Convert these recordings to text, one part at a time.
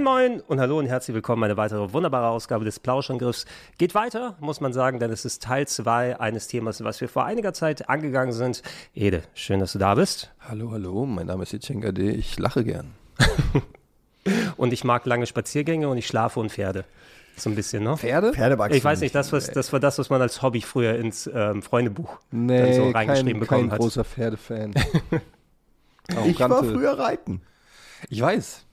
Moin Moin und hallo und herzlich willkommen. Eine weitere wunderbare Ausgabe des Plauschangriffs geht weiter, muss man sagen, denn es ist Teil 2 eines Themas, was wir vor einiger Zeit angegangen sind. Ede, schön, dass du da bist. Hallo, hallo, mein Name ist Etienne D. Ich lache gern. und ich mag lange Spaziergänge und ich schlafe und Pferde. So ein bisschen, ne? Pferde? Pferde magst Ich weiß nicht, das, was, das war das, was man als Hobby früher ins ähm, Freundebuch dann Nee, so kein, reingeschrieben kein bekommen hat. großer Pferdefan. Ich war früher reiten. Ich weiß,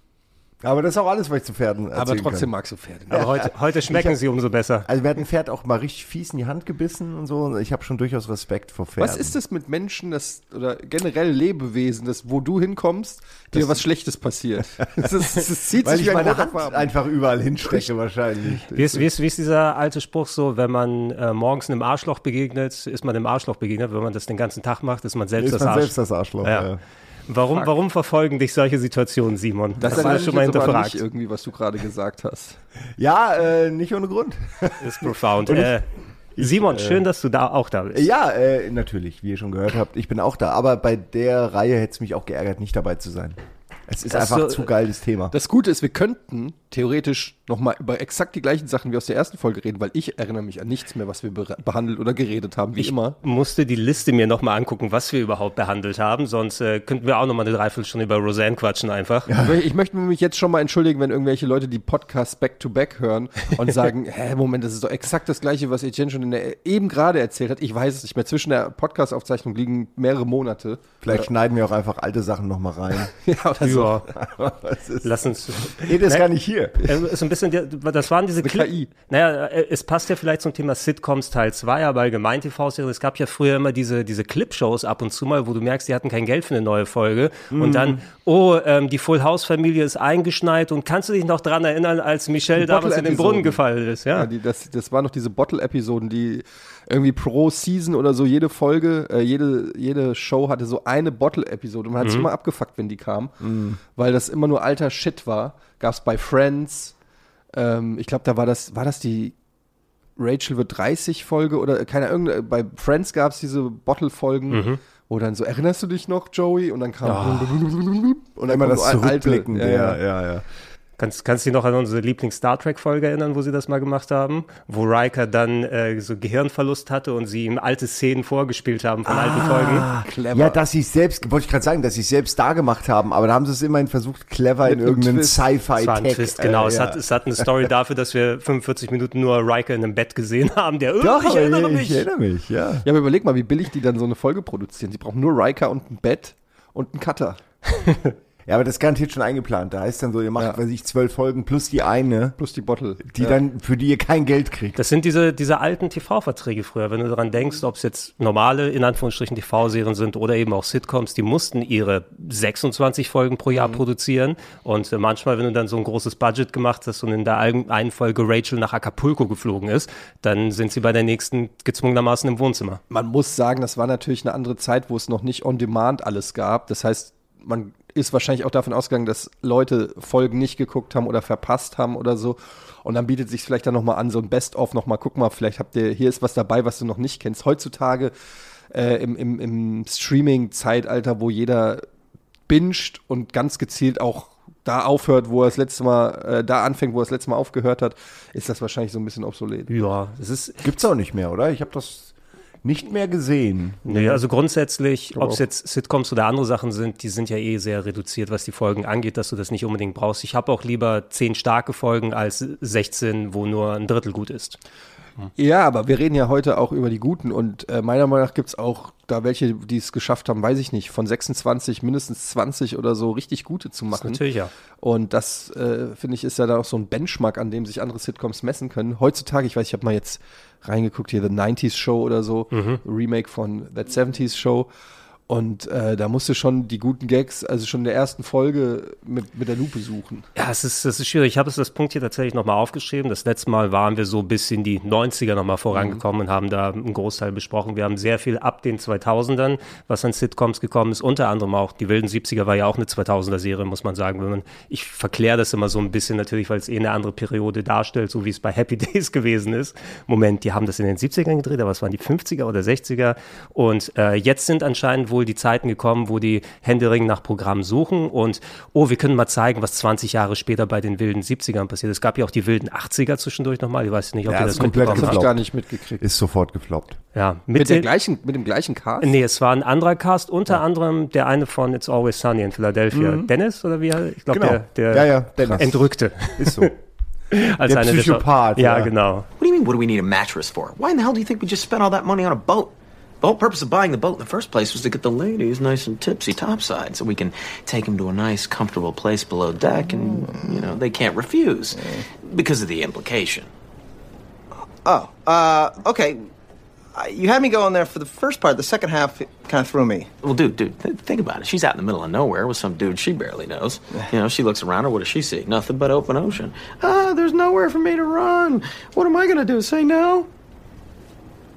Aber das ist auch alles, was ich zu Pferden erzählen aber trotzdem kann. magst du Pferde. Aber heute, heute schmecken sie umso besser. Also mir hat ein Pferd auch mal richtig fies in die Hand gebissen und so. Ich habe schon durchaus Respekt vor Pferden. Was ist das mit Menschen, das, oder generell Lebewesen, das, wo du hinkommst, dir was Schlechtes passiert? Das, ist, das zieht Weil sich ich meine Hand einfach überall hinstecke wahrscheinlich. Wie ist, wie, ist, wie ist dieser alte Spruch so, wenn man äh, morgens einem Arschloch begegnet, ist man dem Arschloch begegnet. Wenn man das den ganzen Tag macht, ist man selbst Ist das man Arschloch. selbst das Arschloch. Ja. Ja. Warum, Fuck. warum verfolgen dich solche Situationen, Simon? Das, hast du ist schon mal hinterfragt. nicht irgendwie, was du gerade gesagt hast. Ja, äh, nicht ohne Grund. ist profound. Äh, Simon, schön, dass du da auch da bist. Ja, äh, natürlich, wie ihr schon gehört habt, ich bin auch da. Aber bei der Reihe hätte es mich auch geärgert, nicht dabei zu sein. Es ist Das einfach so- zu geiles Thema. Das Gute ist, wir könnten theoretisch nochmal über exakt die gleichen Sachen wie aus der ersten Folge reden, weil ich erinnere mich an nichts mehr, was wir be behandelt oder geredet haben, wie Ich immer. musste die Liste mir nochmal angucken, was wir überhaupt behandelt haben. Sonst äh, könnten wir auch nochmal eine Dreiviertelstunde über Roseanne quatschen einfach. Ich möchte mich jetzt schon mal entschuldigen, wenn irgendwelche Leute die Podcasts back-to-back hören und sagen, hä, Moment, das ist doch exakt das Gleiche, was Etienne schon in der, eben gerade erzählt hat. Ich weiß es nicht mehr. Zwischen der Podcast-Aufzeichnung liegen mehrere Monate. Vielleicht schneiden wir auch einfach alte Sachen nochmal rein. Ja, oder so. Ja, Das ist, lass uns. nee, das ist gar nicht hier. Äh, ist ein bisschen, der- das waren diese Eine Cli- KI. Naja, äh, es passt ja vielleicht zum Thema Sitcoms Teil 2, aber allgemein TV-Serien. Es gab ja früher immer diese, diese Clip-Shows ab und zu mal, wo du merkst, die hatten kein Geld für eine neue Folge. Und dann, oh, ähm, die Full House-Familie ist eingeschneit. Und kannst du dich noch dran erinnern, als Michelle damals in den Brunnen gefallen ist? Ja. Ja, die, das, das waren noch diese Bottle-Episoden, die irgendwie pro Season oder so jede Folge, äh, jede, jede Show hatte so eine Bottle-Episode und man hat sich immer abgefuckt, wenn die kam, weil das immer nur alter Shit war. Gab es bei Friends, ähm, ich glaube, da war das, war das die Rachel wird 30 Folge oder äh, keine irgendeine, bei Friends gab es diese Bottle-Folgen, wo dann so, erinnerst du dich noch, Joey? Und dann kam Und immer kommt das so ein alte- Zurückblicken. ja, ja. ja, ja. Kannst, kannst du dich noch an unsere Lieblings-Star Trek-Folge erinnern, wo sie das mal gemacht haben? Wo Riker dann äh, so Gehirnverlust hatte und sie ihm alte Szenen vorgespielt haben von alten Folgen. Clever. Ja, dass sie es selbst, wollte ich gerade sagen, dass sie es selbst da gemacht haben, aber da haben sie es immerhin versucht, clever in irgendeinen. Sci-Fi-Tech. Genau. äh, es, ja. hat, es hat eine Story dafür, dass wir 45 Minuten nur Riker in einem Bett gesehen haben, der, Doch, ich erinnere mich. Ich erinnere mich, ja. Ja, aber überleg mal, wie billig die dann so eine Folge produzieren. Sie brauchen nur Riker und ein Bett und einen Cutter. Ja, aber das ist garantiert schon eingeplant. Da heißt dann so, ihr macht, Ja. weiß ich, zwölf Folgen plus die eine, Plus die Bottle. die ja. dann, für die ihr kein Geld kriegt. Das sind diese, diese alten TV-Verträge früher. Wenn du daran denkst, ob es jetzt normale, in Anführungsstrichen, TV-Serien sind oder eben auch Sitcoms, die mussten ihre 26 Folgen pro Mhm. Jahr produzieren. Und äh, manchmal, wenn du dann so ein großes Budget gemacht hast und in der ein- einen Folge Rachel nach Acapulco geflogen ist, dann sind sie bei der nächsten gezwungenermaßen im Wohnzimmer. Man muss sagen, das war natürlich eine andere Zeit, wo es noch nicht on demand alles gab. Das heißt, man ist wahrscheinlich auch davon ausgegangen, dass Leute Folgen nicht geguckt haben oder verpasst haben oder so. Und dann bietet sich vielleicht dann nochmal an, so ein Best-of nochmal, guck mal, vielleicht habt ihr, hier ist was dabei, was du noch nicht kennst. Heutzutage äh, im, im, im Streaming-Zeitalter, wo jeder binscht und ganz gezielt auch da aufhört, wo er das letzte Mal, äh, da anfängt, wo er das letzte Mal aufgehört hat, ist das wahrscheinlich so ein bisschen obsolet. Ja, es ist, Gibt's auch nicht mehr, oder? Ich habe das nicht mehr gesehen. Nee, also grundsätzlich, ob es jetzt Sitcoms oder andere Sachen sind, die sind ja eh sehr reduziert, was die Folgen angeht, dass du das nicht unbedingt brauchst. Ich habe auch lieber zehn starke Folgen als 16, wo nur ein Drittel gut ist. Ja, aber wir reden ja heute auch über die Guten und äh, meiner Meinung nach gibt's auch da welche, die es geschafft haben, weiß ich nicht, von 26 mindestens 20 oder so richtig gute zu machen. Natürlich ja. Und das, äh, finde ich, ist ja dann auch so ein Benchmark, an dem sich andere Sitcoms messen können. Heutzutage, ich weiß, ich habe mal jetzt reingeguckt, hier The 90s Show oder so, Remake von That 70s Show. Und äh, da musst du schon die guten Gags, also schon in der ersten Folge mit, mit der Lupe suchen. Ja, es ist, es ist schwierig. Ich habe das Punkt hier tatsächlich nochmal aufgeschrieben. Das letzte Mal waren wir so bis in die 90er nochmal vorangekommen und haben da einen Großteil besprochen. Wir haben sehr viel ab den 2000ern, was an Sitcoms gekommen ist. Unter anderem auch die wilden 70er war ja auch eine 2000er-Serie, muss man sagen. Wenn man, ich verkläre das immer so ein bisschen natürlich, weil es eh eine andere Periode darstellt, so wie es bei Happy Days gewesen ist. Moment, die haben das in den 70ern gedreht, aber es waren die 50er oder 60er. Und äh, jetzt sind anscheinend wohl die Zeiten gekommen, wo die Händering nach Programmen suchen und, oh, wir können mal zeigen, was 20 Jahre später bei den wilden 70ern passiert. Es gab ja auch die wilden 80er zwischendurch nochmal. Ich weiß nicht, ob Ja, ihr das komplett mitbekommen Hab habt. ich gar nicht mitgekriegt. Ist sofort gefloppt. Ja, Mit, der den- gleichen, mit dem gleichen Cast? Nee, es war ein anderer Cast, unter anderem der eine von It's Always Sunny in Philadelphia. Mhm. Dennis oder wie? er- Ich glaube, Genau. der, der Ja, ja, Dennis. Entrückte. Ist so. Als Der einer Psychopath, ja, ja. genau. What do you mean, what do we need a mattress for? Why in the hell do you think we just spent all that money on a boat? The whole purpose of buying the boat in the first place was to get the ladies nice and tipsy topside so we can take them to a nice, comfortable place below deck and, you know, they can't refuse because of the implication. Oh, uh, okay. Uh, You had me going there for the first part. The second half kind of threw me. Well, dude, dude, th- think about it. She's out in the middle of nowhere with some dude she barely knows. You know, she looks around her. What does she see? Nothing but open ocean. Ah, there's nowhere for me to run. What am I going to do? Say no?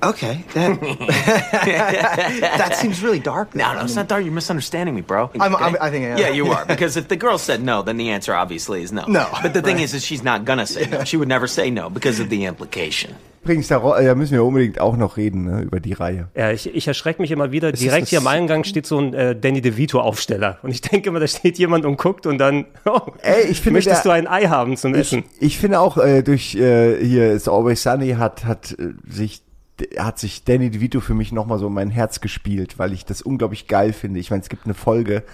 Okay, that that seems really dark. No, no, it's not dark. You're misunderstanding me, bro. I'm- I'm- I think I am. Yeah, you are. Because if the girl said no, then the answer obviously is no. No, But the thing right. is, is she's not gonna say no. She would never say no because of the implication. Übrigens, da, müssen wir unbedingt auch noch reden, ne, über die Reihe. Ja, ich, ich erschrecke mich immer wieder. Direkt hier am Eingang steht so ein äh, Danny DeVito-Aufsteller. Und ich denke immer, da steht jemand und guckt und dann, oh, Ey, ich finde, möchtest der- du ein Ei haben zum Ich, Essen? ich finde auch, äh, durch äh, hier ist Always Sunny hat, hat äh, sich hat sich Danny DeVito für mich nochmal so in mein Herz gespielt, weil ich das unglaublich geil finde. Ich meine, es gibt eine Folge,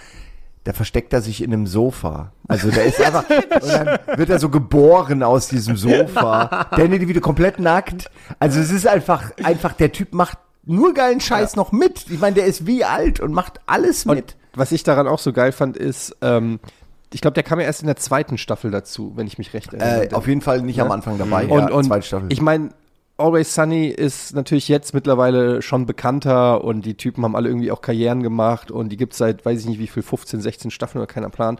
da versteckt er sich in einem Sofa. Also der ist einfach, und dann wird er so geboren aus diesem Sofa. Danny DeVito komplett nackt. Also es ist einfach, einfach, der Typ macht nur geilen Scheiß noch mit. Ich meine, der ist wie alt und macht alles mit. Und was ich daran auch so geil fand, ist, ähm, ich glaube, der kam ja erst in der zweiten Staffel dazu, wenn ich mich recht erinnere. Äh, auf jeden Fall nicht am Anfang dabei. und, ja, und zweite Staffel. ich meine, Always Sunny ist natürlich jetzt mittlerweile schon bekannter und die Typen haben alle irgendwie auch Karrieren gemacht und die gibt's seit, weiß ich nicht wie viel, 15, 16 Staffeln oder keiner Plan.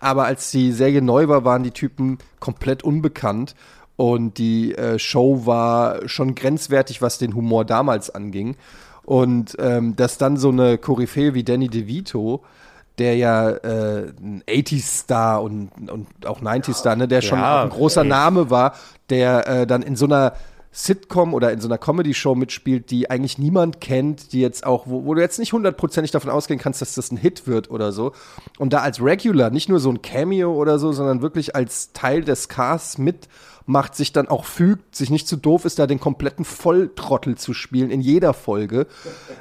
Aber als die Serie neu war, waren die Typen komplett unbekannt und die äh, Show war schon grenzwertig, was den Humor damals anging. Und ähm, dass dann so eine Koryphäe wie Danny DeVito, der ja äh, ein 80s-Star und, und auch 90s-Star, ne, der schon Ja, ein großer ey. Name war, der äh, dann in so einer Sitcom oder in so einer Comedy-Show mitspielt, die eigentlich niemand kennt, die jetzt auch, wo, wo du jetzt nicht hundertprozentig davon ausgehen kannst, dass das ein Hit wird oder so. Und da als Regular, nicht nur so ein Cameo oder so, sondern wirklich als Teil des Casts mitmacht, sich dann auch fügt, sich nicht zu doof ist, da den kompletten Volltrottel zu spielen in jeder Folge.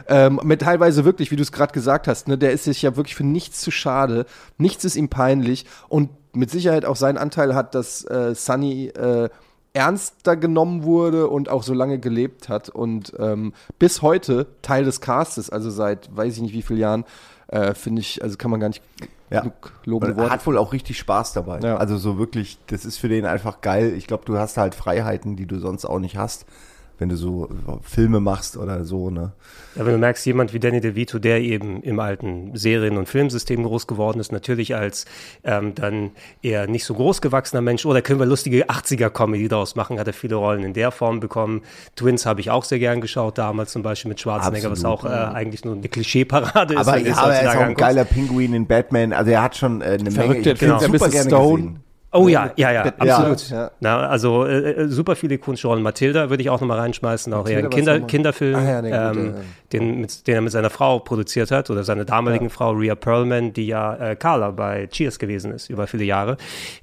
ähm, mit teilweise wirklich, wie du es gerade gesagt hast, ne, der ist sich ja wirklich für nichts zu schade, nichts ist ihm peinlich und mit Sicherheit auch seinen Anteil hat, dass äh, Sunny äh, ernster genommen wurde und auch so lange gelebt hat und ähm, bis heute Teil des Castes, also seit weiß ich nicht wie vielen Jahren, äh, finde ich, also kann man gar nicht Ja. genug lobende er Worte. hat wohl auch richtig Spaß dabei. Ja. Also so wirklich, das ist für den einfach geil. Ich glaube, du hast halt Freiheiten, die du sonst auch nicht hast, wenn du so Filme machst oder so, ne? Ja, wenn du merkst, jemand wie Danny DeVito, der eben im alten Serien- und Filmsystem groß geworden ist, natürlich als ähm, dann eher nicht so groß gewachsener Mensch, oder können wir lustige 80er-Comedy daraus machen, hat er viele Rollen in der Form bekommen. Twins habe ich auch sehr gern geschaut, damals zum Beispiel mit Schwarzenegger, was auch Absolut. äh, eigentlich nur eine Klischee-Parade ist. Aber, ja, aber er ist auch ein geiler Pinguin in Batman. Also er hat schon äh, eine Verrückt, Menge. Ich der super gerne Stone. gesehen. Oh ja, ja, ja, Ja, absolut. ja. Na, also äh, äh, super viele ikonische Rollen. Matilda würde ich auch nochmal reinschmeißen, auch eher ein Matilda Kinder. Kinderfilm, Ah ja, der gute, ähm, ja. den, mit, den er mit seiner Frau produziert hat oder seiner damaligen Frau Rhea Perlman, die ja äh, Carla bei Cheers gewesen ist über viele Jahre.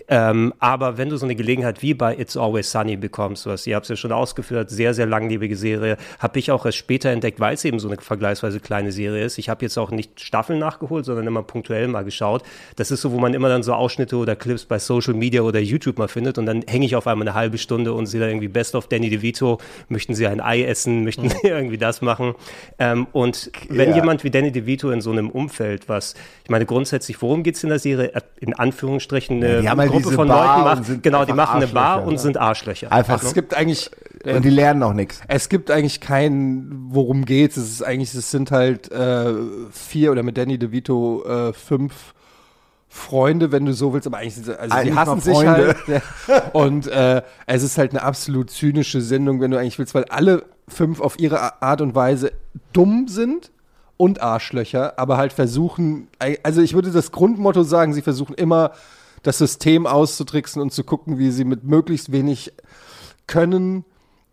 Ähm, aber wenn du so eine Gelegenheit wie bei It's Always Sunny bekommst, was ihr habt es ja schon ausgeführt, sehr, sehr langlebige Serie, habe ich auch erst später entdeckt, weil es eben so eine vergleichsweise kleine Serie ist. Ich habe jetzt auch nicht Staffeln nachgeholt, sondern immer punktuell mal geschaut. Das ist so, wo man immer dann so Ausschnitte oder Clips bei Social Media oder YouTube mal findet und dann hänge ich auf einmal eine halbe Stunde und sehe da irgendwie Best of Danny DeVito, möchten sie ein Ei essen, möchten sie irgendwie das machen. Ähm, und wenn Ja. jemand wie Danny DeVito in so einem Umfeld, was, ich meine grundsätzlich, worum geht's in der Serie? In Anführungsstrichen eine die haben halt Gruppe von Bar Leuten macht, genau, die machen eine Bar und ne? sind Arschlöcher. Einfach Es gibt eigentlich Und die lernen auch nichts. Es gibt eigentlich keinen, worum geht's. Es ist eigentlich, es sind halt äh, vier oder mit Danny DeVito äh, fünf Freunde, wenn du so willst, aber eigentlich sind sie, also Eigentlich die hassen sich halt. Und äh, es ist halt eine absolut zynische Sendung, wenn du eigentlich willst, weil alle fünf auf ihre Art und Weise dumm sind und Arschlöcher, aber halt versuchen, also ich würde das Grundmotto sagen, sie versuchen immer das System auszutricksen und zu gucken, wie sie mit möglichst wenig Können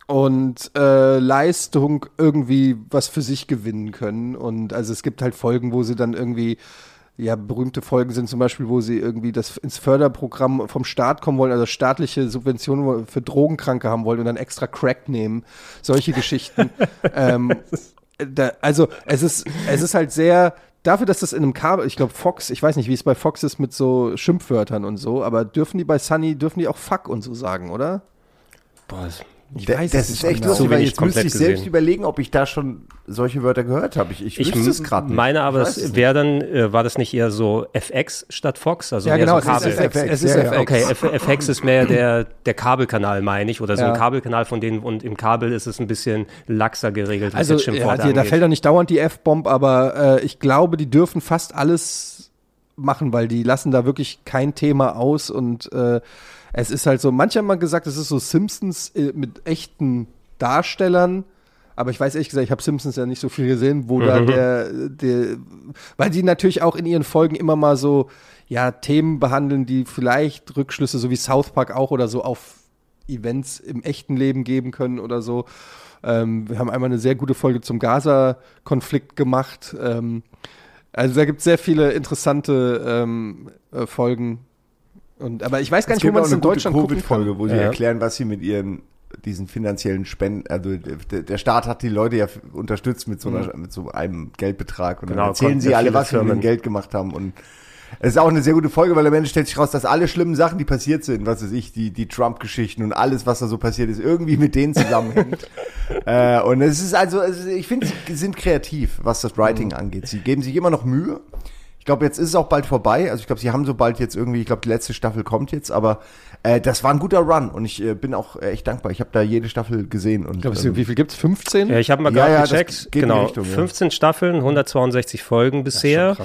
und äh, Leistung irgendwie was für sich gewinnen können. Und also es gibt halt Folgen, wo sie dann irgendwie, ja, berühmte Folgen sind zum Beispiel, wo sie irgendwie das ins Förderprogramm vom Staat kommen wollen, also staatliche Subventionen für Drogenkranke haben wollen und dann extra Crack nehmen. Solche Geschichten. ähm, da, also es ist, es ist halt sehr, dafür, dass das in einem Kabel, ich glaube Fox, ich weiß nicht, wie es bei Fox ist mit so Schimpfwörtern und so, aber dürfen die bei Sunny, dürfen die auch Fuck und so sagen, oder? Boah, Ich Da- weiß das ist echt genau. So lustig, weil jetzt müsste ich selbst gesehen. überlegen, ob ich da schon solche Wörter gehört habe. Ich, ich, Ich wüsste es gerade nicht. meine aber, es das wäre dann, äh, war das nicht eher so FX statt Fox? Also Ja, mehr genau, so es ist Kabel. FX. Es ist Ja. FX. Okay, F FX ist mehr der, der Kabelkanal, meine ich, oder so Ja. ein Kabelkanal von denen und im Kabel ist es ein bisschen laxer geregelt, Also jetzt ja, die, da angeht. fällt doch nicht dauernd die F-Bomb, aber äh, ich glaube, die dürfen fast alles machen, weil die lassen da wirklich kein Thema aus und äh, es ist halt so, manche haben mal gesagt, es ist so Simpsons äh, mit echten Darstellern, aber ich weiß ehrlich gesagt, ich habe Simpsons ja nicht so viel gesehen, wo da der, der, weil die natürlich auch in ihren Folgen immer mal so, ja, Themen behandeln, die vielleicht Rückschlüsse, so wie South Park auch oder so auf Events im echten Leben geben können oder so. Ähm, wir haben einmal eine sehr gute Folge zum Gaza-Konflikt gemacht. Ähm, also da gibt es sehr viele interessante ähm, äh, Folgen. Und, aber ich weiß gar Es nicht, wo man es in Deutschland Covid-Folge, wo sie Ja. erklären, was sie mit ihren diesen finanziellen Spenden, also der, Staat hat die Leute ja unterstützt mit so, einer, mit so einem Geldbetrag und Genau, dann erzählen sie alle, was sie mit dem. Geld gemacht haben und es ist auch eine sehr gute Folge, weil am Ende stellt sich raus, dass alle schlimmen Sachen, die passiert sind, was weiß ich, die, die Trump-Geschichten und alles, was da so passiert ist, irgendwie mit denen zusammenhängt. äh, und es ist also, es ist, ich finde, sie sind kreativ, was das Writing angeht. Sie geben sich immer noch Mühe. Ich glaube, jetzt ist es auch bald vorbei. Also ich glaube, sie haben so bald jetzt irgendwie, ich glaube, die letzte Staffel kommt jetzt, aber äh, das war ein guter Run und ich äh, bin auch echt dankbar. Ich habe da jede Staffel gesehen und Ich glaube, ähm, wie viel gibt es? 15? Ja, ich habe mal Ja, gerade ja, das gecheckt. geht in die Genau, Richtung, ja. 15 Staffeln, 162 Folgen bisher.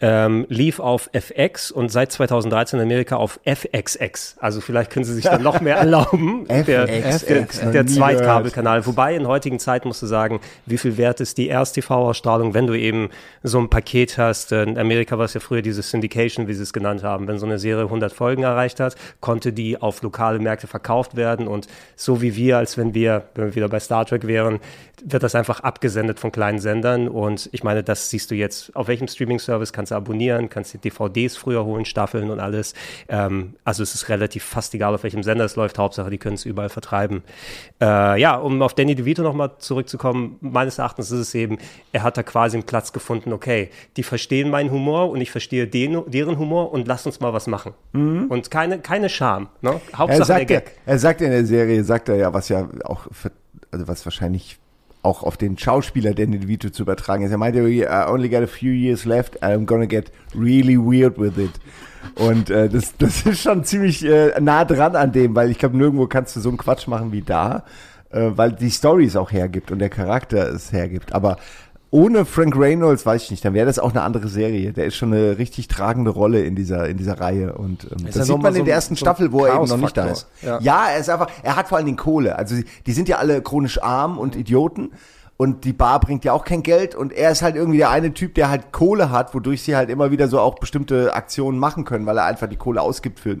Ähm, lief auf FX und seit 2013 in Amerika auf FXX. Also vielleicht können sie sich dann noch mehr erlauben. der FXX, der, der Zweitkabelkanal. Wobei in heutigen Zeiten musst du sagen, wie viel wert ist die Erst-TV-Ausstrahlung, wenn du eben so ein Paket hast. In Amerika war es ja früher dieses Syndication, wie sie es genannt haben. Wenn so eine Serie 100 Folgen erreicht hat, konnte die auf lokale Märkte verkauft werden und so wie wir, als wenn wir, wenn wir wieder bei Star Trek wären, wird das einfach abgesendet von kleinen Sendern und ich meine, das siehst du jetzt, auf welchem Streaming-Service kannst du abonnieren, kannst die DVDs früher holen, Staffeln und alles. Ähm, also es ist relativ fast egal, auf welchem Sender es läuft, Hauptsache, die können es überall vertreiben. Äh, ja, um auf Danny DeVito nochmal zurückzukommen, meines Erachtens ist es eben, er hat da quasi einen Platz gefunden, okay, die verstehen meinen Humor und ich verstehe den, deren Humor und lass uns mal was machen. Und keine, keine Scham. Ne? er Hauptsache der sagt, ja, Gag. er sagt ja in der Serie, sagt er ja, was ja auch, für, also was wahrscheinlich auch auf den Schauspieler Danny DeVito zu übertragen ist. Er meinte, I only got a few years left, I'm gonna get really weird with it. Und äh, das, das ist schon ziemlich äh, nah dran an dem, weil ich glaube, nirgendwo kannst du so einen Quatsch machen wie da, äh, weil die Story es auch hergibt und der Charakter es hergibt. Aber ohne Frank Reynolds, weiß ich nicht, dann wäre das auch eine andere Serie. Der ist schon eine richtig tragende Rolle in dieser, in dieser Reihe. Und ähm, ja das sieht man so in der ersten so Staffel, wo er eben noch nicht da ist. Ja. Ja, er ist einfach, er hat vor allen Dingen Kohle. Also die sind ja alle chronisch arm und Idioten. Und die Bar bringt ja auch kein Geld und er ist halt irgendwie der eine Typ, der halt Kohle hat, wodurch sie halt immer wieder so auch bestimmte Aktionen machen können, weil er einfach die Kohle ausgibt für äh,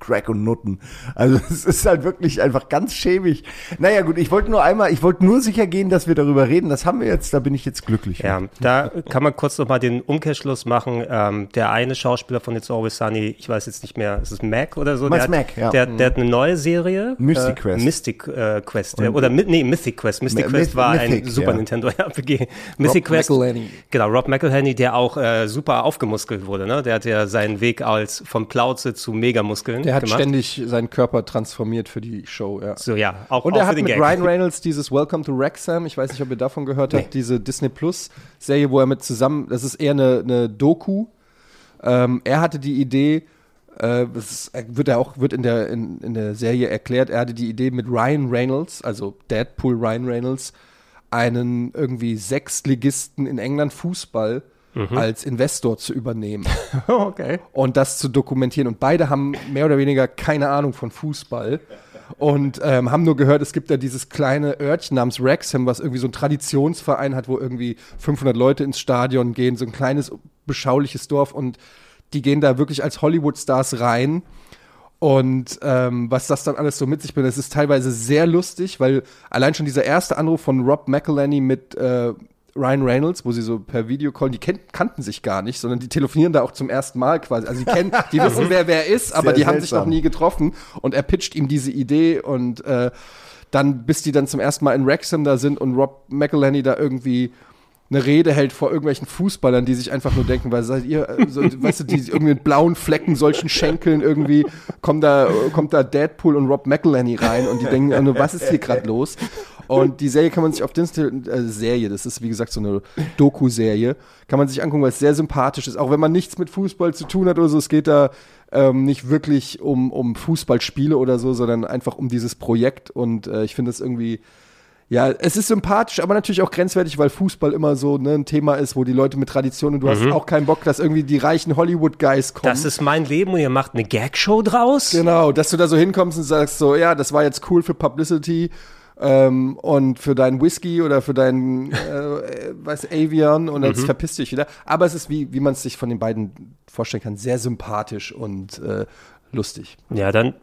Crack und Nutten. Also es ist halt wirklich einfach ganz schäbig. Naja gut, ich wollte nur einmal, ich wollte nur sicher gehen, dass wir darüber reden. Das haben wir jetzt, da bin ich jetzt glücklich. Ja, da kann man kurz noch mal den Umkehrschluss machen. Ähm, der eine Schauspieler von It's Always Sunny, ich weiß jetzt nicht mehr, ist es Mac oder so? Der, Mac, ja. der, hat- der hat eine neue Serie. Mystic äh, Quest. Mystic äh, Quest. äh, oder nee, Mythic Quest. Mystic Mi- Quest war Mythic, ein Super ja. Nintendo RPG. Mythic Quest. McElhenney. Genau, Rob McElhenney, der auch äh, super aufgemuskelt wurde. Ne? Der hat ja seinen Weg als von Plauze zu Megamuskeln Der hat gemacht. ständig seinen Körper transformiert für die Show, ja. so, ja, auch, Und auch er hat mit Gag. Ryan Reynolds dieses Welcome to Wrexham, ich weiß nicht, ob ihr davon gehört habt, diese Disney Plus Serie, wo er mit zusammen, das ist eher eine, eine Doku. Ähm, er hatte die Idee, Äh, das wird ja auch wird in der, in, in der Serie erklärt. Er hatte die Idee mit Ryan Reynolds, also Deadpool Ryan Reynolds, einen irgendwie Sechstligisten in England Fußball als Investor zu übernehmen okay. und das zu dokumentieren. Und beide haben mehr oder weniger keine Ahnung von Fußball und ähm, haben nur gehört, es gibt da dieses kleine Örtchen namens Wrexham, was irgendwie so ein Traditionsverein hat, wo irgendwie 500 Leute ins Stadion gehen, so ein kleines beschauliches Dorf und die gehen da wirklich als Hollywood-Stars rein. Und ähm, was das dann alles so mit sich bringt, das ist teilweise sehr lustig, weil allein schon dieser erste Anruf von Rob McElhenney mit äh, Ryan Reynolds, wo sie so per Videocall, die kennt, kannten sich gar nicht, sondern die telefonieren da auch zum ersten Mal quasi. Also die kennen, die wissen, wer wer ist, aber Sehr die haben sich seltsam. noch nie getroffen. Und er pitcht ihm diese Idee und äh, dann, bis die dann zum ersten Mal in Wrexham da sind und Rob McElhenney da irgendwie eine Rede hält vor irgendwelchen Fußballern, die sich einfach nur denken, weil seid ihr, äh, so, weißt du, die irgendwie mit blauen Flecken, solchen Schenkeln irgendwie, kommt da, kommt da Deadpool und Rob McElhenney rein und die denken, äh, nur, was ist hier gerade los? Und die Serie kann man sich auf Disney, äh, Serie, das ist wie gesagt so eine Doku-Serie, kann man sich angucken, weil es sehr sympathisch ist, auch wenn man nichts mit Fußball zu tun hat oder so, es geht da ähm, nicht wirklich um, um Fußballspiele oder so, sondern einfach um dieses Projekt und äh, ich finde es irgendwie, ja, es ist sympathisch, aber natürlich auch grenzwertig, weil Fußball immer so ne, ein Thema ist, wo die Leute mit Tradition und du hast auch keinen Bock, dass irgendwie die reichen Hollywood-Guys kommen. Das ist mein Leben und ihr macht eine Gagshow draus? Genau, dass du da so hinkommst und sagst so, ja, das war jetzt cool für Publicity ähm, und für deinen Whisky oder für deinen, äh, weiß, Avian und jetzt verpisst du dich wieder. Aber es ist, wie, wie man es sich von den beiden vorstellen kann, sehr sympathisch und äh, lustig. Ja, dann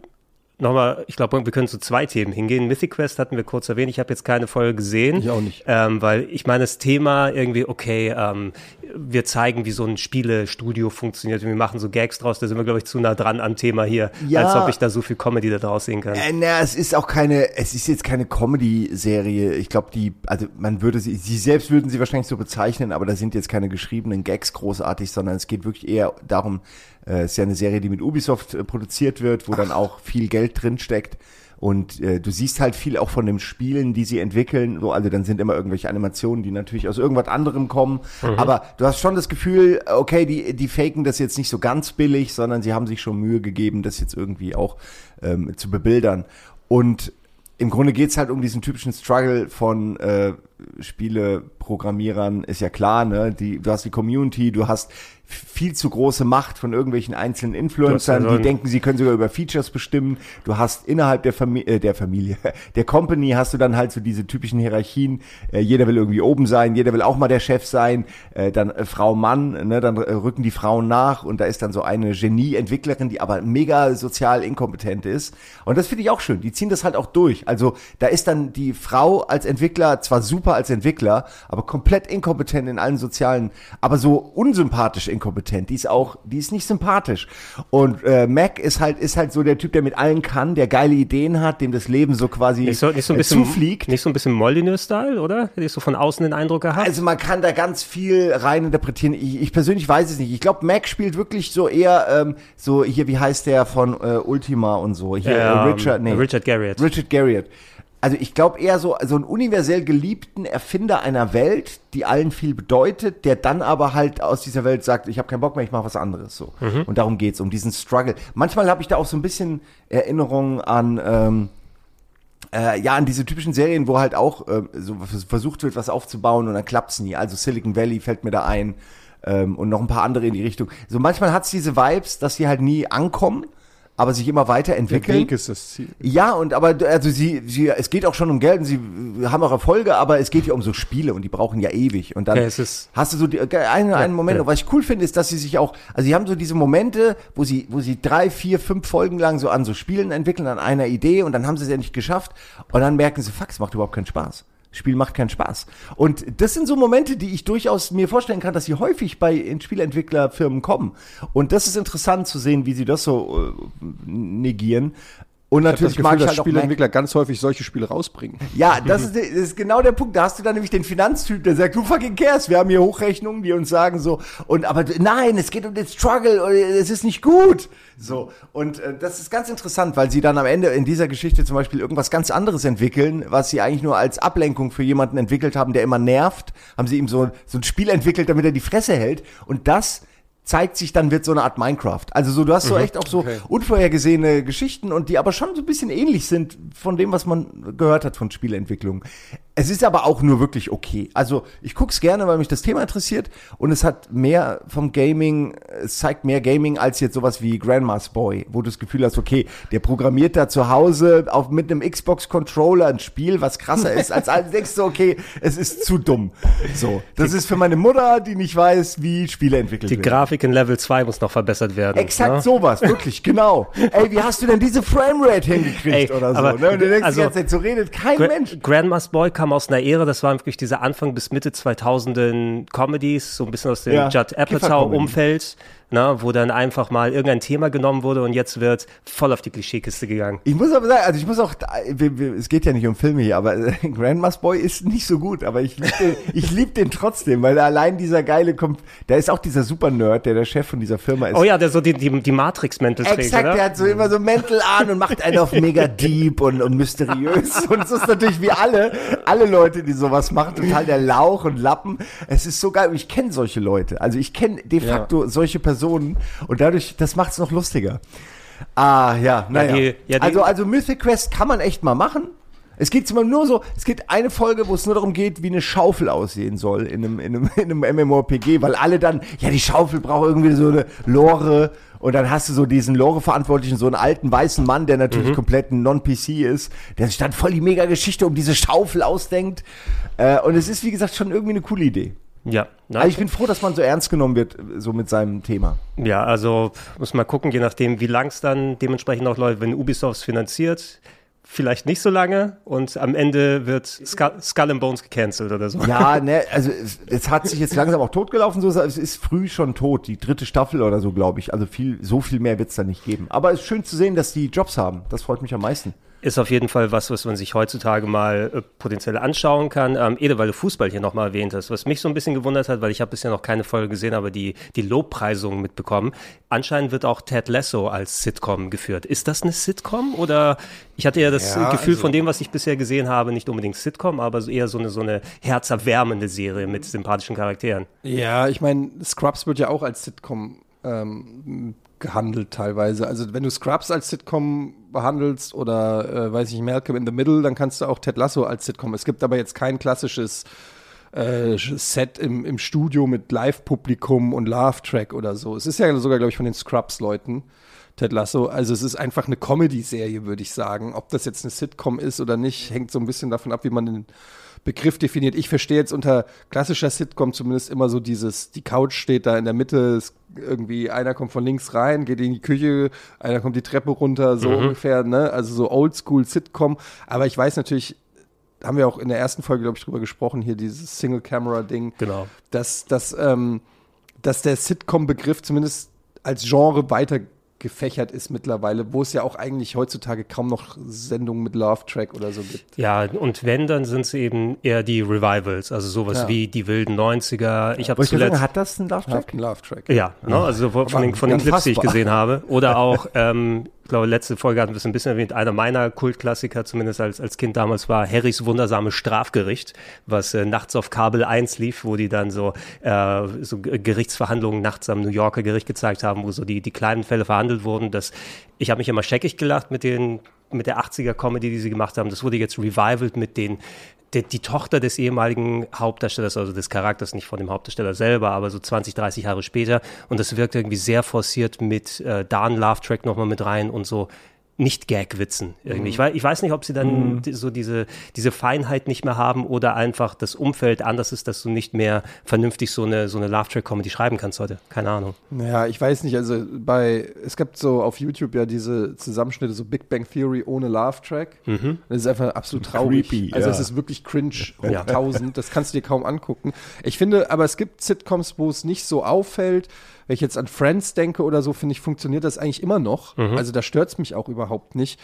nochmal, ich glaube, wir können zu zwei Themen hingehen. Mythic Quest hatten wir kurz erwähnt. Ich habe jetzt keine Folge gesehen. Ich auch nicht. Ähm, weil ich meine, das Thema irgendwie, okay, ähm, wir zeigen, wie so ein Spielestudio funktioniert und wir machen so Gags draus. Da sind wir, glaube ich, zu nah dran am Thema hier, Ja. als ob ich da so viel Comedy da draus sehen kann. Äh, na, es ist auch keine, es ist jetzt keine Comedy-Serie. Ich glaube, die, also man würde sie, sie selbst würden sie wahrscheinlich so bezeichnen, aber da sind jetzt keine geschriebenen Gags großartig, sondern es geht wirklich eher darum, äh, es ist ja eine Serie, die mit Ubisoft äh, produziert wird, wo dann auch viel Geld drin steckt. Und äh, du siehst halt viel auch von den Spielen, die sie entwickeln. So, also dann sind immer irgendwelche Animationen, die natürlich aus irgendwas anderem kommen. Aber du hast schon das Gefühl, okay, die, die faken das jetzt nicht so ganz billig, sondern sie haben sich schon Mühe gegeben, das jetzt irgendwie auch ähm, zu bebildern. Und im Grunde geht's halt um diesen typischen Struggle von äh, Spieleprogrammierern, ist ja klar, ne? Die, du hast die Community, du hast viel zu große Macht von irgendwelchen einzelnen Influencern, die denken, sie können sogar über Features bestimmen. Du hast innerhalb der, Fami äh, der Familie, der Company hast du dann halt so diese typischen Hierarchien. Äh, jeder will irgendwie oben sein, jeder will auch mal der Chef sein. Äh, dann äh, Frau, Mann, ne? dann äh, rücken die Frauen nach und da ist dann so eine Genie-Entwicklerin, die aber mega sozial inkompetent ist. Und das finde ich auch schön. Die ziehen das halt auch durch. Also da ist dann die Frau als Entwickler zwar super als Entwickler, aber komplett inkompetent in allen sozialen, aber so unsympathisch inkompetent. Die ist auch, die ist nicht sympathisch. Und äh, Mac ist halt ist halt so der Typ, der mit allen kann, der geile Ideen hat, dem das Leben so quasi Nicht so, nicht so ein äh, bisschen, zufliegt. nicht so ein bisschen Molyneux-Style, oder? Hätte ich so von außen den Eindruck gehabt? Also man kann da ganz viel rein interpretieren. Ich, ich persönlich weiß es nicht. Ich glaube, Mac spielt wirklich so eher ähm, so hier, wie heißt der von äh, Ultima und so. Hier äh, Ähm, Richard, nee. Richard Garriott. Richard Garriott. Also ich glaube eher so, so einen universell geliebten Erfinder einer Welt, die allen viel bedeutet, der dann aber halt aus dieser Welt sagt, ich habe keinen Bock mehr, ich mache was anderes so. Und darum geht's um diesen Struggle. Manchmal habe ich da auch so ein bisschen Erinnerungen an ähm, äh, ja, an diese typischen Serien, wo halt auch äh, so vers- versucht wird, was aufzubauen und dann klappt's nie. Also Silicon Valley fällt mir da ein ähm, und noch ein paar andere in die Richtung. So manchmal hat's diese Vibes, dass sie halt nie ankommen, aber sich immer weiterentwickeln. ist das Ziel. Ja, und aber also sie, sie, es geht auch schon um Geld und sie haben auch Erfolge, aber es geht ja um so Spiele und die brauchen ja ewig. Und dann Ja, hast du so die, einen, einen Moment. ja. Und was ich cool finde, ist, dass sie sich auch, also sie haben so diese Momente, wo sie, wo sie drei, vier, fünf Folgen lang so an so Spielen entwickeln, an einer Idee und dann haben sie es ja nicht geschafft und dann merken sie, fuck, es macht überhaupt keinen Spaß. Spiel macht keinen Spaß. Und das sind so Momente, die ich durchaus mir vorstellen kann, dass sie häufig bei Spielentwicklerfirmen kommen. Und das ist interessant zu sehen, wie sie das so äh, negieren. Und Ich natürlich habe das Gefühl, mag ich dass halt. Spieleentwickler ganz häufig solche Spiele rausbringen. Ja, das ist, das ist genau der Punkt. Da hast du dann nämlich den Finanztyp, der sagt, du fucking cares, wir haben hier Hochrechnungen, die uns sagen so, und aber nein, es geht um den Struggle, und es ist nicht gut. So, und äh, das ist ganz interessant, weil sie dann am Ende in dieser Geschichte zum Beispiel irgendwas ganz anderes entwickeln, was sie eigentlich nur als Ablenkung für jemanden entwickelt haben, der immer nervt, haben sie ihm so, so ein Spiel entwickelt, damit er die Fresse hält. Und das zeigt sich, dann wird so eine Art Minecraft. Also so, du hast so echt auch so unvorhergesehene Geschichten und die aber schon so ein bisschen ähnlich sind von dem, was man gehört hat von Spieleentwicklung. Es ist aber auch nur wirklich okay. Also ich guck's gerne, weil mich das Thema interessiert und es hat mehr vom Gaming, es zeigt mehr Gaming als jetzt sowas wie Grandma's Boy, wo du das Gefühl hast, okay, der programmiert da zu Hause auf, mit einem Xbox-Controller ein Spiel, was krasser ist als alles. Denkst du, okay, es ist zu dumm. So, das ist für meine Mutter, die nicht weiß, wie Spiele entwickelt Die werden. Grafik in Level 2 muss noch verbessert werden. Exakt ne? sowas, wirklich, genau. Ey, wie hast du denn diese Framerate hingekriegt Ey, oder so? aber- Ne? Und du denkst also- die ganze Zeit, so redet kein Gra Mensch. Grandma's Boy kam aus einer Ära, das waren wirklich diese Anfang bis Mitte 2000er Comedies, so ein bisschen aus dem Ja, Judd. Apatow-Umfeld, ne, wo dann einfach mal irgendein Thema genommen wurde und jetzt wird voll auf die Klischeekiste gegangen. Ich muss aber sagen, also ich muss auch, es geht ja nicht um Filme hier, aber äh, Grandma's Boy ist nicht so gut, aber ich liebe den, ich lieb den trotzdem, weil allein dieser geile kommt, da ist auch dieser Super-Nerd, der der Chef von dieser Firma ist. Oh ja, der so die, die, die Matrix-Mäntel trägt, Exakt, oder? der hat so immer so Mäntel an und macht einen auf mega deep und, und mysteriös. Und es ist natürlich wie alle, alle Leute, die sowas machen, total der Lauch und Lappen. Es ist so geil. Ich kenne solche Leute. Also ich kenne de facto solche Personen und dadurch, das macht es noch lustiger. Ah, ja, naja. ja, die- also, also Mythic Quest kann man echt mal machen. Es geht immer nur so, es geht eine Folge, wo es nur darum geht, wie eine Schaufel aussehen soll in einem, in einem, in einem MMORPG, weil alle dann, ja, die Schaufel braucht irgendwie so eine Lore und dann hast du so diesen Lore-Verantwortlichen, so einen alten weißen Mann, der natürlich komplett ein Non-PC ist, der sich dann voll die Mega-Geschichte um diese Schaufel ausdenkt. Äh, und es ist, wie gesagt, schon irgendwie eine coole Idee. Ja, ne? Also ich bin froh, dass man so ernst genommen wird, so mit seinem Thema. ja, also muss mal gucken, je nachdem, wie lang es dann dementsprechend auch läuft, wenn Ubisoft es finanziert. Vielleicht nicht so lange und am Ende wird Skull, Skull and Bones gecancelt oder so. Ja, ne, also es, es hat sich jetzt langsam auch totgelaufen, so es ist früh schon tot, die dritte Staffel oder so, glaube ich. Also viel, so viel mehr wird's da nicht geben. Aber es ist schön zu sehen, dass die Jobs haben. Das freut mich am meisten. Ist auf jeden Fall was, was man sich heutzutage mal äh, potenziell anschauen kann. Ähm, Ede, weil du Fußball hier nochmal erwähnt hast, was mich so ein bisschen gewundert hat, weil ich habe bisher noch keine Folge gesehen, aber die, die Lobpreisungen mitbekommen. Anscheinend wird auch Ted Lasso als Sitcom geführt. Ist das eine Sitcom oder ich hatte ja das Ja, äh, Gefühl also- von dem, was ich bisher gesehen habe, nicht unbedingt Sitcom, aber eher so eine, so eine herzerwärmende Serie mit sympathischen Charakteren. Ja, ich meine, Scrubs wird ja auch als Sitcom ähm, gehandelt teilweise. Also wenn du Scrubs als Sitcom behandelst oder äh, weiß ich Malcolm in the Middle, dann kannst du auch Ted Lasso als Sitcom. Es gibt aber jetzt kein klassisches äh, Set im, im Studio mit Live-Publikum und Laugh-Track oder so. Es ist ja sogar, glaube ich, von den Scrubs-Leuten. Ted Lasso. Also es ist einfach eine Comedy-Serie, würde ich sagen. Ob das jetzt eine Sitcom ist oder nicht, hängt so ein bisschen davon ab, wie man den Begriff definiert. Ich verstehe jetzt unter klassischer Sitcom zumindest immer so dieses, die Couch steht da in der Mitte, irgendwie einer kommt von links rein, geht in die Küche, einer kommt die Treppe runter, so ungefähr, ne? Also so Oldschool Sitcom. Aber ich weiß natürlich, haben wir auch in der ersten Folge, glaube ich, drüber gesprochen, hier dieses Single-Camera-Ding. Genau. Dass, dass, ähm, dass der Sitcom-Begriff zumindest als Genre weiter gefächert ist mittlerweile, wo es ja auch eigentlich heutzutage kaum noch Sendungen mit Love Track oder so gibt. Ja, und wenn, dann sind es eben eher die Revivals, also sowas Ja. wie die wilden 90er. Ich habe Wollte ich zuletzt. sagen, hat das einen Love Track? Ein Love Track. Ja, ne? also von, von den, von den Clips, die ich gesehen habe. Oder auch, ähm, ich glaube, letzte Folge hatten wir es ein bisschen erwähnt, einer meiner Kultklassiker, zumindest als, als Kind damals, war Harrys wundersame Strafgericht, was äh, nachts auf Kabel 1 lief, wo die dann so, äh, so Gerichtsverhandlungen nachts am New Yorker Gericht gezeigt haben, wo so die, die kleinen Fälle verhandelt wurden. Das, ich habe mich immer scheckig gelacht mit den mit der 80er-Comedy, die sie gemacht haben. Das wurde jetzt revivalt mit den die, die Tochter des ehemaligen Hauptdarstellers, also des Charakters, nicht von dem Hauptdarsteller selber, aber so 20, 30 Jahre später. Und das wirkt irgendwie sehr forciert mit äh, da ein Love-Track nochmal mit rein und so nicht Gag-Witzen irgendwie. Ich, weiß, ich weiß nicht, ob sie dann die- so diese, diese Feinheit nicht mehr haben oder einfach das Umfeld anders ist, dass du nicht mehr vernünftig so eine, so eine Love-Track-Comedy schreiben kannst heute. Keine Ahnung. Ja, ich weiß nicht, also bei, es gibt so auf YouTube ja diese Zusammenschnitte, so Big Bang Theory ohne Love Track. Das ist einfach absolut traurig. Creepy, also ja. es ist wirklich cringe hoch Ja. 1000, das kannst du dir kaum angucken. Ich finde, aber es gibt Sitcoms, wo es nicht so auffällt. Wenn ich jetzt an Friends denke oder so, finde ich, funktioniert das eigentlich immer noch. Also da stört es mich auch überhaupt nicht.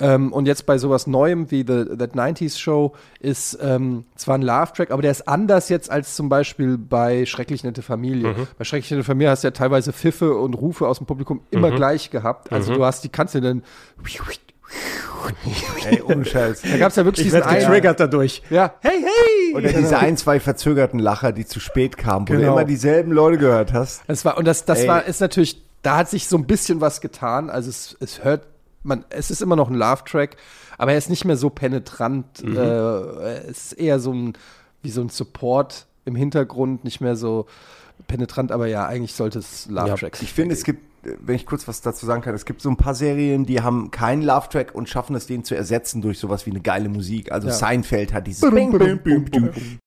Ähm, und jetzt bei sowas Neuem wie The That 90s Show ist ähm, zwar ein Love-Track, aber der ist anders jetzt als zum Beispiel bei Schrecklich Nette Familie. Bei Schrecklich Nette Familie hast du ja teilweise Pfiffe und Rufe aus dem Publikum immer gleich gehabt. Also du hast die, kannst du dann. Ey, ohne Scheiß. Da gab es ja wirklich Ich diesen einen. getriggert dadurch. Ja, Hey, hey! Oder diese ein, zwei verzögerten Lacher, die zu spät kamen, wo du Genau. immer dieselben Leute gehört hast. Das war, und das, das Ey. war, ist natürlich, da hat sich so ein bisschen was getan. Also es, es hört, man, es ist immer noch ein Love-Track, aber er ist nicht mehr so penetrant. Mhm. Äh, es ist eher so ein, wie so ein Support im Hintergrund, nicht mehr so penetrant, aber ja, eigentlich sollte es Love-Tracks. Ich finde, es gibt, wenn ich kurz was dazu sagen kann, es gibt so ein paar Serien, die haben keinen Love-Track und schaffen es, den zu ersetzen durch sowas wie eine geile Musik. Also Ja. Seinfeld hat dieses bing, bing, bing.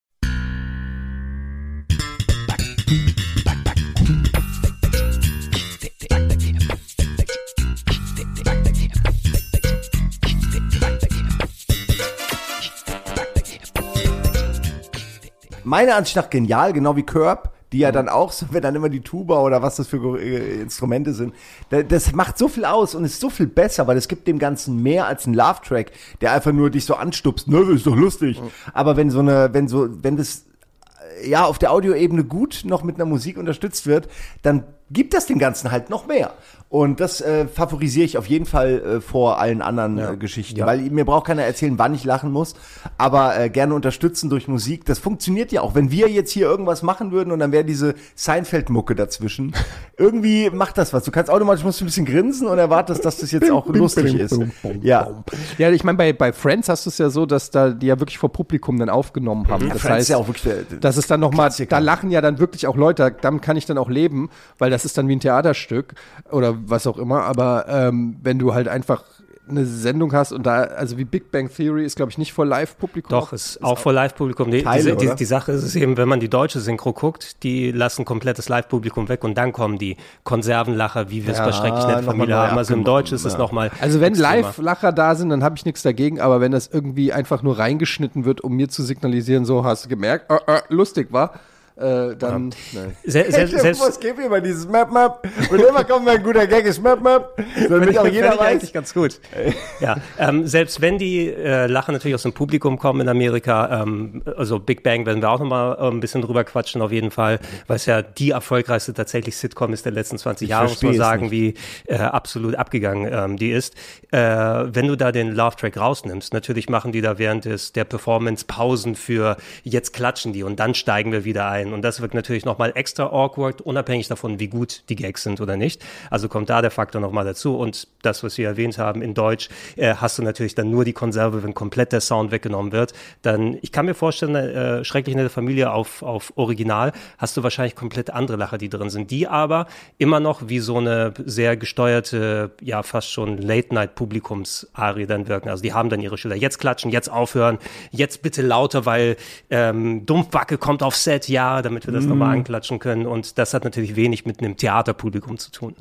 Meiner Ansicht nach genial, genau wie Curb, die ja dann auch, so, wenn dann immer die Tuba oder was das für äh, Instrumente sind, da- das macht so viel aus und ist so viel besser, weil es gibt dem Ganzen mehr als ein Love-Track, der einfach nur dich so anstupst, ne, das ist doch lustig. Aber wenn so eine, wenn so, wenn das äh, ja auf der Audioebene gut noch mit einer Musik unterstützt wird, dann gibt das den Ganzen halt noch mehr. Und das äh, favorisiere ich auf jeden Fall äh, vor allen anderen äh, Geschichten, Ja. weil mir braucht keiner erzählen, wann ich lachen muss, aber äh, gerne unterstützen durch Musik. Das funktioniert ja auch. Wenn wir jetzt hier irgendwas machen würden und dann wäre diese Seinfeld-Mucke dazwischen, irgendwie macht das was. Du kannst automatisch musst du ein bisschen grinsen und erwartest, dass das jetzt auch lustig ist. Ja. Ja, ich meine, bei, bei Friends hast du es ja so, dass da die ja wirklich vor Publikum dann aufgenommen haben. Das Mhm. Friends heißt, ja auch wirklich das ist dann nochmal, da lachen ja dann wirklich auch Leute, damit kann ich dann auch leben, weil das ist dann wie ein Theaterstück oder was auch immer. Aber ähm, wenn du halt einfach eine Sendung hast und da, also wie Big Bang Theory ist, glaube ich, nicht vor Live-Publikum. Doch, ist auch vor Live-Publikum. Die, die, die Sache ist es eben, wenn man die deutsche Synchro guckt, die lassen komplettes Live-Publikum weg und dann kommen die Konservenlacher, wie wir es bei Ja, Schrecklich Nette nochmal Familie haben. Also im Deutsch ist es ja. nochmal. Also wenn. Live-Lacher da sind, dann habe ich nichts dagegen, aber wenn das irgendwie einfach nur reingeschnitten wird, um mir zu signalisieren, so hast du gemerkt, äh, äh, lustig war, äh, dann nee. Se selbst, selbst, es gibt immer dieses Map Map und immer kommt ein guter Gag ist Map Map, damit auch jeder weiß. eigentlich ganz gut. ja, ähm, selbst wenn die äh, Lacher natürlich aus dem Publikum kommen in Amerika, ähm, also Big Bang werden wir auch nochmal äh, ein bisschen drüber quatschen auf jeden Fall, weil es ja die erfolgreichste tatsächlich Sitcom ist der letzten 20 Jahre, muss man sagen, wie äh, absolut abgegangen ähm, die ist. Äh, wenn du da den Love Track rausnimmst, natürlich machen die da während des, der Performance Pausen für jetzt klatschen die und dann steigen wir wieder ein und das wirkt natürlich nochmal extra awkward, unabhängig davon, wie gut die Gags sind oder nicht. Also kommt da der Faktor nochmal dazu und das, was wir erwähnt haben, in Deutsch äh, hast du natürlich dann nur die Konserve, wenn komplett der Sound weggenommen wird. Dann, ich kann mir vorstellen, äh, schrecklich nette Familie auf, auf Original hast du wahrscheinlich komplett andere Lacher, die drin sind, die aber immer noch wie so eine sehr gesteuerte, ja fast schon Late-Night-Publikums-Arie dann wirken. Also die haben dann ihre Schilder. Jetzt klatschen, jetzt aufhören, jetzt bitte lauter, weil ähm, Dumpfbacke kommt auf Set, ja, damit wir das nochmal anklatschen können. Und das hat natürlich wenig mit einem Theaterpublikum zu tun.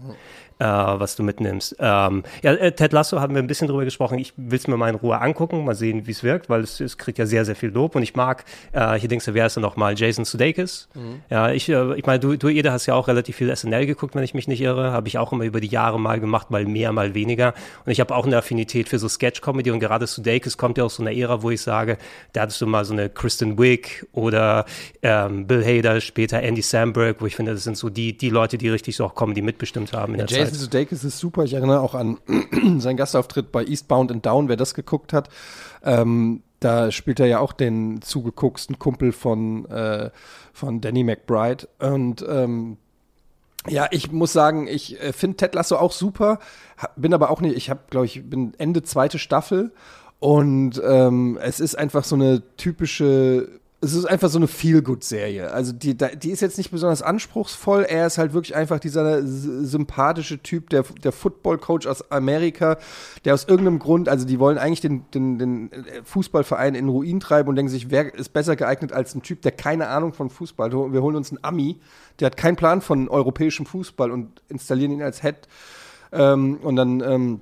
Äh, was du mitnimmst. Ähm, ja, äh, Ted Lasso haben wir ein bisschen drüber gesprochen. Ich will es mir mal in Ruhe angucken, mal sehen, wie es wirkt, weil es, es kriegt ja sehr, sehr viel Lob. Und ich mag, äh, hier denkst du, wer ist denn nochmal? Jason Sudeikis. Ja, ich, äh, ich meine, du, du, Ede, hast ja auch relativ viel SNL geguckt, wenn ich mich nicht irre. Habe ich auch immer über die Jahre mal gemacht, mal mehr, mal weniger. Und ich habe auch eine Affinität für so Sketch-Comedy und gerade Sudeikis kommt ja aus so einer Ära, wo ich sage, da hattest du mal so eine Kristen Wiig oder ähm, Bill Hader, später Andy Samberg, wo ich finde, das sind so die, die Leute, die richtig so auch Comedy mitbestimmt haben in der Jason Zeit. Sudeikis ist super. Ich erinnere auch an seinen Gastauftritt bei Eastbound and Down, wer das geguckt hat. Ähm, da spielt er ja auch den zugegucksten Kumpel von, äh, von Danny McBride. Und ähm, ja, ich muss sagen, ich äh, finde Ted Lasso auch super, bin aber auch nicht, ich habe, glaube ich, bin Ende zweite Staffel und ähm, es ist einfach so eine typische, es ist einfach so eine Feel-Good-Serie. Also die, die ist jetzt nicht besonders anspruchsvoll, er ist halt wirklich einfach dieser sympathische Typ, der, der Football-Coach aus Amerika, der aus irgendeinem Grund, also die wollen eigentlich den, den, den Fußballverein in Ruin treiben und denken sich, wer ist besser geeignet als ein Typ, der keine Ahnung von Fußball, hat. wir holen uns einen Ami, der hat keinen Plan von europäischem Fußball und installieren ihn als Head ähm, und dann ähm,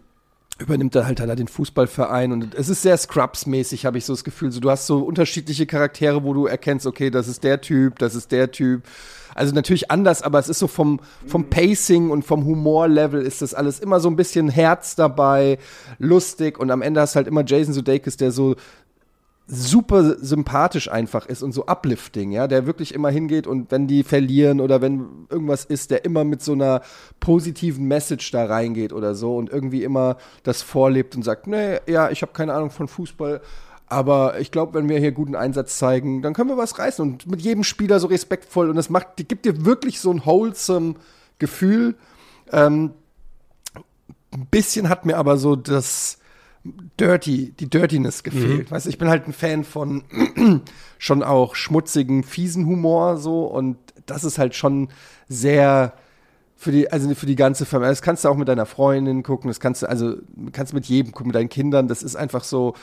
übernimmt er halt da den Fußballverein und es ist sehr Scrubs-mäßig, habe ich so das Gefühl. So, du hast so unterschiedliche Charaktere, wo du erkennst, okay, das ist der Typ, das ist der Typ. Also natürlich anders, aber es ist so vom, vom Pacing und vom Humorlevel ist das alles immer so ein bisschen Herz dabei, lustig und am Ende hast halt immer Jason Sudeikis, der so super sympathisch einfach ist und so uplifting, ja, der wirklich immer hingeht und wenn die verlieren oder wenn irgendwas ist, der immer mit so einer positiven Message da reingeht oder so und irgendwie immer das vorlebt und sagt, nee, ja, ich habe keine Ahnung von Fußball, aber ich glaube, wenn wir hier guten Einsatz zeigen, dann können wir was reißen und mit jedem Spieler so respektvoll und das macht, die gibt dir wirklich so ein wholesome Gefühl. Ähm, ein bisschen hat mir aber so das Dirty, die Dirtiness gefehlt. Weißt du, ich bin halt ein Fan von schon auch schmutzigen, fiesen Humor so und das ist halt schon sehr für die, also für die ganze Familie. Das kannst du auch mit deiner Freundin gucken, das kannst du, also kannst mit jedem gucken, mit deinen Kindern. Das ist einfach so,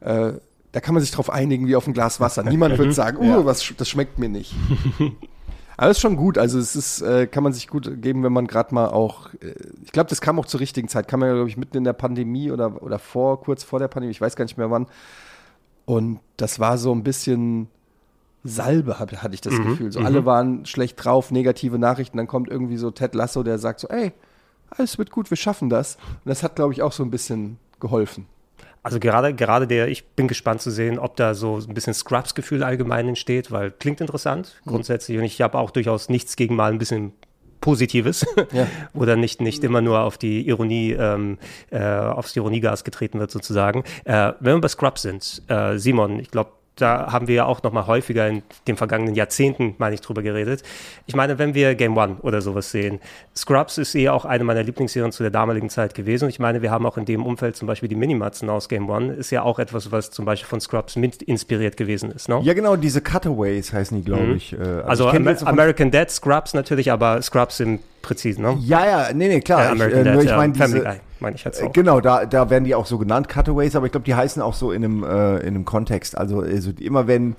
äh, da kann man sich drauf einigen wie auf ein Glas Wasser. Niemand wird sagen, oh, was, sch- das schmeckt mir nicht. Aber ist schon gut. Also es ist, äh, kann man sich gut geben, wenn man gerade mal auch, äh, ich glaube, das kam auch zur richtigen Zeit. Kam ja, glaube ich, mitten in der Pandemie oder, oder vor, kurz vor der Pandemie, ich weiß gar nicht mehr wann. Und das war so ein bisschen Salbe, hab, hatte ich das Gefühl. So alle waren schlecht drauf, negative Nachrichten. Dann kommt irgendwie so Ted Lasso, der sagt so, ey, alles wird gut, wir schaffen das. Und das hat, glaube ich, auch so ein bisschen geholfen. Also gerade, gerade der, ich bin gespannt zu sehen, ob da so ein bisschen Scrubs-Gefühl allgemein entsteht, weil klingt interessant grundsätzlich und ich habe auch durchaus nichts gegen mal ein bisschen Positives, Ja. wo dann nicht, nicht immer nur auf die Ironie, ähm, äh, aufs Ironiegas getreten wird sozusagen. Äh, wenn wir bei Scrubs sind, äh, Simon, ich glaube, da haben wir ja auch noch mal häufiger in den vergangenen Jahrzehnten, meine ich, drüber geredet. Ich meine, wenn wir Game One oder sowas sehen, Scrubs ist eh auch eine meiner Lieblingsserien zu der damaligen Zeit gewesen. Und ich meine, wir haben auch in dem Umfeld zum Beispiel die Minimatzen aus Game One, ist ja auch etwas, was zum Beispiel von Scrubs mit inspiriert gewesen ist. Ne? Ja, genau, diese Cutaways heißen die, glaube ich. Äh, also ich kenn Amer American Dad, Scrubs natürlich, aber Scrubs im präzisen, ne? Ja, ja, nee, nee, klar. Äh, ich, äh, Dad, nur ich ja, meine Family diese, Guy, meine ich jetzt Äh, auch. Genau, da, da werden die auch so genannt, Cutaways, aber ich glaube, die heißen auch so in einem, äh, in einem Kontext. Also, also immer wenn,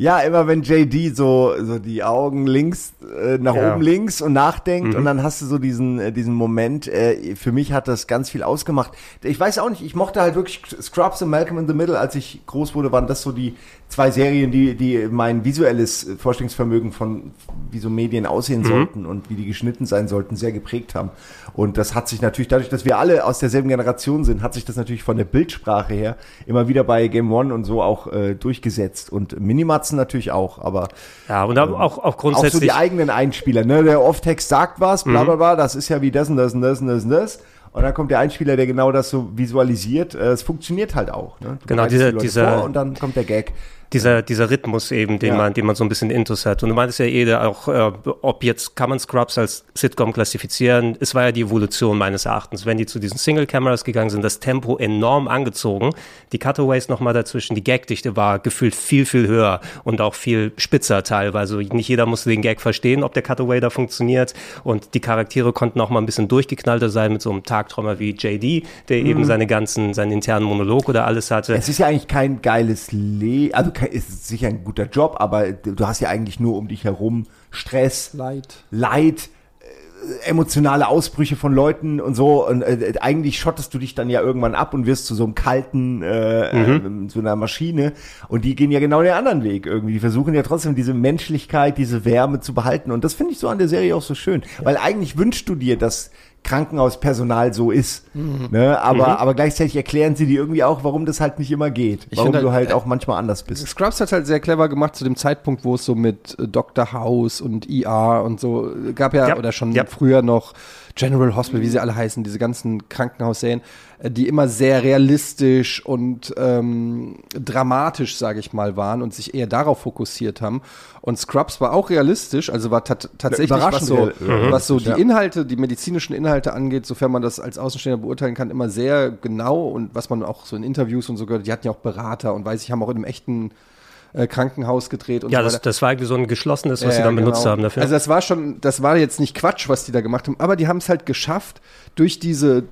ja, immer wenn JD so, so die Augen links, äh, nach Ja. oben links und nachdenkt Mhm. und dann hast du so diesen, äh, diesen Moment, äh, für mich hat das ganz viel ausgemacht. Ich weiß auch nicht, ich mochte halt wirklich Scrubs und Malcolm in the Middle, als ich groß wurde, waren das so die zwei Serien, die, die mein visuelles Vorstellungsvermögen von, wie so Medien aussehen sollten und wie die geschnitten sein sollten, sehr geprägt haben. Und das hat sich natürlich, dadurch, dass wir alle aus derselben Generation sind, hat sich das natürlich von der Bildsprache her immer wieder bei Game One und so auch äh, durchgesetzt. Und Minimatzen natürlich auch, aber Ja, und auch, auch, auch auch so grundsätzlich. die eigenen Einspieler, ne? Der Off-Text sagt was, bla bla bla, das ist ja wie das und das und das und das und das. Und dann kommt der Einspieler, der genau das so visualisiert. Äh, Es funktioniert halt auch. Ne? Genau, dieser- die dieser- vor und dann kommt der Gag. Dieser, dieser Rhythmus eben, den Ja. man, den man so ein bisschen intus hat. Und du meintest ja eh auch, äh, ob jetzt kann man Scrubs als Sitcom klassifizieren. Es war ja die Evolution meines Erachtens. Wenn die zu diesen Single-Cameras gegangen sind, das Tempo enorm angezogen, die Cutaways nochmal dazwischen, die Gagdichte war gefühlt viel, viel höher und auch viel spitzer teilweise. Nicht jeder musste den Gag verstehen, ob der Cutaway da funktioniert. Und die Charaktere konnten auch mal ein bisschen durchgeknallter sein mit so einem Tagträumer wie JD, der eben seine ganzen, seinen internen Monolog oder alles hatte. Es ist ja eigentlich kein geiles Le also ist sicher ein guter Job, aber du hast ja eigentlich nur um dich herum Stress, Leid. Leid, äh, emotionale Ausbrüche von Leuten und so. Und äh, eigentlich schottest du dich dann ja irgendwann ab und wirst zu so einem kalten, äh, äh, so einer Maschine. Und die gehen ja genau den anderen Weg irgendwie. Die versuchen ja trotzdem diese Menschlichkeit, diese Wärme zu behalten. Und das finde ich so an der Serie auch so schön. Weil eigentlich wünschst du dir, dass Krankenhauspersonal so ist. Ne? Aber, aber gleichzeitig erklären sie dir irgendwie auch, warum das halt nicht immer geht. Ich warum finde du halt, halt auch manchmal anders bist. Scrubs hat halt sehr clever gemacht zu dem Zeitpunkt, wo es so mit äh, Dr. House und ER und so äh, gab ja, Ja, oder schon ja. früher noch General Hospital, wie sie alle heißen, diese ganzen Krankenhausserien, äh, die immer sehr realistisch und ähm, dramatisch, sage ich mal, waren und sich eher darauf fokussiert haben. Und Scrubs war auch realistisch, also war tat- tatsächlich, was überraschend so, was so die. Inhalte, die medizinischen Inhalte angeht, sofern man das als Außenstehender beurteilen kann, immer sehr genau und was man auch so in Interviews und so gehört, die hatten ja auch Berater und weiß ich, haben auch in einem echten äh, Krankenhaus gedreht und Ja, so das, das war irgendwie so ein geschlossenes, was Ja, sie dann ja, benutzt genau. haben dafür. Also das war schon, das war jetzt nicht Quatsch, was die da gemacht haben, aber die haben es halt geschafft, durch diese,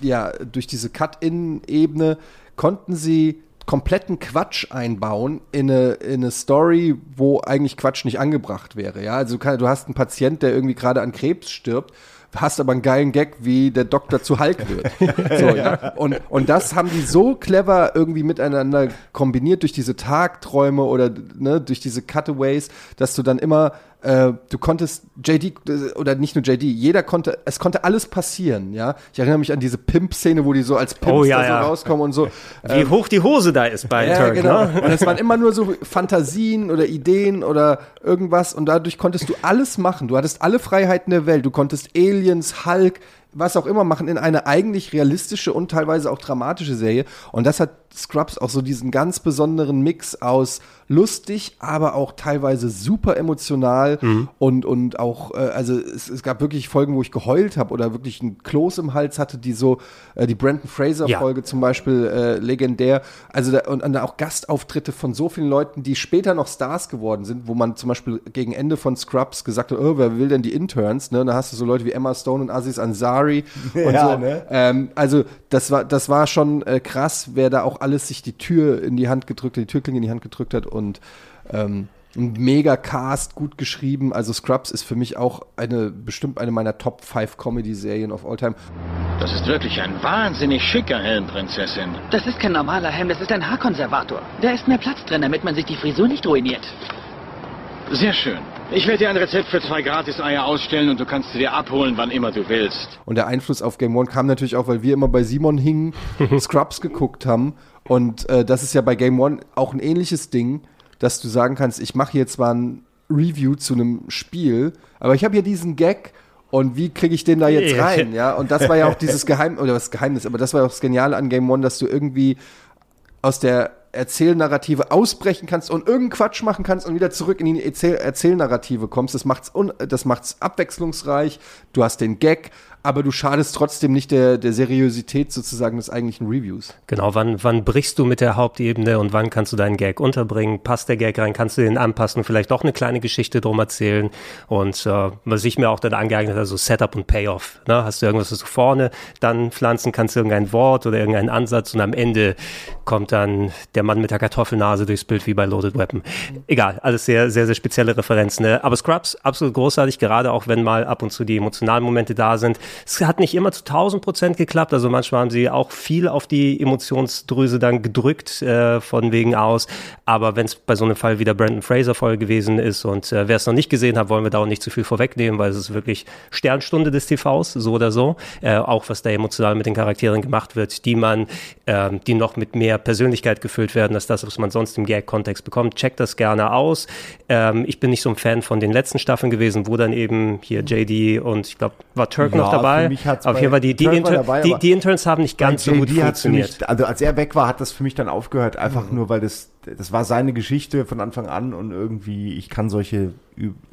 ja, durch diese Cut-In-Ebene konnten sie kompletten Quatsch einbauen in eine, in eine Story, wo eigentlich Quatsch nicht angebracht wäre. Ja, also du, kann, du hast einen Patient, der irgendwie gerade an Krebs stirbt, hast aber einen geilen Gag, wie der Doktor zu Hulk wird. So, ja. und, und das haben die so clever irgendwie miteinander kombiniert durch diese Tagträume oder ne, durch diese Cutaways, dass du dann immer äh, du konntest JD oder nicht nur JD, jeder konnte, es konnte alles passieren, ja. Ich erinnere mich an diese Pimp-Szene, wo die so als Pimps Oh, ja, da so ja. rauskommen und so. Wie hoch die Hose da ist bei Ja, Turk, genau. ne? Und es waren immer nur so Fantasien oder Ideen oder irgendwas und dadurch konntest du alles machen. Du hattest alle Freiheiten der Welt. Du konntest Aliens, Hulk, was auch immer machen in eine eigentlich realistische und teilweise auch dramatische Serie. Und das hat Scrubs auch so diesen ganz besonderen Mix aus lustig, aber auch teilweise super emotional und, und auch, äh, also es, es gab wirklich Folgen, wo ich geheult habe oder wirklich einen Kloß im Hals hatte, die so, äh, die Brandon Fraser-Folge zum Beispiel äh, legendär. Also da, und, und da auch Gastauftritte von so vielen Leuten, die später noch Stars geworden sind, wo man zum Beispiel gegen Ende von Scrubs gesagt hat, oh, wer will denn die Interns? Ne? Da hast du so Leute wie Emma Stone und Aziz Ansari und Ja, so. ne? Ähm, also das war, das war schon äh, krass, wer da auch alles sich die Tür in die Hand gedrückt hat, die Türklinge in die Hand gedrückt hat und ähm, ein mega Cast, gut geschrieben. Also Scrubs ist für mich auch eine, bestimmt eine meiner Top 5 Comedy-Serien of all time. Das ist wirklich ein wahnsinnig schicker Helm, Prinzessin. Das ist kein normaler Helm, das ist ein Haarkonservator. Da ist mehr Platz drin, damit man sich die Frisur nicht ruiniert. Sehr schön. Ich werde dir ein Rezept für zwei Gratis-Eier ausstellen und du kannst sie dir abholen, wann immer du willst. Und der Einfluss auf Game One kam natürlich auch, weil wir immer bei Simon hingen, Scrubs geguckt haben. Und äh, das ist ja bei Game One auch ein ähnliches Ding, dass du sagen kannst, ich mache hier zwar ein Review zu einem Spiel, aber ich habe hier diesen Gag und wie kriege ich den da jetzt rein? Ja, und das war ja auch dieses Geheim oder das Geheimnis, aber das war auch das Geniale an Game One, dass du irgendwie aus der Erzählnarrative ausbrechen kannst und irgendeinen Quatsch machen kannst und wieder zurück in die Erzähl Erzählnarrative kommst. Das macht's, un das macht's abwechslungsreich. Du hast den Gag, aber du schadest trotzdem nicht der, der Seriosität sozusagen des eigentlichen Reviews. Genau, wann, wann brichst du mit der Hauptebene und wann kannst du deinen Gag unterbringen? Passt der Gag rein? Kannst du den anpassen? Vielleicht auch eine kleine Geschichte drum erzählen? Und äh, was ich mir auch dann angeeignet habe, so Setup und Payoff. Ne? Hast du irgendwas, was du vorne dann pflanzen kannst, irgendein Wort oder irgendeinen Ansatz und am Ende kommt dann der Mann mit der Kartoffelnase durchs Bild wie bei Loaded Weapon. Egal, alles sehr, sehr, sehr spezielle Referenzen. Ne? Aber Scrubs, absolut großartig, gerade auch wenn mal ab und zu die emotionalen Momente da sind. Es hat nicht immer zu 1000 Prozent geklappt. Also manchmal haben sie auch viel auf die Emotionsdrüse dann gedrückt, äh, von wegen aus. Aber wenn es bei so einem Fall wie der Brandon Fraser Folge gewesen ist und äh, wer es noch nicht gesehen hat, wollen wir da auch nicht zu viel vorwegnehmen, weil es ist wirklich Sternstunde des TVs, so oder so. Äh, auch was da emotional mit den Charakteren gemacht wird, die man, ähm, die noch mit mehr Persönlichkeit gefüllt werden, als das, was man sonst im Gag-Kontext bekommt. Checkt das gerne aus. Ähm, ich bin nicht so ein Fan von den letzten Staffeln gewesen, wo dann eben hier JD und ich glaube, war Turk Ja, noch dabei. für mich hat's Auf jeden Fall, die, die, Inter dabei, die, die Interns haben nicht ganz so gut funktioniert. mich, also als er weg war, hat das für mich dann aufgehört, einfach nur, weil das, das war seine Geschichte von Anfang an und irgendwie, ich kann solche,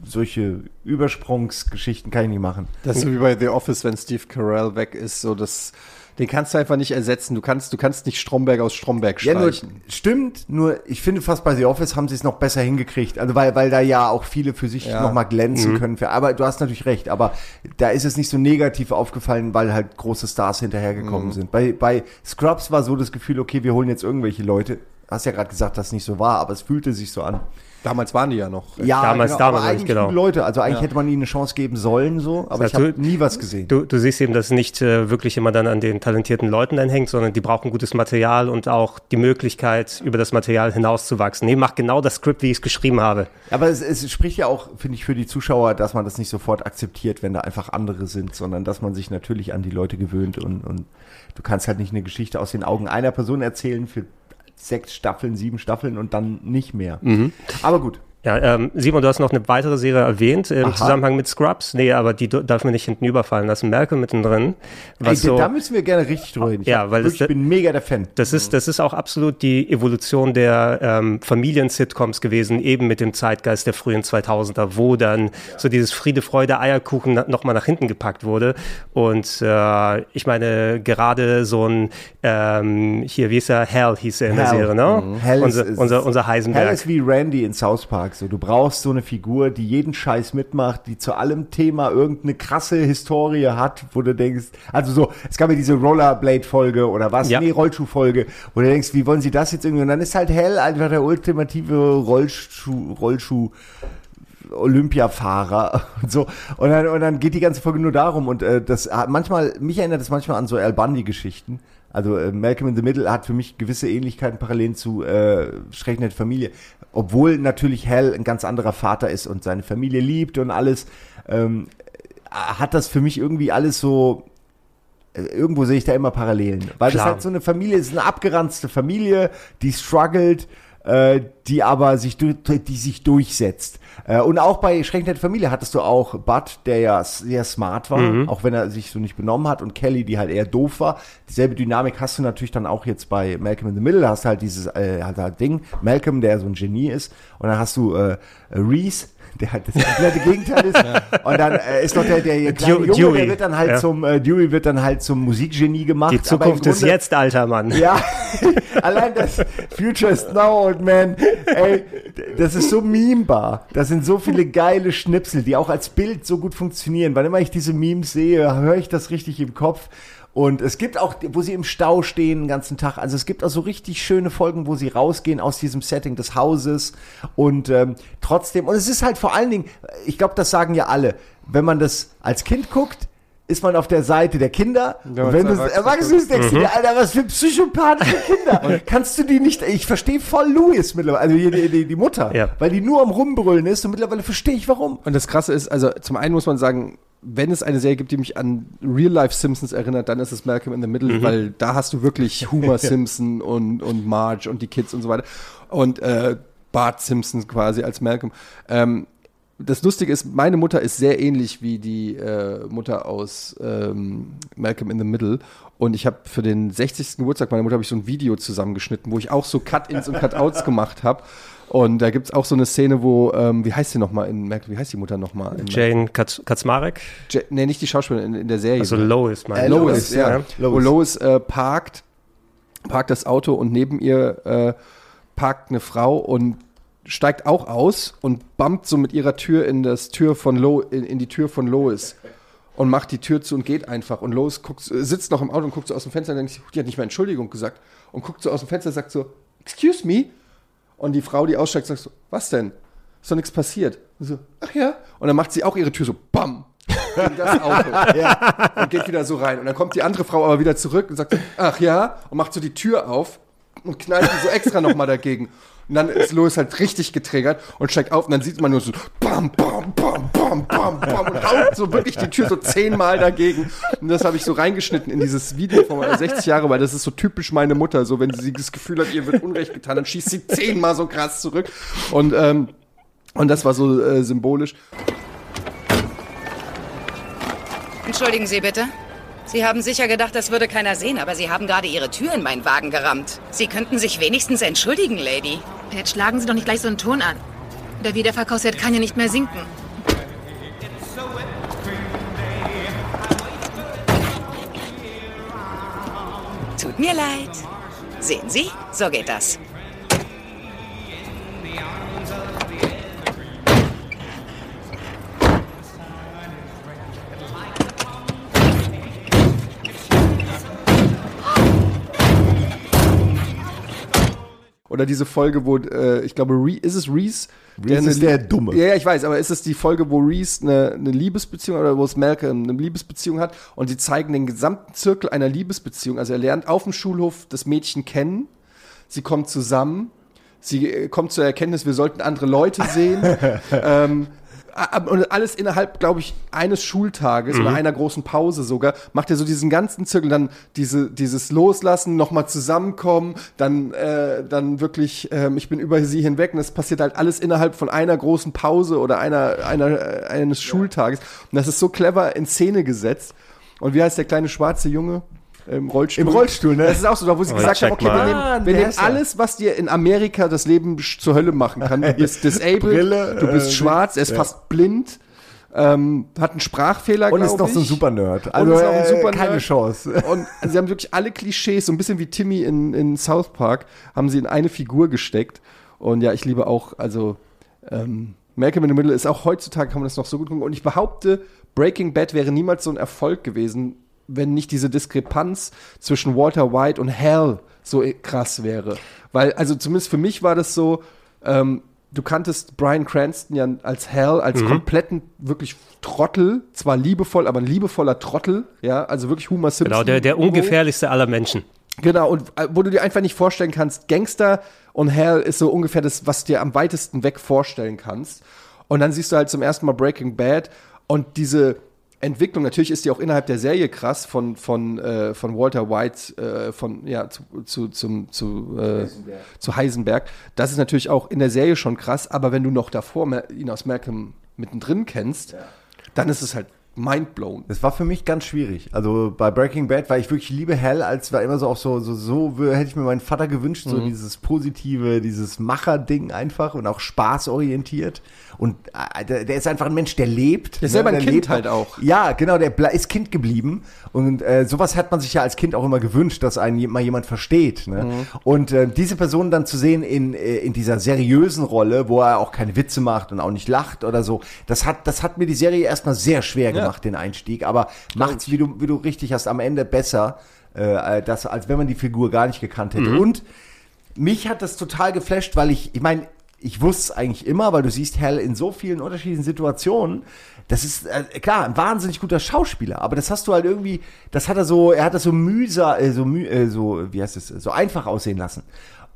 solche Übersprungsgeschichten kann ich nicht machen. Das ist so wie bei The Office, wenn Steve Carell weg ist, so das, den kannst du einfach nicht ersetzen. Du kannst, du kannst nicht Stromberg aus Stromberg Ja, nur, streichen. stimmt, nur ich finde fast bei The Office haben sie es noch besser hingekriegt. Also weil, weil da ja auch viele für sich Ja. noch mal glänzen können. Für, aber du hast natürlich recht, aber da ist es nicht so negativ aufgefallen, weil halt große Stars hinterhergekommen sind. Bei, bei Scrubs war so das Gefühl, okay, wir holen jetzt irgendwelche Leute. Hast ja gerade gesagt, dass es nicht so war, aber es fühlte sich so an. Damals waren die ja noch. Ja, Damals- genau, damals aber eigentlich genau. gute Leute. Also eigentlich hätte man ihnen eine Chance geben sollen, so, aber ich Ja, habe nie was gesehen. Du, du siehst eben, dass es nicht äh, wirklich immer dann an den talentierten Leuten dann hängt, sondern die brauchen gutes Material und auch die Möglichkeit, über das Material hinauszuwachsen. Nee, mach genau das Skript, wie ich es geschrieben habe. Aber es, es spricht ja auch, finde ich, für die Zuschauer, dass man das nicht sofort akzeptiert, wenn da einfach andere sind, sondern dass man sich natürlich an die Leute gewöhnt und, und du kannst halt nicht eine Geschichte aus den Augen einer Person erzählen für sechs Staffeln, sieben Staffeln und dann nicht mehr. Aber gut. Ja, ähm, Simon, du hast noch eine weitere Serie erwähnt im Aha. Zusammenhang mit Scrubs. Nee, aber die darf mir nicht hinten überfallen lassen. Malcolm mittendrin. Ey, Was so, da müssen wir gerne richtig drüber reden. Ich Ja, weil wirklich, das- ich bin mega der Fan. Das ist, das ist auch absolut die Evolution der ähm, Familien-Sitcoms gewesen, eben mit dem Zeitgeist der frühen 2000er, wo dann so dieses Friede, Freude, Eierkuchen na, nochmal nach hinten gepackt wurde. Und äh, ich meine, gerade so ein, ähm, hier, wie ist er, Hell hieß er in der Hell. Serie, ne? Mhm. Hell ist- unser, ist- unser, unser Hell Heisenberg. ist wie Randy in South Park. So, du brauchst so eine Figur, die jeden Scheiß mitmacht, die zu allem Thema irgendeine krasse Historie hat, wo du denkst, also so, es gab ja diese Rollerblade-Folge oder was, Ja. nee, Rollschuh-Folge, wo du denkst, wie wollen sie das jetzt irgendwie? Und dann ist halt Hell einfach der ultimative Rollschuh, Rollschuh, Olympiafahrer und so. Und dann, und dann geht die ganze Folge nur darum. Und äh, das hat manchmal, mich erinnert das manchmal an so Al Bundy-Geschichten. Also äh, Malcolm in the Middle hat für mich gewisse Ähnlichkeiten parallel zu äh, Schrecknet Familie. Obwohl natürlich Hell ein ganz anderer Vater ist und seine Familie liebt und alles, ähm, hat das für mich irgendwie alles so äh, irgendwo sehe ich da immer Parallelen. Weil Klar. das halt so eine Familie ist, eine abgeranzte Familie, die struggelt, äh, die aber sich, du- die sich durchsetzt. Äh, und auch bei Schrecknet Familie hattest du auch Bud, der ja sehr smart war, Mhm. auch wenn er sich so nicht benommen hat, und Kelly, die halt eher doof war. Dieselbe Dynamik hast du natürlich dann auch jetzt bei Malcolm in the Middle, hast halt dieses äh, halt halt Ding, Malcolm, der so ein Genie ist, und dann hast du äh, Reese, der halt das komplette Gegenteil ist. Und dann äh, ist noch der, der kleine Dew- Junge, Dewey. der wird dann halt Ja. zum, äh, Dewey wird dann halt zum Musikgenie gemacht. Die Zukunft ist Grunde- jetzt, alter Mann. Ja, allein das Future is now, old man. Ey, das ist so memebar. Das sind so viele geile Schnipsel, die auch als Bild so gut funktionieren. Wann immer ich diese Memes sehe, höre ich das richtig im Kopf. Und es gibt auch, wo sie im Stau stehen den ganzen Tag. Also es gibt auch so richtig schöne Folgen, wo sie rausgehen aus diesem Setting des Hauses und ähm, trotzdem. Und es ist halt vor allen Dingen, ich glaube, das sagen ja alle, wenn man das als Kind guckt, ist man auf der Seite der Kinder. Ja, und wenn du erwachsen bist, denkst du dir, Alter, was für psychopathische Kinder. Kannst du die nicht, ich verstehe voll Louis mittlerweile, also die, die, die, Mutter, Ja. weil die nur am Rumbrüllen ist und mittlerweile verstehe ich warum. Und das Krasse ist, also zum einen muss man sagen, wenn es eine Serie gibt, die mich an Real-Life Simpsons erinnert, dann ist es Malcolm in the Middle, weil da hast du wirklich Homer Simpson und, und Marge und die Kids und so weiter. Und äh, Bart Simpson quasi als Malcolm. Ähm, das Lustige ist, meine Mutter ist sehr ähnlich wie die äh, Mutter aus ähm, Malcolm in the Middle. Und ich habe für den 60. Geburtstag meiner Mutter habe ich so ein Video zusammengeschnitten, wo ich auch so Cut-ins und Cut-outs gemacht habe. Und da gibt's auch so eine Szene, wo, ähm, wie heißt sie nochmal in Malcolm, wie heißt die Mutter nochmal? Jane Katz Kaczmarek, Ja, nee, nicht die Schauspielerin in, in der Serie. also Lois, mein Äh, Lois, ja. ja. Wo Lois. Lois äh, parkt, parkt das Auto und neben ihr äh, parkt eine Frau und steigt auch aus und bumpt so mit ihrer Tür in das Tür von Lo in, in die Tür von Lois und macht die Tür zu und geht einfach und Lois guckt, sitzt noch im Auto und guckt so aus dem Fenster und denkt sich, die hat nicht mal Entschuldigung gesagt und guckt so aus dem Fenster und sagt so, excuse me und die Frau, die aussteigt, sagt so, was denn? Ist doch nichts passiert. Und so, ach ja. Und dann macht sie auch ihre Tür so, bam, gegen das Auto. Und geht wieder so rein. Und dann kommt die andere Frau aber wieder zurück und sagt, so, ach ja, und macht so die Tür auf und knallt so extra nochmal dagegen. Und dann ist Louis halt richtig getriggert und steigt auf und dann sieht man nur so bam, bam, bam, bam, bam, bam und haut so wirklich die Tür so zehnmal dagegen. Und das habe ich so reingeschnitten in dieses Video von meiner 60 Jahre, weil das ist so typisch meine Mutter. So, wenn sie das Gefühl hat, ihr wird Unrecht getan, dann schießt sie zehnmal so krass zurück. Und, ähm, und das war so äh, symbolisch. Entschuldigen Sie bitte. Sie haben sicher gedacht, das würde keiner sehen, aber Sie haben gerade Ihre Tür in meinen Wagen gerammt. Sie könnten sich wenigstens entschuldigen, Lady. Pat, schlagen Sie doch nicht gleich so einen Ton an. Der Wiederverkaufswert kann ja nicht mehr sinken. Tut mir leid. Sehen Sie, so geht das. Oder diese Folge, wo, äh, ich glaube, Re ist es Reese? Reese ist der Dumme. Ja, ja, ich weiß, aber ist es die Folge, wo Reese eine, eine Liebesbeziehung oder wo es Malcolm eine Liebesbeziehung hat und sie zeigen den gesamten Zirkel einer Liebesbeziehung. Also er lernt auf dem Schulhof das Mädchen kennen, sie kommt zusammen, sie äh, kommt zur Erkenntnis, wir sollten andere Leute sehen. ähm, und alles innerhalb, glaube ich, eines Schultages oder einer großen Pause sogar, macht er so diesen ganzen Zirkel, dann diese, dieses Loslassen, nochmal zusammenkommen, dann, äh, dann wirklich, ähm, ich bin über sie hinweg und das passiert halt alles innerhalb von einer großen Pause oder einer, einer, äh, eines Schultages. Und das ist so clever in Szene gesetzt. Und wie heißt der kleine schwarze Junge? Im Rollstuhl. Im Rollstuhl, ne? Das ist auch so, da wo sie Oh, gesagt haben, okay, wir mal. nehmen, Ah, wir nehmen ist er. alles, was dir in Amerika das Leben zur Hölle machen kann. Du bist disabled, Brille, du bist äh, schwarz, er ist fast blind, ähm, hat einen Sprachfehler, Und ist noch so ein. Super-Nerd. Und Also ein äh, super keine Nerd. Chance. Und sie haben wirklich alle Klischees, so ein bisschen wie Timmy in, in South Park, haben sie in eine Figur gesteckt. Und ja, ich liebe auch, also ähm, Malcolm in the Middle ist auch heutzutage, kann man das noch so gut gucken. Und ich behaupte, Breaking Bad wäre niemals so ein Erfolg gewesen, wenn nicht diese Diskrepanz zwischen Walter White und Hal so krass wäre. Weil, also zumindest für mich war das so, ähm, du kanntest Brian Cranston ja als Hal, als Mhm. kompletten, wirklich Trottel, zwar liebevoll, aber ein liebevoller Trottel, ja, also wirklich Homer Simpson. Genau, der, der ungefährlichste aller Menschen. Genau, und äh, wo du dir einfach nicht vorstellen kannst, Gangster und Hell ist so ungefähr das, was du dir am weitesten weg vorstellen kannst. Und dann siehst du halt zum ersten Mal Breaking Bad und diese Entwicklung, natürlich ist die auch innerhalb der Serie krass, von, von, äh, von Walter White, äh, von, ja, zu, zu, zum, zu, äh, zu Heisenberg. Das ist natürlich auch in der Serie schon krass, aber wenn du noch davor ihn aus Malcolm mittendrin kennst, dann ist es halt mindblown. Das war für mich ganz schwierig. Also bei Breaking Bad, weil ich wirklich liebe Hell, als war immer so auch so, so, so hätte ich mir meinen Vater gewünscht, so dieses positive, dieses Macher-Ding einfach und auch spaßorientiert. Und äh, der, der ist einfach ein Mensch, der lebt. Der ist selber ein Kind lebt halt auch. Ja, genau, der ist Kind geblieben. Und äh, sowas hat man sich ja als Kind auch immer gewünscht, dass einen mal jemand versteht. Ne? Und äh, diese Person dann zu sehen in, äh, in dieser seriösen Rolle, wo er auch keine Witze macht und auch nicht lacht oder so, das hat, das hat mir die Serie erstmal sehr schwer gemacht, den Einstieg. Aber macht's, wie du, wie du richtig hast, am Ende besser, äh, das, als wenn man die Figur gar nicht gekannt hätte. Und mich hat das total geflasht, weil ich, ich meine, ich wusste es eigentlich immer, weil du siehst Hell in so vielen unterschiedlichen Situationen. Das ist äh, klar ein wahnsinnig guter Schauspieler, aber das hast du halt irgendwie, das hat er so, er hat das so mühsam, äh, so, äh, so wie heißt es, so einfach aussehen lassen.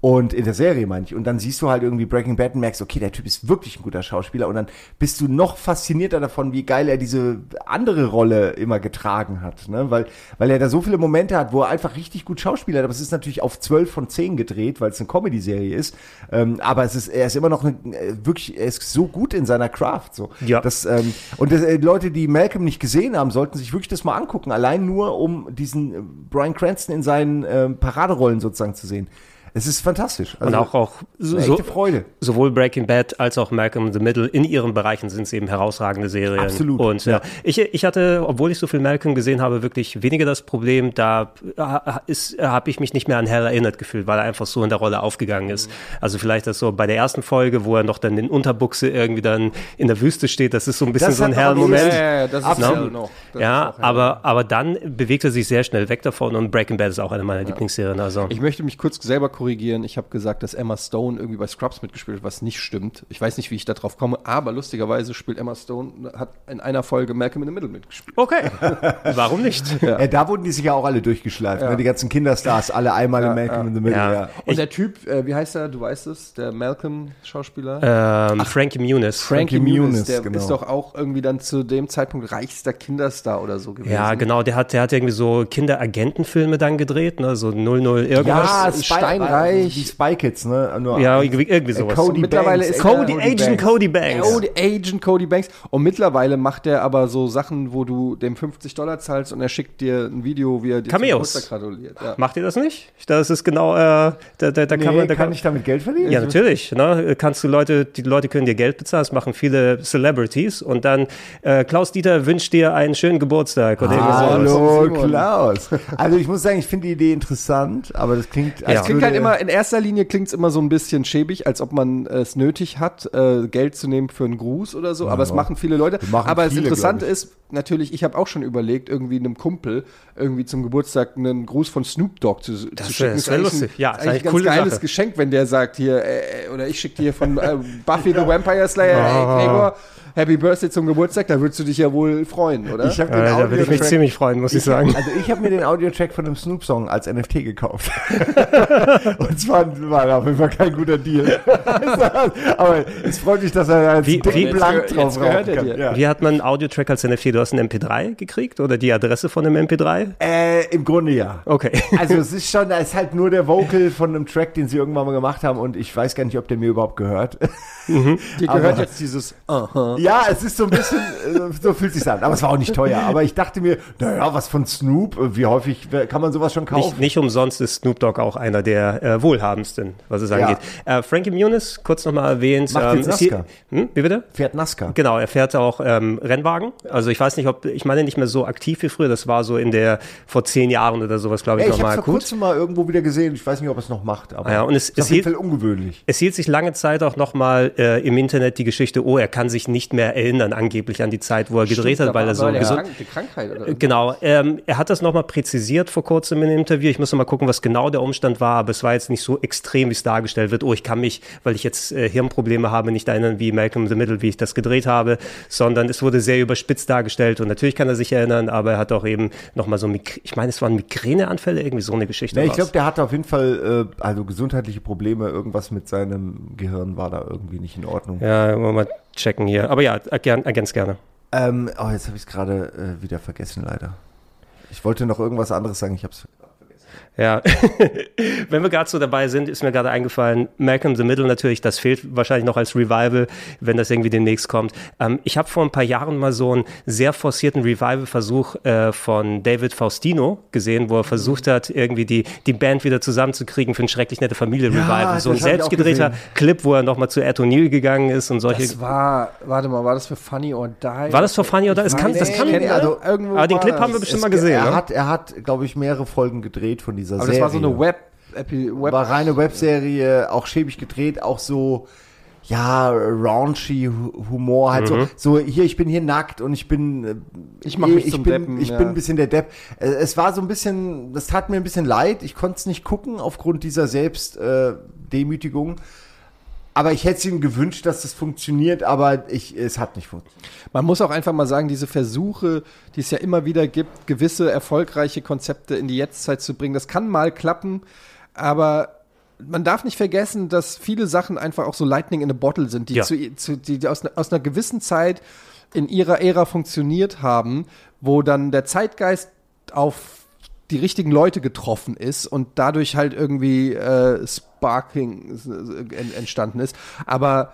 Und in der Serie meine ich. Und dann siehst du halt irgendwie Breaking Bad und merkst, okay, der Typ ist wirklich ein guter Schauspieler. Und dann bist du noch faszinierter davon, wie geil er diese andere Rolle immer getragen hat. Ne? Weil, weil er da so viele Momente hat, wo er einfach richtig gut schauspielert. Aber es ist natürlich auf 12 von 10 gedreht, weil es eine Comedy-Serie ist. Ähm, aber es ist, er ist immer noch eine, äh, wirklich, er ist so gut in seiner Craft. So. Ja. Das, ähm, und das, äh, Leute, die Malcolm nicht gesehen haben, sollten sich wirklich das mal angucken. Allein nur, um diesen äh, Brian Cranston in seinen ähm, Paraderollen sozusagen zu sehen. Es ist fantastisch. Und auch, auch so, Freude. sowohl Breaking Bad als auch Malcolm in the Middle in ihren Bereichen sind es eben herausragende Serien. Absolut, Und ja. ja. ich, ich hatte, obwohl ich so viel Malcolm gesehen habe, wirklich weniger das Problem, da äh, ist, habe ich mich nicht mehr an Hell erinnert gefühlt, weil er einfach so in der Rolle aufgegangen ist. Also vielleicht das so bei der ersten Folge, wo er noch dann in Unterbuchse irgendwie dann in der Wüste steht, das ist so ein bisschen Das so ein Hell-Moment. Ja, ja, das ist Absolut. Hell noch. Das ja, ist aber, aber dann bewegt er sich sehr schnell weg davon und Breaking Bad ist auch eine meiner Lieblingsserien. Also. Ich möchte mich kurz selber korrigieren. Ich habe gesagt, dass Emma Stone irgendwie bei Scrubs mitgespielt hat, was nicht stimmt. Ich weiß nicht, wie ich da drauf komme, aber lustigerweise spielt Emma Stone, hat in einer Folge Malcolm in the Middle mitgespielt. Okay, warum nicht? Äh, da wurden die sich ja auch alle durchgeschleift. Ne? Die ganzen Kinderstars, alle einmal in Malcolm in the Middle. Ja. Ja. Und der Typ, äh, wie heißt er? Du weißt es, der Malcolm-Schauspieler? Ähm, Frankie Muniz. Frankie Frankie Muniz, der genau. ist doch auch irgendwie dann zu dem Zeitpunkt reichster Kinderstar oder so gewesen. Ja, genau, der hat, der hat irgendwie so Kinderagentenfilme dann gedreht, ne, so 00 irgendwas. Ja, Spy- Spy, Steinreich. Die Spy Kids, ne? Nur Ja, irgendwie, irgendwie sowas. Cody mittlerweile Banks, ist Cody, er- Agent Banks. Cody Banks. Die Agent Cody Banks. Und mittlerweile macht er aber so Sachen, wo du dem 50 Dollar zahlst und er schickt dir ein Video, wie er dir Cameos. zum Geburtstag gratuliert. Ja. Macht ihr das nicht? Das ist genau, äh, da, da, da Nee, kann man, da kann ich damit Geld verdienen? Ja, natürlich. Ne? Kannst du Leute, die Leute können dir Geld bezahlen, das machen viele Celebrities und dann äh, Klaus Dieter wünscht dir einen schönen Geburtstag oder. Hallo. Klaus. Also ich muss sagen, ich finde die Idee interessant, aber das klingt. als Es klingt halt würde- immer, in erster Linie klingt es immer so ein bisschen schäbig, als ob man es nötig hat, äh, Geld zu nehmen für einen Gruß oder so. Aber es machen viele Leute. machen Aber viele, das Interessante ist, natürlich, ich habe auch schon überlegt, irgendwie einem Kumpel irgendwie zum Geburtstag einen Gruß von Snoop Dogg zu, zu wär- schicken. das eigentlich lustig. Ja, ist ist eigentlich ein ganz geiles Sache. Geschenk, wenn der sagt hier, äh, oder ich schicke dir von äh, Buffy the Vampire Slayer, ey, Gregor, Happy Birthday zum Geburtstag, da würdest du dich ja wohl freuen, oder? Ich habe den Äh, da würde ich mich ziemlich freuen, muss ich, Ich, sagen. also ich habe mir den Audiotrack von dem Snoop-Song als NFT gekauft. Und zwar war auf jeden Fall kein guter Deal. Aber es freut mich, dass er jetzt Wie- wie- blank jetzt drauf gehört er kann. dir. Ja. Wie hat man einen Audiotrack als NFT? Du hast einen MP3 gekriegt oder die Adresse von einem MP3? Äh, Im Grunde ja. Okay. Also es ist schon, es ist halt nur der Vocal von einem Track, den sie irgendwann mal gemacht haben und ich weiß gar nicht, ob der mir überhaupt gehört. Dir gehört aber- jetzt dieses Aha. Ja, es ist so ein bisschen, äh, so fühlt sich an. Aber es war auch nicht teuer. Aber ich dachte mir, naja, was von Snoop? Wie häufig kann man sowas schon kaufen? Nicht, nicht umsonst ist Snoop Dogg auch einer der äh, wohlhabendsten, was es angeht. Äh, Frankie Muniz, kurz nochmal erwähnt. Macht ist hier- NASCAR. Hm, wie bitte? Fährt NASCAR. Genau, er fährt auch ähm, Rennwagen. Also ich weiß nicht, ob, ich meine nicht mehr so aktiv wie früher, das war so in der, vor zehn Jahren oder sowas, glaube ich, Ey, ich habe nochmal vor gut. kurzem mal irgendwo wieder gesehen. Ich weiß nicht, ob er es noch macht. Aber Ja, und es- ist auf jeden hielt- Fall ungewöhnlich. Es hielt sich lange Zeit auch nochmal äh, im Internet die Geschichte, oh, er kann sich nicht nicht mehr erinnern, angeblich an die Zeit, wo er gedreht Stimmt, hat, weil er so gesund. Krank- die Krankheit oder Genau, ähm, er hat das nochmal präzisiert vor kurzem in einem Interview. Ich muss noch mal gucken, was genau der Umstand war, aber es war jetzt nicht so extrem, wie es dargestellt wird. Oh, ich kann mich, weil ich jetzt äh, Hirnprobleme habe, nicht erinnern wie Malcolm in the Middle, wie ich das gedreht habe, sondern es wurde sehr überspitzt dargestellt und natürlich kann er sich erinnern, aber er hat auch eben nochmal so, Migr ich meine, es waren Migräneanfälle, irgendwie so eine Geschichte. Nee, ich glaube, der hatte auf jeden Fall äh, also gesundheitliche Probleme. Irgendwas mit seinem Gehirn war da irgendwie nicht in Ordnung. Ja, wollen checken hier. Aber ja, äh, gern, äh, ganz gerne. Ähm, oh, jetzt habe ich es gerade äh, wieder vergessen, leider. Ich wollte noch irgendwas anderes sagen, ich habe es Ja, wenn wir gerade so dabei sind, ist mir gerade eingefallen, Malcolm the Middle natürlich, das fehlt wahrscheinlich noch als Revival, wenn das irgendwie demnächst kommt. Ähm, ich habe vor ein paar Jahren mal so einen sehr forcierten Revival-Versuch äh, von David Faustino gesehen, wo er versucht hat, irgendwie die, die Band wieder zusammenzukriegen für ein schrecklich nette Familie-Revival. Ja, so ein das selbstgedrehter. Clip, wo er nochmal zu Ed O'Neill gegangen ist und solche. Das war, warte mal, war das für Funny or Die? War das für Funny or Die? Es kann- das kann- nee, also, irgendwo aber den Clip das. haben wir bestimmt Es- mal gesehen, Er ne? hat, er hat glaube ich, mehrere Folgen gedreht von dieser Aber Serie. das war so eine Web, Epi, Web War reine Webserie, auch schäbig gedreht, auch so, ja, raunchy Hu- Humor, halt Mhm. so, so, hier, ich bin hier nackt und ich bin, äh, Ich mach mich ich zum bin, Deppen, ich ja. bin ein bisschen der Depp. Äh, Es war so ein bisschen, das tat mir ein bisschen leid, ich konnte es nicht gucken aufgrund dieser Selbstdemütigung. Äh. Aber ich hätte es ihm gewünscht, dass das funktioniert, aber ich, es hat nicht funktioniert. Man muss auch einfach mal sagen, diese Versuche, die es ja immer wieder gibt, gewisse erfolgreiche Konzepte in die Jetztzeit zu bringen, das kann mal klappen, aber man darf nicht vergessen, dass viele Sachen einfach auch so Lightning in a Bottle sind, die, Ja. zu, zu, die aus, ne- aus einer gewissen Zeit in ihrer Ära funktioniert haben, wo dann der Zeitgeist auf die richtigen Leute getroffen ist und dadurch halt irgendwie äh, Sparking äh, en- entstanden ist. Aber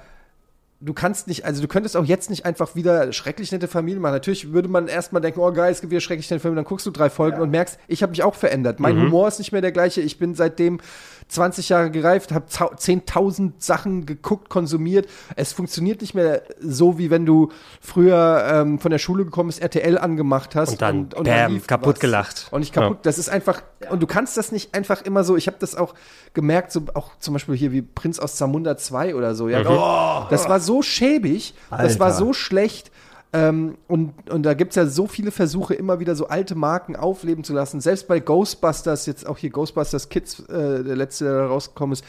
du kannst nicht, also du könntest auch jetzt nicht einfach wieder schrecklich nette Familie machen. Natürlich würde man erstmal denken, oh geil, es gibt wieder schrecklich nette Familie, dann guckst du drei Folgen und merkst, ich habe mich auch verändert. Mein Mhm. Humor ist nicht mehr der gleiche. Ich bin seitdem 20 Jahre gereift, habe 10.000 Sachen geguckt, konsumiert. Es funktioniert nicht mehr so, wie wenn du früher ähm, von der Schule gekommen bist, RTL angemacht hast. Und dann, da bam, lief kaputt was. gelacht. Und nicht kaputt, das ist einfach, und du kannst das nicht einfach immer so, ich habe das auch gemerkt, so auch zum Beispiel hier wie Prinz aus Zamunda 2 oder so, ja, Mhm. oh, das war so schäbig, das war Alter. so schlecht, ähm, und, und da gibt es ja so viele Versuche, immer wieder so alte Marken aufleben zu lassen. Selbst bei Ghostbusters, jetzt auch hier Ghostbusters Kids, äh, der letzte, der da rausgekommen ist,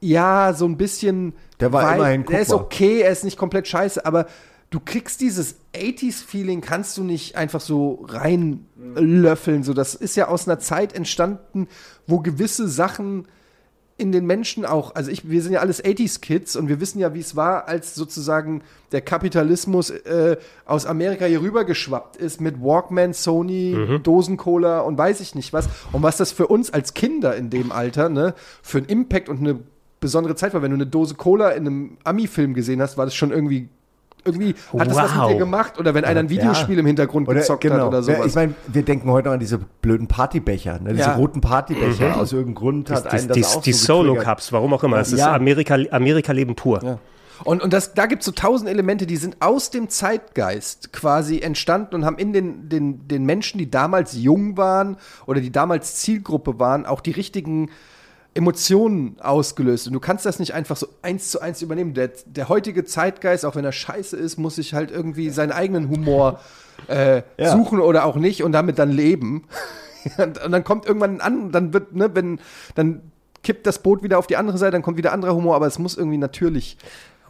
ja, so ein bisschen. Der war immerhin Der ist guckbar. okay, er ist nicht komplett scheiße, aber du kriegst dieses 80s-Feeling, kannst du nicht einfach so reinlöffeln. So, das ist ja aus einer Zeit entstanden, wo gewisse Sachen in den Menschen auch, also ich, wir sind ja alles 80s-Kids und wir wissen ja, wie es war, als sozusagen der Kapitalismus äh, aus Amerika hier rüber geschwappt ist mit Walkman, Sony, Mhm. Dosencola und weiß ich nicht was. Und was das für uns als Kinder in dem Alter, ne, für einen Impact und eine besondere Zeit war. Wenn du eine Dose Cola in einem Ami-Film gesehen hast, war das schon irgendwie, irgendwie hat das was mit dir gemacht. Oder wenn einer ein Videospiel im Hintergrund gezockt hat oder sowas. genau. Ich meine, wir denken heute noch an diese blöden Partybecher, ne? diese Ja. roten Partybecher. Mhm. Aus irgendeinem Grund hat Die, einen das die, auch die so getriggert. Solo-Cups, warum auch immer. Es ist Ja. Amerika, Amerika-Leben pur. Und, und das, da gibt es so tausend Elemente, die sind aus dem Zeitgeist quasi entstanden und haben in den, den, den Menschen, die damals jung waren oder die damals Zielgruppe waren, auch die richtigen Emotionen ausgelöst. Und du kannst das nicht einfach so eins zu eins übernehmen. Der, der heutige Zeitgeist, auch wenn er scheiße ist, muss sich halt irgendwie seinen eigenen Humor äh, Ja. suchen oder auch nicht und damit dann leben. und, und dann kommt irgendwann an, dann wird, ne, wenn, dann kippt das Boot wieder auf die andere Seite, dann kommt wieder anderer Humor, aber es muss irgendwie natürlich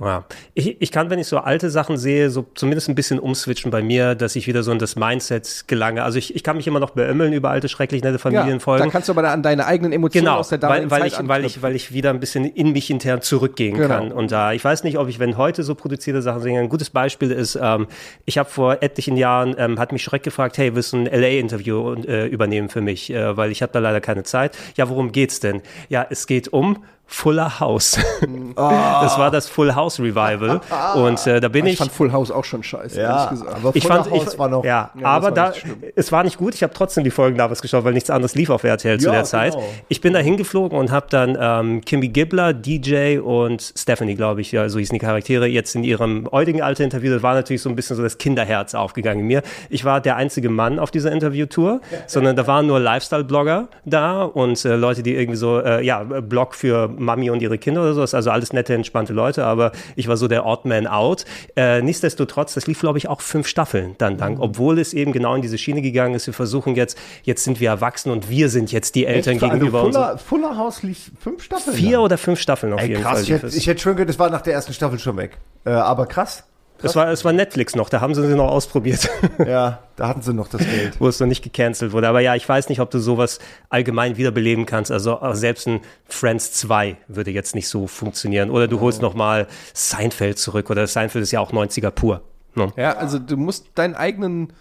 Ja. Ich, ich kann, wenn ich so alte Sachen sehe, so zumindest ein bisschen umswitchen bei mir, dass ich wieder so in das Mindset gelange. Also ich, ich kann mich immer noch beömmeln über alte, schrecklich nette Familienfolgen. da kannst du aber an deine eigenen Emotionen Genau, aus der damaligen weil, weil, Zeit ich, weil, ich, weil ich wieder ein bisschen in mich intern zurückgehen Genau. kann. Und da, ich weiß nicht, ob ich, wenn heute so produzierte Sachen sehen, ein gutes Beispiel ist, ähm, ich habe vor etlichen Jahren, ähm, hat mich Schreck gefragt, hey, willst du ein LA-Interview äh, übernehmen für mich? Äh, weil ich habe da leider keine Zeit. Ja, worum geht's denn? Ja, es geht um Fuller House. Das war das Full House Revival. Und äh, da bin ich ich. fand Full House auch schon scheiße, Ja, ehrlich gesagt. aber ich fand, House ich, war noch. ja, Ja, aber da, es war nicht gut. Ich habe trotzdem die Folgen damals geschaut, weil nichts anderes lief auf RTL zu Ja, der Zeit. genau. Ich bin da hingeflogen und habe dann ähm, Kimmy Gibbler, DJ und Stephanie, glaube ich, ja, so hießen die Charaktere, jetzt in ihrem heutigen Alter Interview. Das war natürlich so ein bisschen so das Kinderherz aufgegangen in mir. Ich war der einzige Mann auf dieser Interviewtour, sondern da waren nur Lifestyle-Blogger da und äh, Leute, die irgendwie so, äh, ja, Blog für Mami und ihre Kinder oder so. Das ist also alles nette, entspannte Leute, aber ich war so der Odd Man out. Äh, nichtsdestotrotz, das lief, glaube ich, auch fünf Staffeln dann lang, Mhm. obwohl es eben genau in diese Schiene gegangen ist. Wir versuchen jetzt, jetzt sind wir erwachsen und wir sind jetzt die Eltern Echt? Eine gegenüber uns. Fuller, Fuller House lief fünf Staffeln. Vier lang. oder fünf Staffeln auf Ey, jeden krass, Fall. ich hätte, ich hätte schon gehört, das war nach der ersten Staffel schon weg. Äh, aber krass. Es war, es war Netflix noch, da haben sie sie noch ausprobiert, Ja, da hatten sie noch das Geld. wo es noch nicht gecancelt wurde. Aber ja, ich weiß nicht, ob du sowas allgemein wiederbeleben kannst. Also selbst ein Friends 2 würde jetzt nicht so funktionieren. Oder du holst noch mal Seinfeld zurück. Oder Seinfeld ist ja auch 90er pur. Ne? Ja, also du musst deinen eigenen.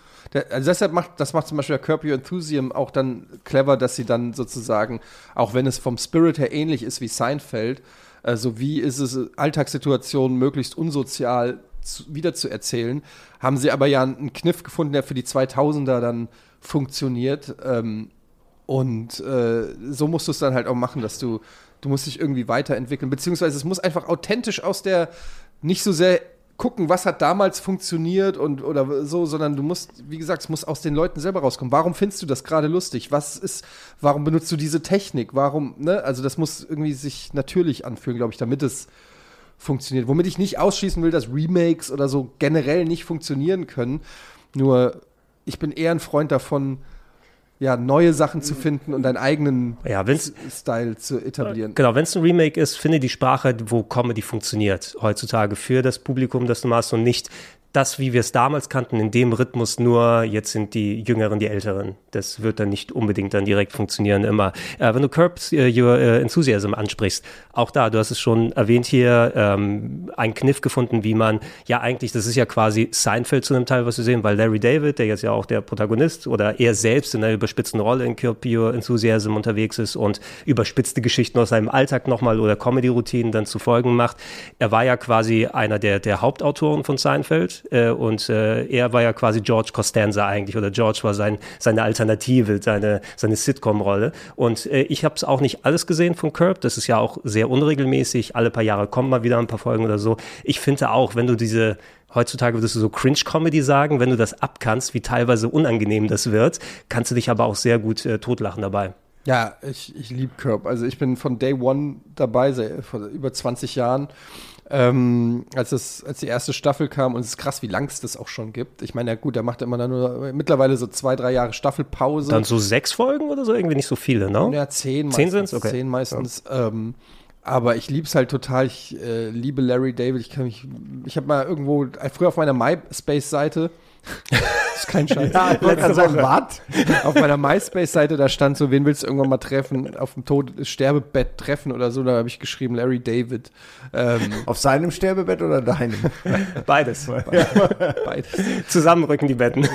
Also deshalb macht, das macht zum Beispiel der Curb Your Enthusiasm auch dann clever, dass sie dann sozusagen, auch wenn es vom Spirit her ähnlich ist wie Seinfeld, also wie ist es, Alltagssituationen möglichst unsozial zu, wieder zu erzählen, haben sie aber ja einen Kniff gefunden, der für die 2000er dann funktioniert. Ähm, und äh, so musst du es dann halt auch machen, dass du, du musst dich irgendwie weiterentwickeln, beziehungsweise es muss einfach authentisch aus der, nicht so sehr gucken, was hat damals funktioniert und oder so, sondern du musst, wie gesagt, es muss aus den Leuten selber rauskommen. Warum findest du das gerade lustig? Was ist, warum benutzt du diese Technik? Warum, ne? Also das muss irgendwie sich natürlich anfühlen, glaube ich, damit es funktioniert. Womit ich nicht ausschließen will, dass Remakes oder so generell nicht funktionieren können. Nur ich bin eher ein Freund davon, ja, neue Sachen zu finden und deinen eigenen Ja, Style zu etablieren. Genau, wenn es ein Remake ist, finde die Sprache, wo Comedy funktioniert heutzutage für das Publikum, das du machst und nicht das, wie wir es damals kannten, in dem Rhythmus nur, jetzt sind die Jüngeren die Älteren. Das wird dann nicht unbedingt dann direkt funktionieren immer. Äh, wenn du Curb äh, Your äh, Enthusiasm ansprichst, auch da, du hast es schon erwähnt hier, ähm, einen Kniff gefunden, wie man, ja eigentlich, das ist ja quasi Seinfeld zu einem Teil, was wir sehen, weil Larry David, der jetzt ja auch der Protagonist oder er selbst in einer überspitzten Rolle in Curb Your Enthusiasm unterwegs ist und überspitzte Geschichten aus seinem Alltag nochmal oder Comedy-Routinen dann zu Folgen macht. Er war ja quasi einer der, der Hauptautoren von Seinfeld äh, und äh, er war ja quasi George Costanza eigentlich oder George war sein, seine Alternative, seine, seine Sitcom-Rolle. Und äh, ich habe es auch nicht alles gesehen von Curb, das ist ja auch sehr unregelmäßig, alle paar Jahre kommen mal wieder ein paar Folgen oder so. Ich finde auch, wenn du diese Heutzutage würdest du so Cringe-Comedy sagen, wenn du das abkannst, wie teilweise unangenehm das wird, kannst du dich aber auch sehr gut äh, totlachen dabei. Ja, ich, ich liebe Curb. Also ich bin von Day One dabei, vor über 20 Jahren. Ähm, als, es, als die erste Staffel kam und es ist krass, wie lang es das auch schon gibt. Ich meine, ja gut, da macht er immer dann nur mittlerweile so zwei, drei Jahre Staffelpause. Dann so sechs Folgen oder so, irgendwie nicht so viele, ne? Ja, zehn Zehn meistens. sind's? Okay. Zehn meistens. Ähm, aber ich liebe es halt total. Ich äh, liebe Larry David. Ich kann mich, ich habe mal irgendwo, früher auf meiner MySpace-Seite, das ist kein Scheiß. Ja, gerade sagen, was? auf meiner MySpace-Seite, da stand so, wen willst du irgendwann mal treffen, auf dem Tod Sterbebett treffen oder so, da habe ich geschrieben, Larry David. Ähm, Auf seinem Sterbebett oder deinem? Beides. beides. Zusammenrücken die Betten.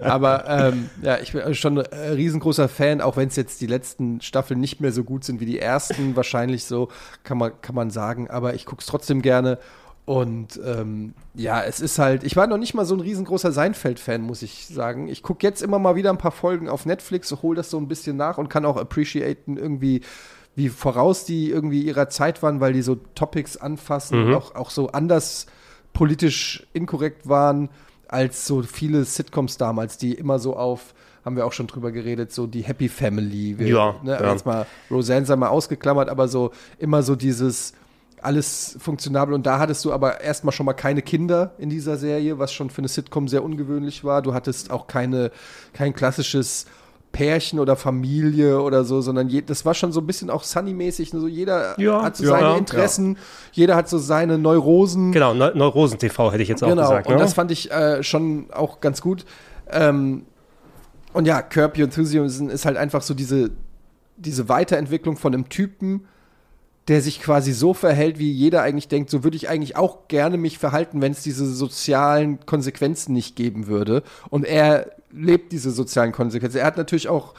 Aber ähm, ja, ich bin schon ein riesengroßer Fan, auch wenn es jetzt die letzten Staffeln nicht mehr so gut sind wie die ersten, wahrscheinlich so, kann man, kann man sagen. Aber ich gucke es trotzdem gerne. Und ähm, ja, es ist halt, ich war noch nicht mal so ein riesengroßer Seinfeld-Fan, muss ich sagen. Ich gucke jetzt immer mal wieder ein paar Folgen auf Netflix, hole das so ein bisschen nach und kann auch appreciaten irgendwie, wie voraus die irgendwie ihrer Zeit waren, weil die so Topics anfassen und auch, auch so anders politisch inkorrekt waren als so viele Sitcoms damals, die immer so auf, haben wir auch schon drüber geredet, so die Happy Family. Wir, Ja, ne, ja. Jetzt mal Roseanne sei mal ausgeklammert, aber so immer so dieses alles funktionabel und da hattest du aber erstmal schon mal keine Kinder in dieser Serie, was schon für eine Sitcom sehr ungewöhnlich war. Du hattest auch keine, kein klassisches Pärchen oder Familie oder so, sondern je, das war schon so ein bisschen auch Sunny-mäßig. So jeder Ja, hat so ja, seine ja. Interessen, jeder hat so seine Neurosen. Genau, Neu Neurosen-TV hätte ich jetzt auch Genau, gesagt. und Ne? das fand ich äh, schon auch ganz gut. Ähm, und ja, Curb Your Enthusiasm ist halt einfach so diese, diese Weiterentwicklung von einem Typen, der sich quasi so verhält, wie jeder eigentlich denkt, so würde ich eigentlich auch gerne mich verhalten, wenn es diese sozialen Konsequenzen nicht geben würde. Und er lebt diese sozialen Konsequenzen. Er hat natürlich auch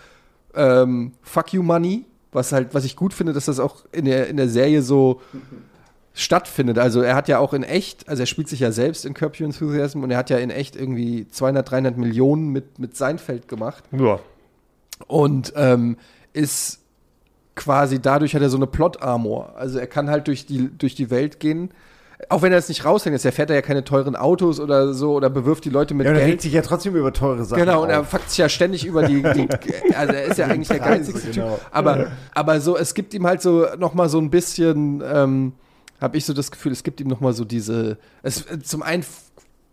ähm, Fuck You Money, was halt, was ich gut finde, dass das auch in der, in der Serie so stattfindet. Also er hat ja auch in echt, also er spielt sich ja selbst in Curb Your Enthusiasm und er hat ja in echt irgendwie 200, 300 Millionen mit, mit Seinfeld gemacht Ja. und ähm, ist quasi dadurch hat er so eine Plot-Armor. Also er kann halt durch die, durch die Welt gehen. auch wenn er es nicht raushängt, ist, er fährt er ja keine teuren Autos oder so oder bewirft die Leute mit Ja, und er regt Geld. sich ja trotzdem über teure Sachen Genau, und er auf. fuckt sich ja ständig über die, die also er ist ja eigentlich der geizigste genau. Typ. Aber, aber so, es gibt ihm halt so nochmal so ein bisschen, ähm, habe ich so das Gefühl, es gibt ihm nochmal so diese, es, zum einen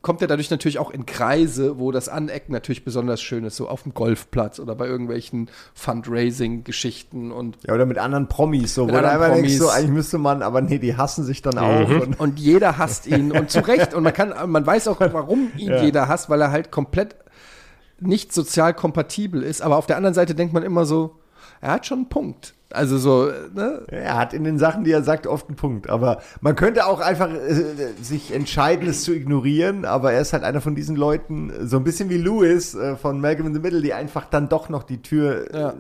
kommt er dadurch natürlich auch in Kreise, wo das Anecken natürlich besonders schön ist, so auf dem Golfplatz oder bei irgendwelchen Fundraising-Geschichten und Ja, oder mit anderen Promis, so, wo du einfach denkst, Promis. so, eigentlich müsste man, aber nee, die hassen sich dann auch. Und, und jeder hasst ihn und zu Recht und man kann man weiß auch warum ihn Ja. jeder hasst, weil er halt komplett nicht sozial kompatibel ist, aber auf der anderen Seite denkt man immer so, er hat schon einen Punkt. Also so, ne? er hat in den Sachen, die er sagt, oft einen Punkt. Aber man könnte auch einfach äh, sich entscheiden, es zu ignorieren. Aber er ist halt einer von diesen Leuten, so ein bisschen wie Lewis äh, von Malcolm in the Middle, die einfach dann doch noch die Tür. Ja. Äh,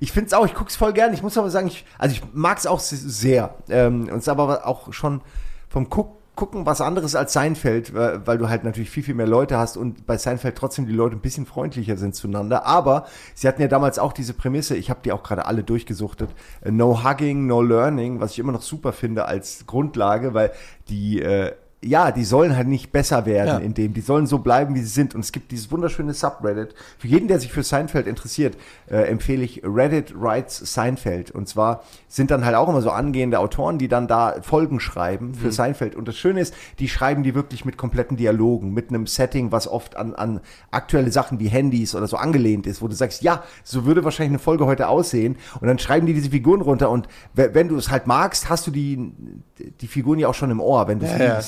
ich finde es auch, ich gucke es voll gern. Ich muss aber sagen, ich, also ich mag es auch se- sehr. Ähm, und es ist aber auch schon vom Guck, Gucken was anderes als Seinfeld, weil, du halt natürlich viel, viel mehr Leute hast und bei Seinfeld trotzdem die Leute ein bisschen freundlicher sind zueinander. Aber sie hatten ja damals auch diese Prämisse, ich habe die auch gerade alle durchgesuchtet, äh, no hugging, no learning, was ich immer noch super finde als Grundlage, weil die äh, ja, die sollen halt nicht besser werden Ja. in dem, die sollen so bleiben, wie sie sind. Und es gibt dieses wunderschöne Subreddit. Für jeden, der sich für Seinfeld interessiert, äh, empfehle ich Reddit Writes Seinfeld. Und zwar sind dann halt auch immer so angehende Autoren, die dann da Folgen schreiben für Seinfeld. Und das Schöne ist, die schreiben die wirklich mit kompletten Dialogen, mit einem Setting, was oft an, an aktuelle Sachen wie Handys oder so angelehnt ist, wo du sagst, ja, so würde wahrscheinlich eine Folge heute aussehen. Und dann schreiben die diese Figuren runter. Und we- wenn du es halt magst, hast du die, die Figuren ja auch schon im Ohr, wenn du es Ja, ja.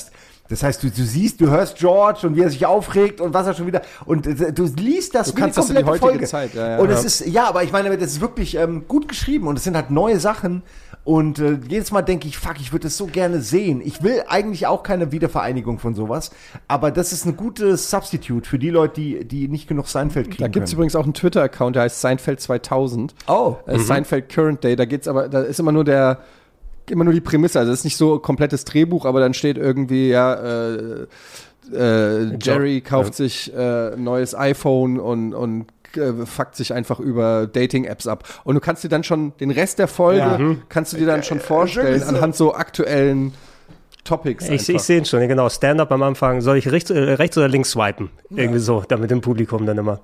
Das heißt, du, du siehst, du hörst George und wie er sich aufregt und was er schon wieder und äh, du liest das Du wie kannst eine das in die komplette heutige Folge. Zeit, ja, ja. und es ist ja, aber ich meine, das ist wirklich ähm, gut geschrieben und es sind halt neue Sachen und äh, jedes Mal denke ich, fuck, ich würde das so gerne sehen. Ich will eigentlich auch keine Wiedervereinigung von sowas, aber das ist ein gutes Substitute für die Leute, die die nicht genug Seinfeld kriegen Da gibt es können. übrigens auch einen Twitter-Account, der heißt Seinfeld 2000. Oh. Äh, Seinfeld Current Day, da geht's aber, da ist immer nur der, immer nur die Prämisse, also es ist nicht so komplettes Drehbuch, aber dann steht irgendwie, ja, äh, äh, Jerry kauft sich äh, ein neues iPhone und, und äh, fuckt sich einfach über Dating-Apps ab. Und du kannst dir dann schon den Rest der Folge, Ja. kannst du dir dann schon vorstellen, anhand so aktuellen Topics. Ich, ich sehe ihn schon, ja, genau. Stand-up am Anfang. Soll ich rechts, äh, rechts oder links swipen? Irgendwie so, damit im Publikum dann immer.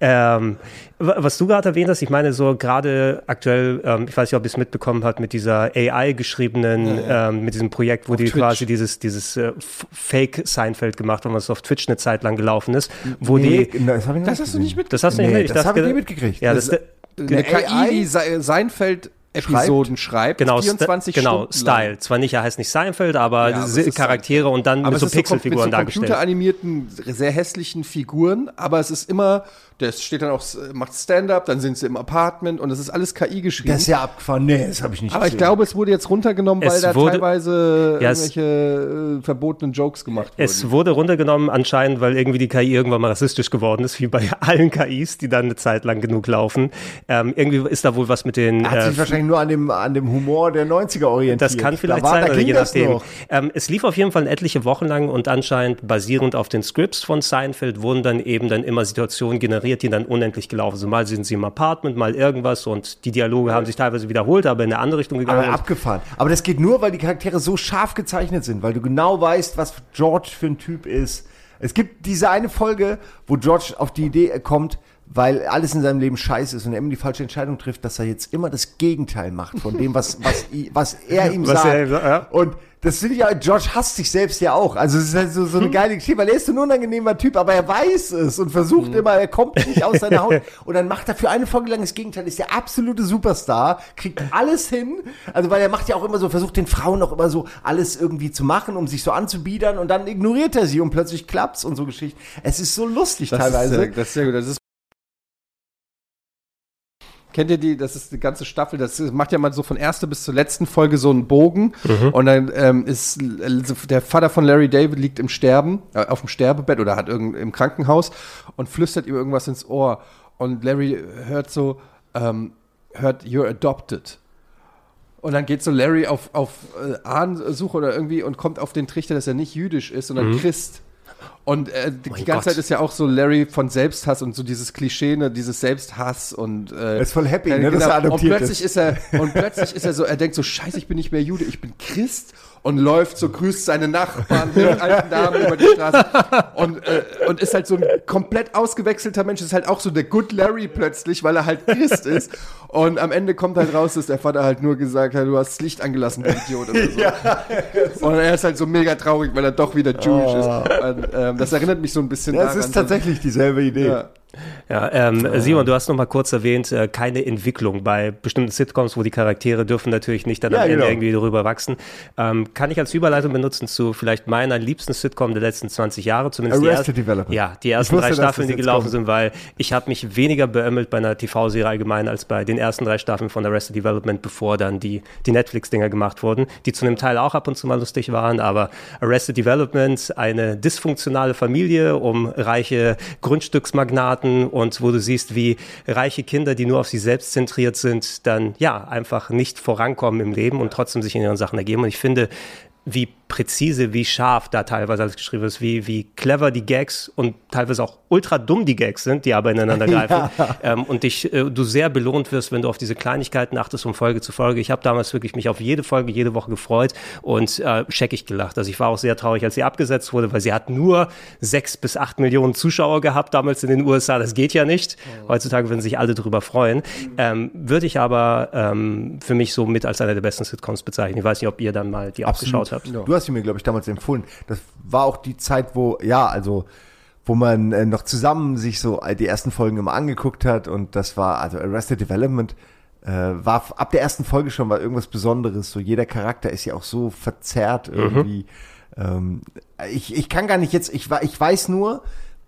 Ähm, wa- was du gerade erwähnt hast, ich meine so gerade aktuell, ähm, ich weiß nicht, ob ihr es mitbekommen habt, mit dieser AI geschriebenen, Ähm, mit diesem Projekt, wo die Twitch. quasi dieses, dieses äh, Fake-Seinfeld gemacht haben, was auf Twitch eine Zeit lang gelaufen ist, wo Nee, die, das, das hast du nicht mit. das hast du nicht Nee, mit? Ich das dachte, hab ich nie ge- mitgekriegt. Ja, das, Das- das, Eine AI? KI, die Se Seinfeld Episoden schreibt, Genau, 24 St genau, Stunden lang. Style. Zwar nicht, er heißt nicht Seinfeld, aber, Ja, Charaktere und dann Aber mit so ist so Pixelfiguren mit so dargestellt. computeranimierten, sehr hässlichen Figuren, aber es ist immer, das steht dann auch, macht Stand-up, dann sind sie im Apartment und es ist alles KI geschrieben. Das ist ja abgefahren. Nee, das habe ich nicht aber ich glaube, es wurde jetzt runtergenommen, weil Es da wurde- teilweise Ja, irgendwelche äh, verbotenen Jokes gemacht wurden. Es wurde runtergenommen anscheinend, weil irgendwie die KI irgendwann mal rassistisch geworden ist, wie bei allen KIs, die dann eine Zeit lang genug laufen. Ähm, irgendwie ist da wohl was mit den. Hat äh, sich wahrscheinlich nur an dem, an dem Humor der 90er orientiert. das kann vielleicht da war, sein, oder je das nachdem. Ähm, es lief auf jeden Fall etliche Wochen lang und anscheinend basierend auf den Scripts von Seinfeld wurden dann eben dann immer Situationen generiert, die dann unendlich gelaufen sind. Mal sind sie im Apartment, mal irgendwas und die Dialoge haben sich teilweise wiederholt, aber in eine andere Richtung gegangen. Aber abgefahren. Aber das geht nur, weil die Charaktere so scharf gezeichnet sind, weil du genau weißt, was George für ein Typ ist. Es gibt diese eine Folge, wo George auf die Idee kommt, weil alles in seinem Leben scheiße ist und er immer die falsche Entscheidung trifft, dass er jetzt immer das Gegenteil macht von dem, was, was, was er ihm Was sagt. er ihm sagt, ja. Und das finde ich ja, George hasst sich selbst ja auch. Also es ist halt so, so eine geile Geschichte, weil er ist so ein unangenehmer Typ, aber er weiß es und versucht immer, er kommt nicht aus seiner Haut. Und dann macht er für eine Folge lang das Gegenteil, ist der absolute Superstar, kriegt alles hin. Also weil er macht ja auch immer so, versucht den Frauen auch immer so alles irgendwie zu machen, um sich so anzubiedern und dann ignoriert er sie und plötzlich klappt's und so Geschichten. Es ist so lustig das teilweise. Ist sehr, das ist sehr gut. Das ist Kennt ihr die, das ist die ganze Staffel, das macht ja mal so von erster bis zur letzten Folge so einen Bogen. Und dann ähm, ist äh, der Vater von Larry David liegt im Sterben, äh, auf dem Sterbebett oder hat irgend im Krankenhaus und flüstert ihm irgendwas ins Ohr. Und Larry hört so, ähm, hört You're adopted. Und dann geht so Larry auf, auf äh, Ahnensuche oder irgendwie und kommt auf den Trichter, dass er nicht jüdisch ist, sondern Christ. Und äh, die Mein ganze Gott. Zeit ist ja auch so Larry von Selbsthass und so dieses Klischee, ne, dieses Selbsthass und äh, Er ist voll happy, ne, dass er und adoptiert plötzlich ist. ist. er und plötzlich ist er so, er denkt so, scheiße, ich bin nicht mehr Jude, ich bin Christ und läuft so, grüßt seine Nachbarn, hilft alten Damen über die Straße und, äh, und ist halt so ein komplett ausgewechselter Mensch, ist halt auch so der Good Larry plötzlich, weil er halt Christ ist und am Ende kommt halt raus, dass der Vater halt nur gesagt hat, du hast das Licht angelassen, du Idiot oder so. Und er ist halt so mega traurig, weil er doch wieder Jewish ist. Und, ähm, das erinnert mich so ein bisschen Ja, daran. es ist tatsächlich dieselbe Idee. Ja. Ja, ähm, Simon, du hast noch mal kurz erwähnt, äh, keine Entwicklung bei bestimmten Sitcoms, wo die Charaktere dürfen natürlich nicht dann am Ja, Ende genau. irgendwie darüber wachsen. Ähm, kann ich als Überleitung benutzen zu vielleicht meiner liebsten Sitcom der letzten 20 Jahre, zumindest die Arrested ersten, Development. Ja, die ersten wusste, drei Staffeln, die gelaufen kommt. sind, weil ich habe mich weniger beömmelt bei einer TV-Serie allgemein als bei den ersten drei Staffeln von Arrested Development, bevor dann die, die Netflix-Dinger gemacht wurden, die zu einem Teil auch ab und zu mal lustig waren, aber Arrested Development, eine dysfunktionale Familie um reiche Grundstücksmagnaten und wo du siehst, wie reiche Kinder, die nur auf sich selbst zentriert sind, dann ja einfach nicht vorankommen im Leben und trotzdem sich in ihren Sachen ergeben. Und ich finde, wie präzise, wie scharf da teilweise alles geschrieben ist, wie, wie clever die Gags und teilweise auch ultra dumm die Gags sind, die aber ineinander greifen. Ähm, und dich, äh, du sehr belohnt wirst, wenn du auf diese Kleinigkeiten achtest von Folge zu Folge. Ich habe damals wirklich mich auf jede Folge, jede Woche gefreut und äh, scheckig gelacht. Also ich war auch sehr traurig, als sie abgesetzt wurde, weil sie hat nur sechs bis acht Millionen Zuschauer gehabt damals in den USA. Das geht ja nicht. Heutzutage würden sich alle drüber freuen. Ähm, Würde ich aber ähm, für mich so mit als einer der besten Sitcoms bezeichnen. Ich weiß nicht, ob ihr dann mal die abgeschaut habt. Du hast sie mir, glaube ich, damals empfohlen. Das war auch die Zeit, wo, ja, also, wo man äh, noch zusammen sich so die ersten Folgen immer angeguckt hat und das war, also Arrested Development äh, war ab der ersten Folge schon mal irgendwas Besonderes. So jeder Charakter ist ja auch so verzerrt irgendwie. Ähm, ich, ich kann gar nicht jetzt, ich, ich weiß nur,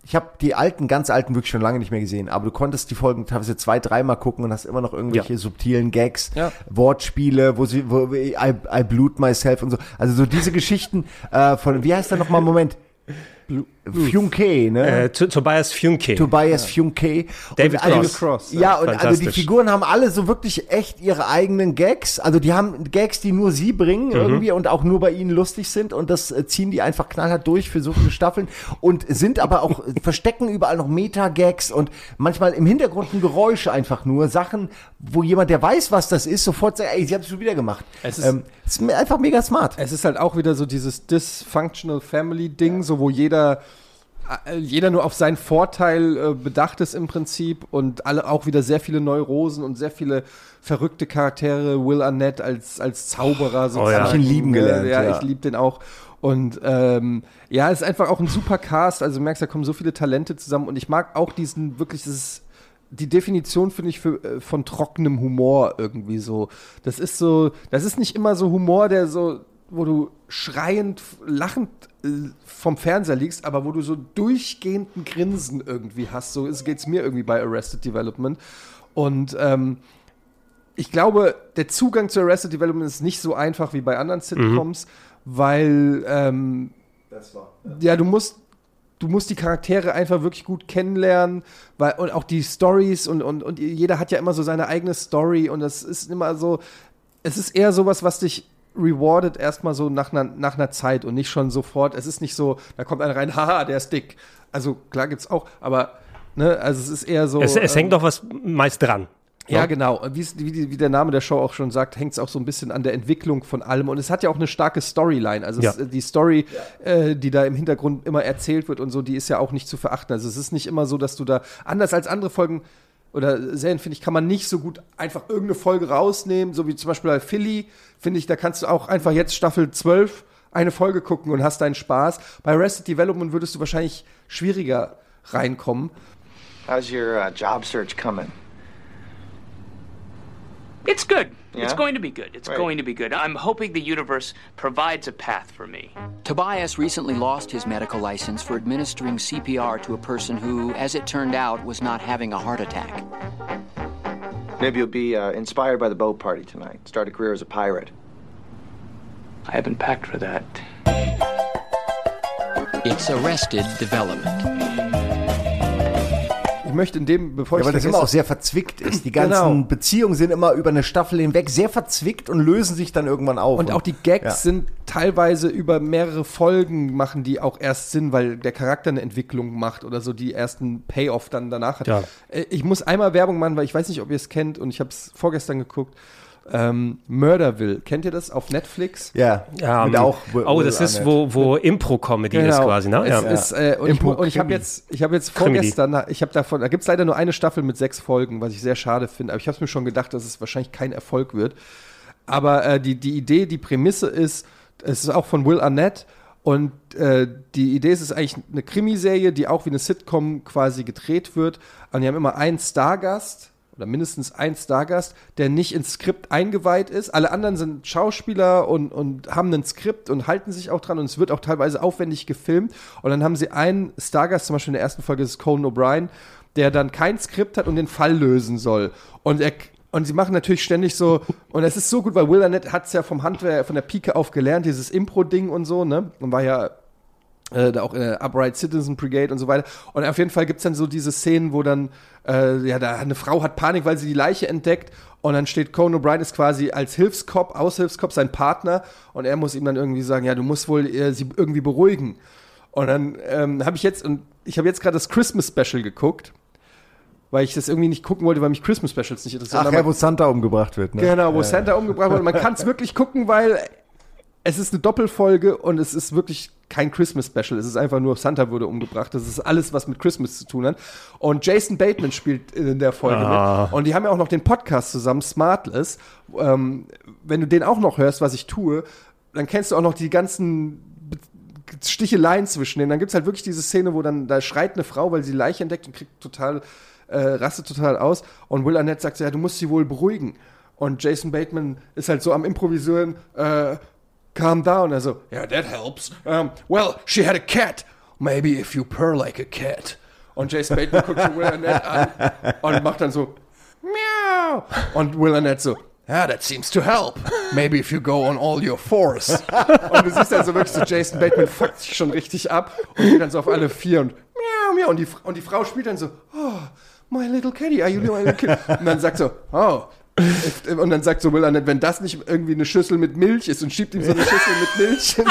ich habe die alten, ganz alten wirklich schon lange nicht mehr gesehen, aber du konntest die Folgen teilweise zwei, dreimal gucken und hast immer noch irgendwelche subtilen Gags, Ja. Wortspiele, wo sie, wo I, I blood myself und so. Also so diese Geschichten äh, von, wie heißt der nochmal, Moment? Funke, ne? Äh, Tobias Funke. Tobias Funke. David und, Cross. Cross, Ja, und also die. Figuren haben alle so wirklich echt ihre eigenen Gags. Also die haben Gags, die nur sie bringen irgendwie und auch nur bei ihnen lustig sind und das äh, ziehen die einfach knallhart durch für so viele Staffeln und sind aber auch, verstecken überall noch Meta-Gags und manchmal im Hintergrund ein Geräusch einfach nur. Sachen, wo jemand, der weiß, was das ist, sofort sagt, ey, sie haben es schon wieder gemacht. Es ist- ähm, ist mir einfach mega smart. Es ist halt auch wieder so dieses Dysfunctional Family Ding, so wo jeder äh, jeder nur auf seinen Vorteil äh, bedacht ist im Prinzip und alle auch wieder sehr viele Neurosen und sehr viele verrückte Charaktere. Will Arnett als als Zauberer sozusagen. ja. Hab ich ihn lieben gelernt, Ja, ja. ich liebe den auch. Und ähm, ja, es ist einfach auch ein super Cast. Also du merkst, da kommen so viele Talente zusammen und ich mag auch diesen wirklich dieses die Definition finde ich für, äh, von trockenem Humor irgendwie so. Das ist so, das ist nicht immer so Humor, der so, wo du schreiend, lachend äh, vom Fernseher liegst, aber wo du so durchgehenden Grinsen irgendwie hast. So ist- geht's mir irgendwie bei Arrested Development. Und ähm, ich glaube, der Zugang zu Arrested Development ist nicht so einfach wie bei anderen Sitcoms, weil ähm, ja, du musst du musst die Charaktere einfach wirklich gut kennenlernen, weil und auch die Stories und, und, und jeder hat ja immer so seine eigene Story und das ist immer so, es ist eher sowas, was dich rewardet erstmal so nach einer, nach einer Zeit und nicht schon sofort. Es ist nicht so, da kommt einer rein, haha, der ist dick. Also klar gibt's auch, aber ne, also es ist eher so. Es, es ähm, hängt doch was meist dran. Ja, genau. Wie, wie, der Name der Show auch schon sagt, hängt es auch so ein bisschen an der Entwicklung von allem. Und es hat ja auch eine starke Storyline. Also Ja. es, die Story, äh, die da im Hintergrund immer erzählt wird und so, die ist ja auch nicht zu verachten. Also es ist nicht immer so, dass du da, anders als andere Folgen oder Serien, finde ich, kann man nicht so gut einfach irgendeine Folge rausnehmen, so wie zum Beispiel bei Philly, finde ich, da kannst du auch einfach jetzt Staffel 12 eine Folge gucken und hast deinen Spaß. Bei Arrested Development würdest du wahrscheinlich schwieriger reinkommen. How's your uh, job search coming? It's good. Yeah? It's going to be good. It's Right. going to be good. I'm hoping the universe provides a path for me. Tobias recently lost his medical license for administering CPR to a person who, as it turned out, was not having a heart attack. Maybe you'll be uh, inspired by the boat party tonight. Start a career as a pirate. I haven't packed for that. It's Arrested Development. Ich möchte in dem, bevor Ja, ich weil das immer auch sehr verzwickt ist. Die ganzen Genau. Beziehungen sind immer über eine Staffel hinweg sehr verzwickt und lösen sich dann irgendwann auf. Und auch die Gags ja. sind teilweise über mehrere Folgen machen die auch erst Sinn, weil der Charakter eine Entwicklung macht oder so die ersten Payoff dann danach hat. Ja. Äh, Ich muss einmal Werbung machen, weil ich weiß nicht, ob ihr es kennt und ich habe es vorgestern geguckt. Ähm, Murderville, kennt ihr das auf Netflix? Ja, Ja, mit ähm, auch oh, das ist, wo, wo Impro-Comedy ist quasi, ne? Genau. Es ist, äh, und, ich, und ich habe jetzt, ich habe jetzt Krimi. vorgestern, ich habe davon, da gibt es leider nur eine Staffel mit sechs Folgen, was ich sehr schade finde, aber ich habe es mir schon gedacht, dass es wahrscheinlich kein Erfolg wird. Aber äh, die, die Idee, die Prämisse ist, es ist auch von Will Arnett und äh, die Idee ist, es ist eigentlich eine Krimiserie, die auch wie eine Sitcom quasi gedreht wird. Und die haben immer einen Stargast oder mindestens einen Stargast, der nicht ins Skript eingeweiht ist. Alle anderen sind Schauspieler und, und haben ein Skript und halten sich auch dran und es wird auch teilweise aufwendig gefilmt. Und dann haben sie einen Stargast, zum Beispiel in der ersten Folge ist Conan O'Brien, der dann kein Skript hat und den Fall lösen soll. Und er und sie machen natürlich ständig so, und es ist so gut, weil Will Arnett hat es ja vom Handwerk, von der Pike auf gelernt, dieses Impro-Ding und so, ne? Und war ja äh, da auch in der Upright Citizen Brigade und so weiter. Und auf jeden Fall gibt es dann so diese Szenen, wo dann, äh, ja, da eine Frau hat Panik, weil sie die Leiche entdeckt. Und dann steht Conan O'Brien ist quasi als Hilfskopf, Aushilfskopf, sein Partner. Und er muss ihm dann irgendwie sagen, ja, du musst wohl äh, sie irgendwie beruhigen. Und dann ähm, habe ich jetzt, und ich habe jetzt gerade das Christmas Special geguckt, weil ich das irgendwie nicht gucken wollte, weil mich Christmas Specials nicht interessieren. Ach ja, wo Santa umgebracht wird. Ne? Genau, wo ja. Santa umgebracht wurde. Man kann es wirklich gucken, weil es ist eine Doppelfolge und es ist wirklich kein Christmas Special. Es ist einfach nur Santa wurde umgebracht. Das ist alles, was mit Christmas zu tun hat. Und Jason Bateman spielt in der Folge Ah. mit. Und die haben ja auch noch den Podcast zusammen, Smartless. Ähm, wenn du den auch noch hörst, was ich tue, dann kennst du auch noch die ganzen Sticheleien zwischen denen. Dann gibt es halt wirklich diese Szene, wo dann da schreit eine Frau, weil sie Leiche entdeckt und kriegt total, äh, rastet total aus. Und Will Arnett sagt so, ja, du musst sie wohl beruhigen. Und Jason Bateman ist halt so am Improvisieren, äh, calm down. Also, yeah, that helps. Um, well, she had a cat. Maybe if you purr like a cat. Und Jason Bateman guckt so Will Arnett an und macht dann so, Meow. Und Will Arnett so, yeah, that seems to help. Maybe if you go on all your fours. Und du siehst dann so wirklich so, Jason Bateman fuckt sich schon richtig ab und geht dann so auf alle vier und Meow, Meow. Und die, und die Frau spielt dann so, oh, my little kitty, are you my little kitty? Und dann sagt so, oh, und dann sagt so Will Arnett, wenn das nicht irgendwie eine Schüssel mit Milch ist und schiebt ihm so eine Schüssel mit Milch hin.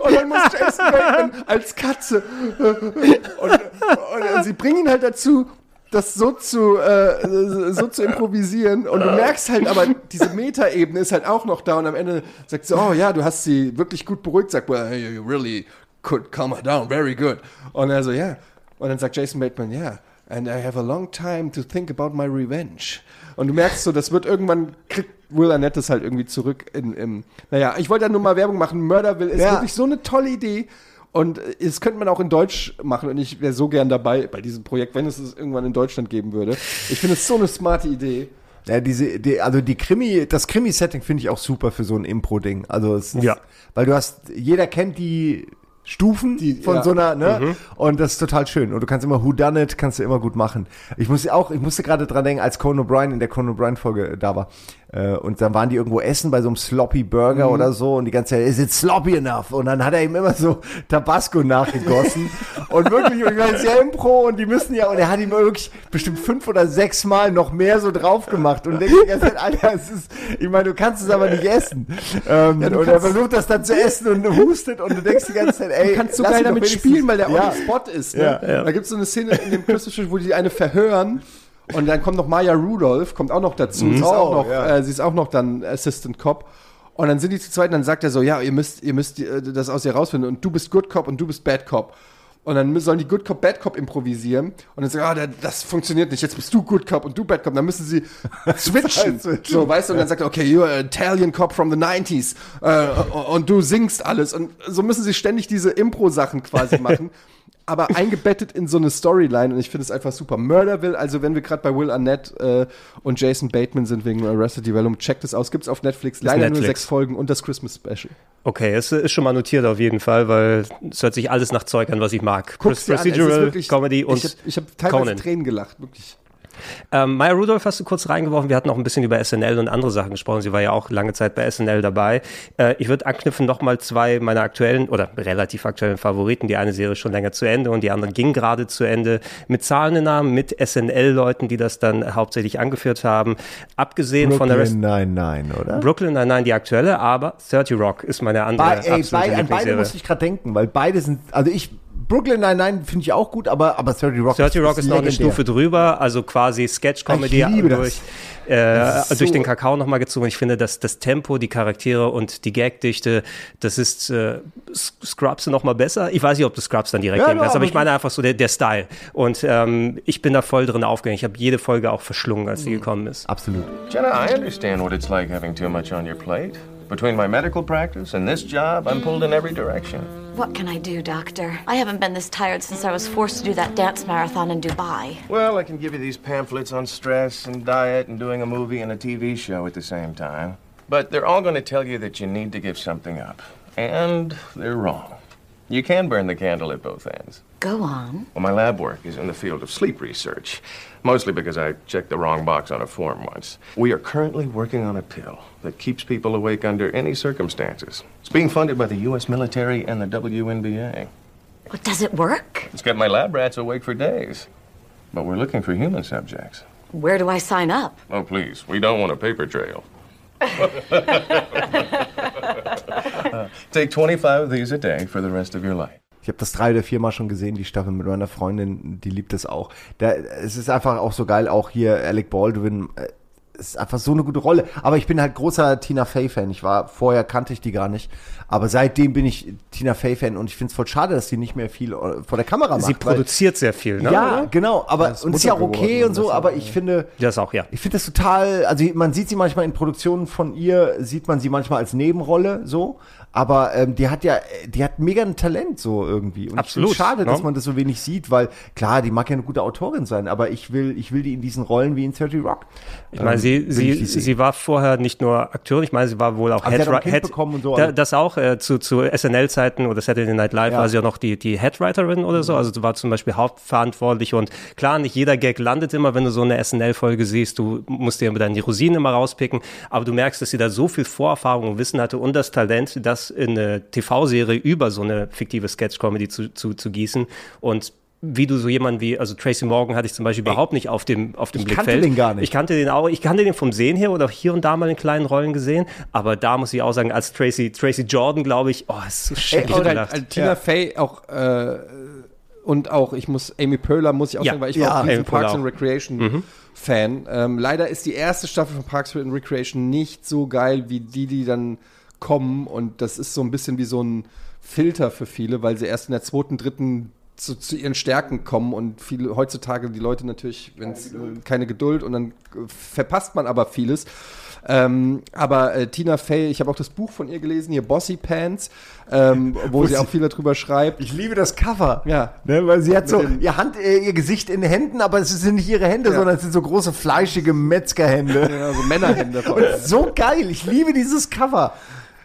Und dann muss Jason Bateman als Katze. Und, und sie bringen ihn halt dazu, das so zu, äh, so zu improvisieren. Und du merkst halt, aber diese Metaebene ist halt auch noch da. Und am Ende sagt sie, oh ja, du hast sie wirklich gut beruhigt. Sagt, well, you really could calm her down, very good. Und er so, ja. Yeah. Und dann sagt Jason Bateman, ja. Yeah. And I have a long time to think about my revenge. Und du merkst so, das wird irgendwann, kriegt Will Arnett das halt irgendwie zurück in, im, naja, ich wollte ja nur mal Werbung machen. Murderville ist Ja. wirklich so eine tolle Idee. Und äh, das könnte man auch in Deutsch machen und ich wäre so gern dabei bei diesem Projekt, wenn es es irgendwann in Deutschland geben würde. Ich finde es so eine smarte Idee. Ja, diese, die, also die Krimi, das Krimi-Setting finde ich auch super für so ein Impro-Ding. Also es ist, Ja. weil du hast, jeder kennt die Stufen von ja. so einer, ne? Mhm. Und das ist total schön. Und du kannst immer Who Done It, kannst du immer gut machen. Ich muss auch, ich musste gerade dran denken, als Conan O'Brien in der Conan O'Brien Folge da war. Äh, und dann waren die irgendwo essen bei so einem Sloppy Burger oder so und die ganze Zeit, is it sloppy enough? Und dann hat er ihm immer so Tabasco nachgegossen. und wirklich, und ich meine, ja Impro und die müssen ja, und er hat ihm wirklich bestimmt fünf oder sechs Mal noch mehr so drauf gemacht und denkt die ganze Zeit, Alter, es ist, ich meine, du kannst es aber nicht essen. Ähm, Ja, und er versucht das dann zu essen und hustet und du denkst die ganze Zeit, ey, Du kannst so geil damit spielen, weil der ja. on the spot ist. Ne? Ja, ja. Da gibt es so eine Szene in dem Christmas wo die eine verhören und dann kommt noch Maya Rudolph, kommt auch noch dazu. Sie, ist auch Oh, noch, ja. äh, sie ist auch noch dann Assistant Cop. Und dann sind die zu zweit und dann sagt er so, ja, ihr müsst, ihr müsst äh, das aus ihr rausfinden und du bist Good Cop und du bist Bad Cop. Und dann sollen die Good Cop, Bad Cop improvisieren. Und dann sagen, ah, das funktioniert nicht. Jetzt bist du Good Cop und du Bad Cop. Dann müssen sie switchen. so, weißt du? Und dann sagt er, okay, you're an Italian Cop from the 90s. Äh, und du singst alles. Und so müssen sie ständig diese Impro-Sachen quasi machen. Aber eingebettet in so eine Storyline. Und ich finde es einfach super. Murderville, also wenn wir gerade bei Will Arnett äh, und Jason Bateman sind wegen Arrested Development, checkt es aus. Gibt's auf Netflix. Leider nur Netflix. sechs Folgen und das Christmas Special. Okay, es ist schon mal notiert auf jeden Fall, weil es hört sich alles nach Zeug an, was ich mag. Guck's dir an, es Procedural, wirklich- Comedy und ich habe ich hab teilweise Conan. Tränen gelacht, wirklich. Ähm, Maya Rudolph hast du kurz reingeworfen. Wir hatten auch ein bisschen über SNL und andere Sachen gesprochen. Sie war ja auch lange Zeit bei SNL dabei. Äh, ich würde anknüpfen nochmal zwei meiner aktuellen oder relativ aktuellen Favoriten. Die eine Serie ist schon länger zu Ende und die andere ging gerade zu Ende. Mit zahlenden Namen, mit SNL-Leuten, die das dann hauptsächlich angeführt haben. Abgesehen Brooklyn von der Rest Nein, nein, oder? Brooklyn Nine-Nine, die aktuelle, aber 30 Rock ist meine andere Bei, ey, bei, an beide musste ich gerade denken, weil beide sind, also ich, Brooklyn Nine-Nine finde ich auch gut, aber, aber 30 Rock 30 Rock ist noch eine. Stufe drüber, also quasi Sketch-Comedy Ich liebe das. durch, äh, ist durch so- den Kakao nochmal gezogen. Ich finde, dass das Tempo, die Charaktere und die Gagdichte, das ist äh, Scrubs noch mal besser. Ich weiß nicht, ob du Scrubs dann direkt Ja, nehmen ja, kannst, aber aber ich meine einfach so der, der Style. Und ähm, ich bin da voll drin aufgegangen. Ich habe jede Folge auch verschlungen, als sie gekommen ist. Absolut. Jenna, I understand what it's like having too much on your plate. Between my medical practice and this job, I'm pulled in every direction. What can I do, Doctor? I haven't been this tired since I was forced to do that dance marathon in Dubai. Well, I can give you these pamphlets on stress and diet and doing a movie and a TV show at the same time. But they're all going to tell you that you need to give something up. And they're wrong. You can burn the candle at both ends. Go on. Well, my lab work is in the field of sleep research, mostly because I checked the wrong box on a form once. We are currently working on a pill that keeps people awake under any circumstances. It's being funded by the U.S. military and the WNBA. What, does it work? It's kept my lab rats awake for days. But we're looking for human subjects. Where do I sign up? Oh, please, we don't want a paper trail. Take 25 of these a day for the rest of your life. Ich habe das drei oder viermal schon gesehen, die Staffel mit meiner Freundin, die liebt es auch. Da, es ist einfach auch so geil, auch hier Alec Baldwin, äh, ist einfach so eine gute Rolle. Aber ich bin halt großer Tina Fey-Fan. Ich war, vorher kannte ich die gar nicht. Aber seitdem bin ich Tina Fey-Fan und ich finde es voll schade, dass sie nicht mehr viel äh, vor der Kamera macht. Sie produziert sehr viel, ne? Ja, oder? genau, aber ist und ist ja auch okay und so, aber ich finde, Das auch, ja. ich finde das total, also man sieht sie manchmal in Produktionen von ihr, sieht man sie manchmal als Nebenrolle so, aber ähm, die hat ja, die hat mega ein Talent so irgendwie. Und Absolut, Ich schade, ne? dass man das so wenig sieht, weil klar, die mag ja eine gute Autorin sein, aber ich will, ich will die in diesen Rollen wie in 30 Rock. Ich meine, sie, Ähm, sie, sehen. sie war vorher nicht nur Akteurin, ich meine, sie war wohl auch sie Head, Head bekommen und so, Da, also. das auch äh, zu, zu SNL-Zeiten oder Saturday Night Live Ja. war sie auch noch die, die Headwriterin oder so. Also sie war zum Beispiel hauptverantwortlich und klar, nicht jeder Gag landet immer, wenn du so eine SNL-Folge siehst. Du musst dir dann die Rosinen immer rauspicken, aber du merkst, dass sie da so viel Vorerfahrung und Wissen hatte und das Talent, das in eine TV-Serie über so eine fiktive Sketch-Comedy zu, zu, zu gießen und wie du so jemanden wie, also Tracy Morgan hatte ich zum Beispiel überhaupt nicht auf dem, auf dem ich Blickfeld. kannte den gar nicht. Ich kannte den auch, ich kannte den vom Sehen her oder hier und da mal in kleinen Rollen gesehen, aber da muss ich auch sagen, als Tracy, Tracy Jordan, glaube ich, oh, ist so schrecklich und halt, gelacht. halt Tina Fey auch äh, und auch, ich muss, Amy Poehler muss ich auch Ja. sagen, weil ich Ja, war auch Poehler Parks and. Recreation Mhm. Fan. Ähm, leider ist die erste Staffel von Parks and Recreation nicht so geil wie die, die dann kommen und das ist so ein bisschen wie so ein Filter für viele, weil sie erst in der zweiten, dritten zu, zu ihren Stärken kommen und viele heutzutage die Leute natürlich, wenn es keine Geduld und dann äh, verpasst man aber vieles. Ähm, aber äh, Tina Fey, ich habe auch das Buch von ihr gelesen, hier Bossy Pants, ähm, wo, Wo sie auch viel darüber schreibt. Ich liebe das Cover. Ja. Ne, weil sie hat so ihr Hand, äh, ihr Gesicht in den Händen, aber es sind nicht ihre Hände, Ja. sondern es sind so große fleischige Metzgerhände. Genau, so Männerhände. Und so geil. Ich liebe dieses Cover.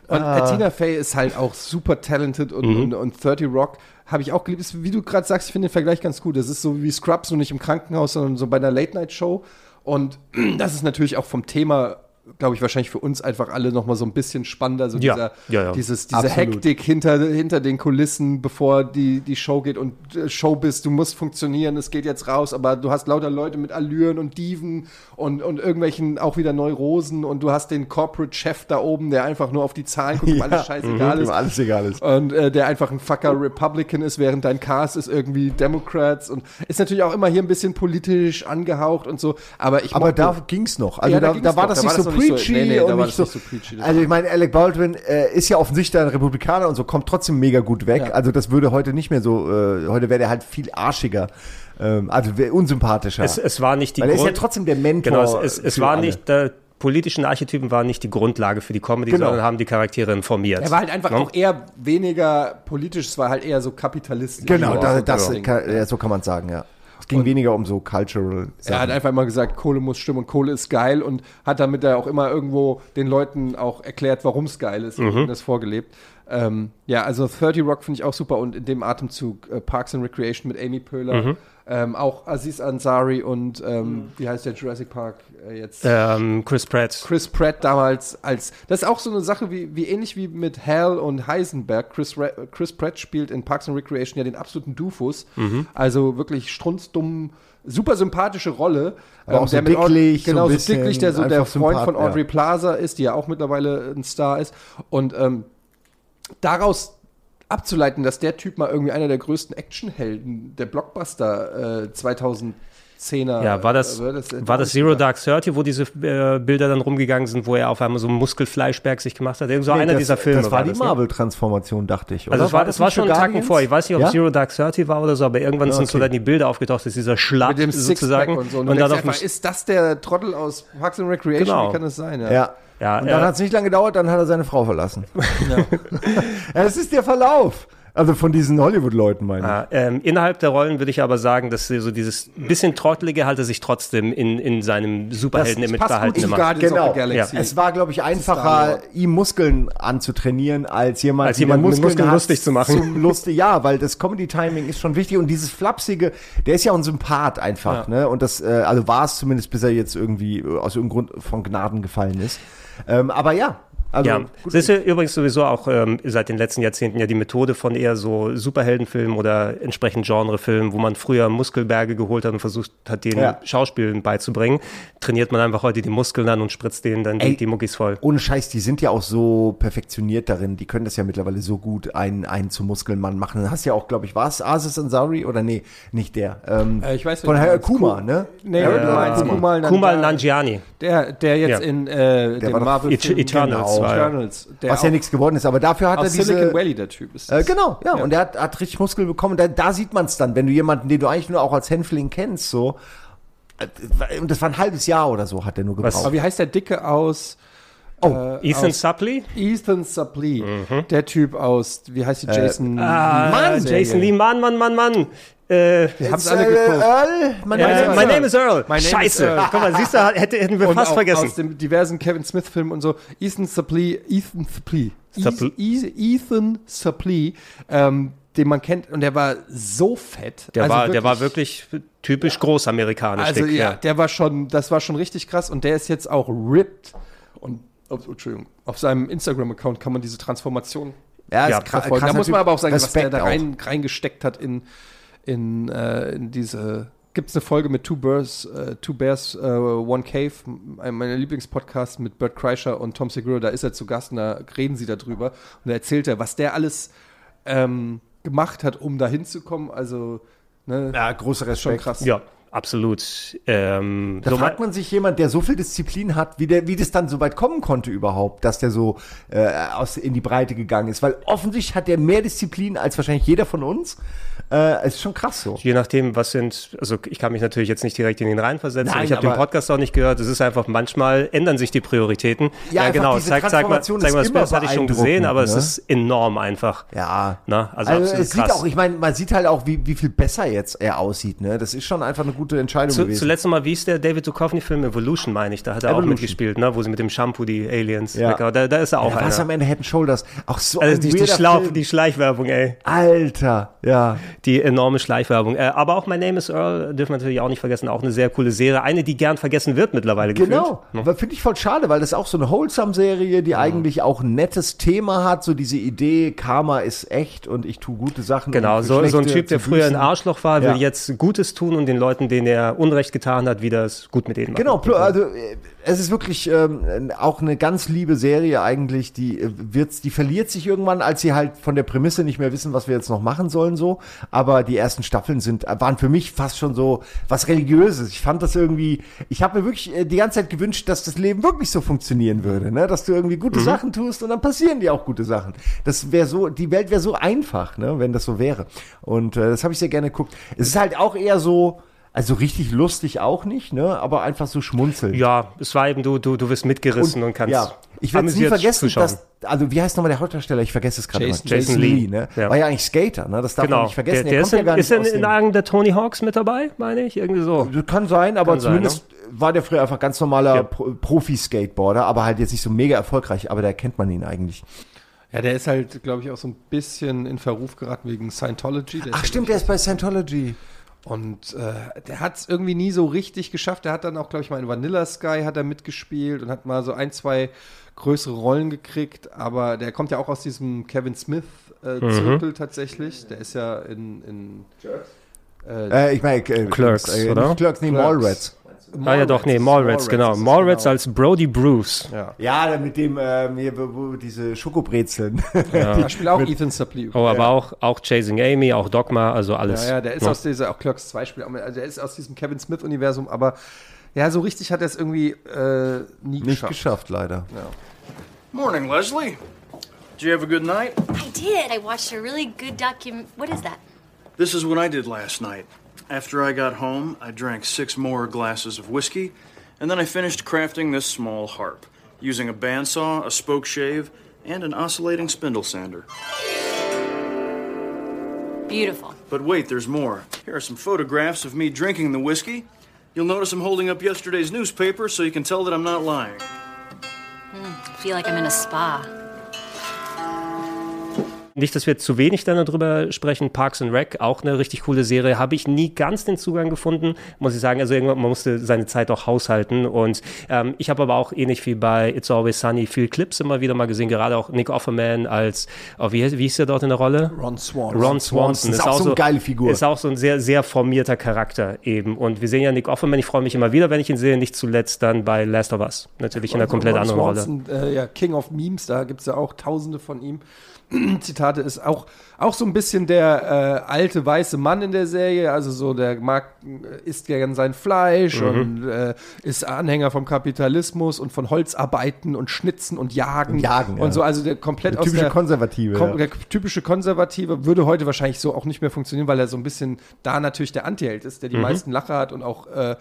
Und Ah. äh, Tina Fey ist halt auch super talented und, Mhm. und, und 30 Rock habe ich auch geliebt. Ist, wie du gerade sagst, ich finde den Vergleich ganz gut. Das ist so wie Scrubs, nur nicht im Krankenhaus, sondern so bei einer Late-Night-Show. Und das ist natürlich auch vom Thema, glaube ich, wahrscheinlich für uns einfach alle noch mal so ein bisschen spannender. So Ja. dieser, Ja, ja. Dieses, diese Absolut. Hektik hinter, hinter den Kulissen, bevor die, die Show geht und äh, Showbiz, du musst funktionieren, es geht jetzt raus, aber du hast lauter Leute mit Allüren und Diven und, und irgendwelchen auch wieder Neurosen und du hast den Corporate-Chef da oben, der einfach nur auf die Zahlen guckt, dem alles scheißegal Mhm, ist. alles egal ist. Und äh, der einfach ein fucker Republican ist, während dein Cast ist irgendwie Democrats und ist natürlich auch immer hier ein bisschen politisch angehaucht und so. Aber ich Aber da ging's noch. Also Ja, da, ging's da war noch. das Da nicht so noch nicht preachy nee, nee, und nicht das so. nicht so preachy. Das Also ich meine, Alec Baldwin äh, ist ja offensichtlich ein Republikaner und so kommt trotzdem mega gut weg. Ja. Also das würde heute nicht mehr so. Äh, heute wäre der halt viel arschiger. Ähm, also unsympathischer. es, es war nicht die Weil er ist ja Grund- trotzdem der Mentor. Genau, es, es, es war alle. nicht, der politischen Archetypen waren nicht die Grundlage für die Comedy, Genau. sondern haben die Charaktere informiert. Er war halt einfach Ne? auch eher weniger politisch, es war halt eher so kapitalistisch. Genau, das, Ding. kann, ja, so kann man sagen, ja. Es ging weniger um so cultural Er hat Sachen. einfach immer gesagt, Kohle muss stimmen und Kohle ist geil und hat damit er auch immer irgendwo den Leuten auch erklärt, warum es geil ist und Mhm. ihnen das vorgelebt. Ähm, ja, also 30 Rock finde ich auch super und in dem Atemzug äh, Parks and Recreation mit Amy Poehler, Mhm. ähm, auch Aziz Ansari und ähm, wie heißt der Jurassic Park jetzt? Ähm, Chris Pratt. Chris Pratt damals als, das ist auch so eine Sache wie, wie ähnlich wie mit Hal und Heisenberg. Chris, Ra Chris Pratt spielt in Parks and Recreation ja den absoluten Dufus, Mhm. also wirklich strunzdumm, super sympathische Rolle. Ähm, Aber auch so der mit Aud- dicklich, so genau, so bisschen dicklich, der so der Freund Sympath, von Audrey ja. Plaza ist, die ja auch mittlerweile ein Star ist. Und ähm, daraus abzuleiten, dass der Typ mal irgendwie einer der größten Actionhelden der Blockbuster äh, 2010er Ja, war das, äh, wird, war das Zero Dark Thirty, wo diese äh, Bilder dann rumgegangen sind, wo er auf einmal so einen Muskelfleischberg sich gemacht hat? Irgend so Nee, einer das, dieser Filme. Das war die das, ne? Marvel-Transformation, dachte ich. Also oder? es war, das war nicht schon Guardians? vor. Ich weiß nicht, ob Ja? Zero Dark Thirty war oder so, aber irgendwann Ja, sind so okay. dann die Bilder aufgetaucht, dass dieser dem sozusagen und so. Und, und dann einfach, ist das der Trottel aus Parks and Recreation? Genau. Wie kann das sein? Ja. Ja, und dann äh, hat es nicht lange gedauert, dann hat er seine Frau verlassen. Ja. das ist der Verlauf. Also von diesen Hollywood-Leuten, meine ich. Ja, ähm, innerhalb der Rollen würde ich aber sagen, dass so dieses bisschen trottelige hat er sich trotzdem in, in seinem Superhelden-Image passt gut Genau. Galaxy. Es war, glaube ich, einfacher, ihm Muskeln anzutrainieren, als jemand, Als jemand mit Muskeln hat, lustig zu machen. Zum lustig, ja, weil das Comedy-Timing ist schon wichtig und dieses Flapsige, der ist ja auch ein Sympath einfach, ne? Und das, äh, also war es zumindest, bis er jetzt irgendwie aus irgendeinem Grund von Gnaden gefallen ist. Ähm, aber ja, also ja, gut. das ist ja übrigens sowieso auch ähm, seit den letzten Jahrzehnten ja die Methode von eher so Superheldenfilmen oder entsprechend Genrefilmen, wo man früher Muskelberge geholt hat und versucht hat, den Ja. Schauspielen beizubringen, trainiert man einfach heute die Muskeln an und spritzt denen dann die, Ey, die Muckis voll. Ohne Scheiß, die sind ja auch so perfektioniert darin. Die können das ja mittlerweile so gut, einen, einen zu Muskelmann machen. Du hast ja auch, glaube ich, war es Aziz Ansari oder nee, nicht der. Ähm, Äh, ich weiß, von wen du Herr meinst. Kuma, Ku- ne? Nee, Harold du meinst Kuma. Kumal, Kumal Nanjiani. Der, der jetzt Ja. in äh, dem war doch Marvel Et- Eternals war der Was ja nichts geworden ist, aber dafür hat er diese... Silicon Valley der Typ ist. Äh, genau, ja, und er hat, hat richtig Muskel bekommen. Da, da sieht man es dann, wenn du jemanden, den du eigentlich nur auch als Hänfling kennst, so. äh, Und das war ein halbes Jahr oder so, hat er nur gebraucht. Aber wie heißt der Dicke aus Oh, äh, Ethan aus Suppley? Ethan Suplee. Der Typ aus, wie heißt die Jason? Ah, Mann, Jason Lee, Mann, Mann, Mann, Mann. Äh, Wir haben es alle äh, geguckt. Earl? Mein äh, Name ist my Earl. name is Earl. Name is Scheiße. Earl. Guck mal, siehst du, hätte, hätten wir Und fast auch vergessen. Aus den diversen Kevin Smith Filmen und so. Ethan Suplee, Ethan Suplee. Suplee. E- Ethan Suplee, ähm, den man kennt und der war so fett. Der, Also war, der war wirklich typisch großamerikanisch. Also dick, ja, der war schon, das war schon richtig krass und der ist jetzt auch ripped und oh, Entschuldigung, auf seinem Instagram-Account kann man diese Transformation Ja, Ja, ist kra- verfolgen. Da muss man aber auch sagen, was Respekt der da rein, reingesteckt hat in, in, äh, in diese. Gibt es eine Folge mit Two Bears, äh, Two Bears, äh, One Cave, einem meiner Lieblingspodcasts mit Bert Kreischer und Tom Segura, da ist er zu Gast und da reden sie darüber und da erzählt er, was der alles ähm, gemacht hat, um da hinzukommen. Also, ne, Ja, großer schon Respekt. krass. Ja, absolut. Ähm, Da so fragt man sich jemand, der so viel Disziplin hat, wie, der, wie das dann so weit kommen konnte überhaupt, dass der so äh, aus, in die Breite gegangen ist. Weil offensichtlich hat der mehr Disziplin als wahrscheinlich jeder von uns. Äh, ist schon krass so. Je nachdem, was sind, also ich kann mich natürlich jetzt nicht direkt in ihn reinversetzen. Nein, ich habe den Podcast auch nicht gehört. Es ist einfach, manchmal ändern sich die Prioritäten. Ja, einfach genau. Zeig, zeig mal, Transformation zeig mal, ist das hatte ich schon gesehen, aber es ne? ist enorm einfach. Ja. Na, also, Also, es sieht krass. auch, ich meine, man sieht halt auch, wie, wie viel besser jetzt er aussieht. Ne? Das ist schon einfach eine gute Entscheidung Zu, gewesen. zuletzt noch mal, wie ist der David Duchovny-Film Evolution, meine ich? Da hat er Evolution. auch mitgespielt, ne? wo sie mit dem Shampoo die Aliens Ja. Da, da ist er auch ja, was am einer. Ende Head and Shoulders. Auch so Also ein die, die, Schlau, Film. die Schleichwerbung, ey. Alter, ja. Die enorme Schleichwerbung. Äh, aber auch My Name is Earl dürfen wir natürlich auch nicht vergessen. Auch eine sehr coole Serie. Eine, die gern vergessen wird mittlerweile. Genau, aber finde ich voll schade, weil das auch so eine Wholesome-Serie, die eigentlich auch ein nettes Thema hat, so diese Idee, Karma ist echt und ich tue gute Sachen. Genau, so, so ein Typ, der früher ein. Arschloch war, will Ja. jetzt Gutes tun und den Leuten, denen er Unrecht getan hat, wieder es gut mit denen machen. Genau, also äh, es ist wirklich ähm, auch eine ganz liebe Serie eigentlich, die äh, wird, die verliert sich irgendwann, als sie halt von der Prämisse nicht mehr wissen, was wir jetzt noch machen sollen so. Aber die ersten Staffeln sind waren für mich fast schon so was religiöses. Ich fand das irgendwie, ich habe mir wirklich äh, die ganze Zeit gewünscht, dass das Leben wirklich so funktionieren würde, ne? Dass du irgendwie gute Mhm. Sachen tust und dann passieren dir auch gute Sachen. Das wäre so, die Welt wäre so einfach, ne? Wenn das so wäre. Und äh, das habe ich sehr gerne geguckt. Es ist halt auch eher so also richtig lustig auch nicht, ne? Aber einfach so schmunzeln. Ja, es war eben, du, du, du wirst mitgerissen und, kannst. Ja, ich werde nie vergessen, zuschauen. dass, also wie heißt nochmal der Hauptdarsteller? Ich vergesse es gerade. Jason- immer. Jason Lee. ne? Ja. War ja eigentlich Skater, ne? Das darf man Genau. nicht vergessen. der, der er ist kommt ja in, gar ist nicht in, einem der Tony Hawks mit dabei, meine ich? Irgendwie so. Kann sein, aber Kann sein, zumindest war der früher einfach ganz normaler Ja. Pro Profi-Skateboarder, aber halt jetzt nicht so mega erfolgreich, aber da kennt man ihn eigentlich. Ja, der ist halt, glaube ich, auch so ein bisschen in Verruf geraten wegen Scientology. Der Ach stimmt, der ist bei Scientology. Und äh, der hat es irgendwie nie so richtig geschafft. Der hat dann auch, glaube ich, mal in Vanilla Sky hat er mitgespielt und hat mal so ein, zwei größere Rollen gekriegt. Aber der kommt ja auch aus diesem Kevin Smith äh, Mhm. Zirkel tatsächlich. Der ist ja in, in Äh, ich meine, äh, Clerks, äh, oder? Nicht Clerks, nee, Mallrats. Ah ja doch, nee, Mallrats, genau. Mallrats als Brody Bruce. Ja. Ja, mit dem, ähm, hier, wo, wo diese Schokobrezeln. Ja. Da spielt auch Ethan Suplee. Oh, aber auch, auch Chasing Amy, auch Dogma, also alles. Ja, ja, der ist aus dieser, auch Clerks 2 Spiel, also der ist aus diesem Kevin Smith-Universum, aber ja, so richtig hat er es irgendwie äh, nie Nicht geschafft. geschafft, leider. Ja. Morning, Leslie. Did you have a good night? I did. I watched a really good document. What is that? This is what I did last night. After I got home, I drank six more glasses of whiskey, and then I finished crafting this small harp using a bandsaw, a spoke shave, and an oscillating spindle sander. Beautiful. But wait, there's more. Here are some photographs of me drinking the whiskey. You'll notice I'm holding up yesterday's newspaper so you can tell that I'm not lying. Hmm, I feel like I'm in a spa. Nicht, dass wir zu wenig dann darüber sprechen. Parks and Rec, auch eine richtig coole Serie. Habe ich nie ganz den Zugang gefunden, muss ich sagen. Also irgendwann, man musste seine Zeit auch haushalten. Und ähm, ich habe aber auch ähnlich wie bei It's Always Sunny viel Clips immer wieder mal gesehen. Gerade auch Nick Offerman als, oh, wie, wie hieß der dort in der Rolle? Ron Swanson. Ron Swanson. Ist auch so eine geile Figur. Ist auch so ein sehr, sehr formierter Charakter eben. Und wir sehen ja Nick Offerman. Ich freue mich immer wieder, wenn ich ihn sehe. Nicht zuletzt dann bei Last of Us. Natürlich in einer komplett Ron anderen Rolle. Swanson, Äh, ja, King of Memes, da gibt es ja auch tausende von ihm. Zitate ist auch, auch so ein bisschen der äh, alte weiße Mann in der Serie, also so der mag, isst gern sein Fleisch Mhm. und äh, ist Anhänger vom Kapitalismus und von Holzarbeiten und Schnitzen und Jagen, Jagen, und ja. so, also der komplett Der aus typische der Konservative, Kom ja. Der typische Konservative würde heute wahrscheinlich so auch nicht mehr funktionieren, weil er so ein bisschen da natürlich der Antiheld ist, der die Mhm. meisten Lacher hat und auch äh,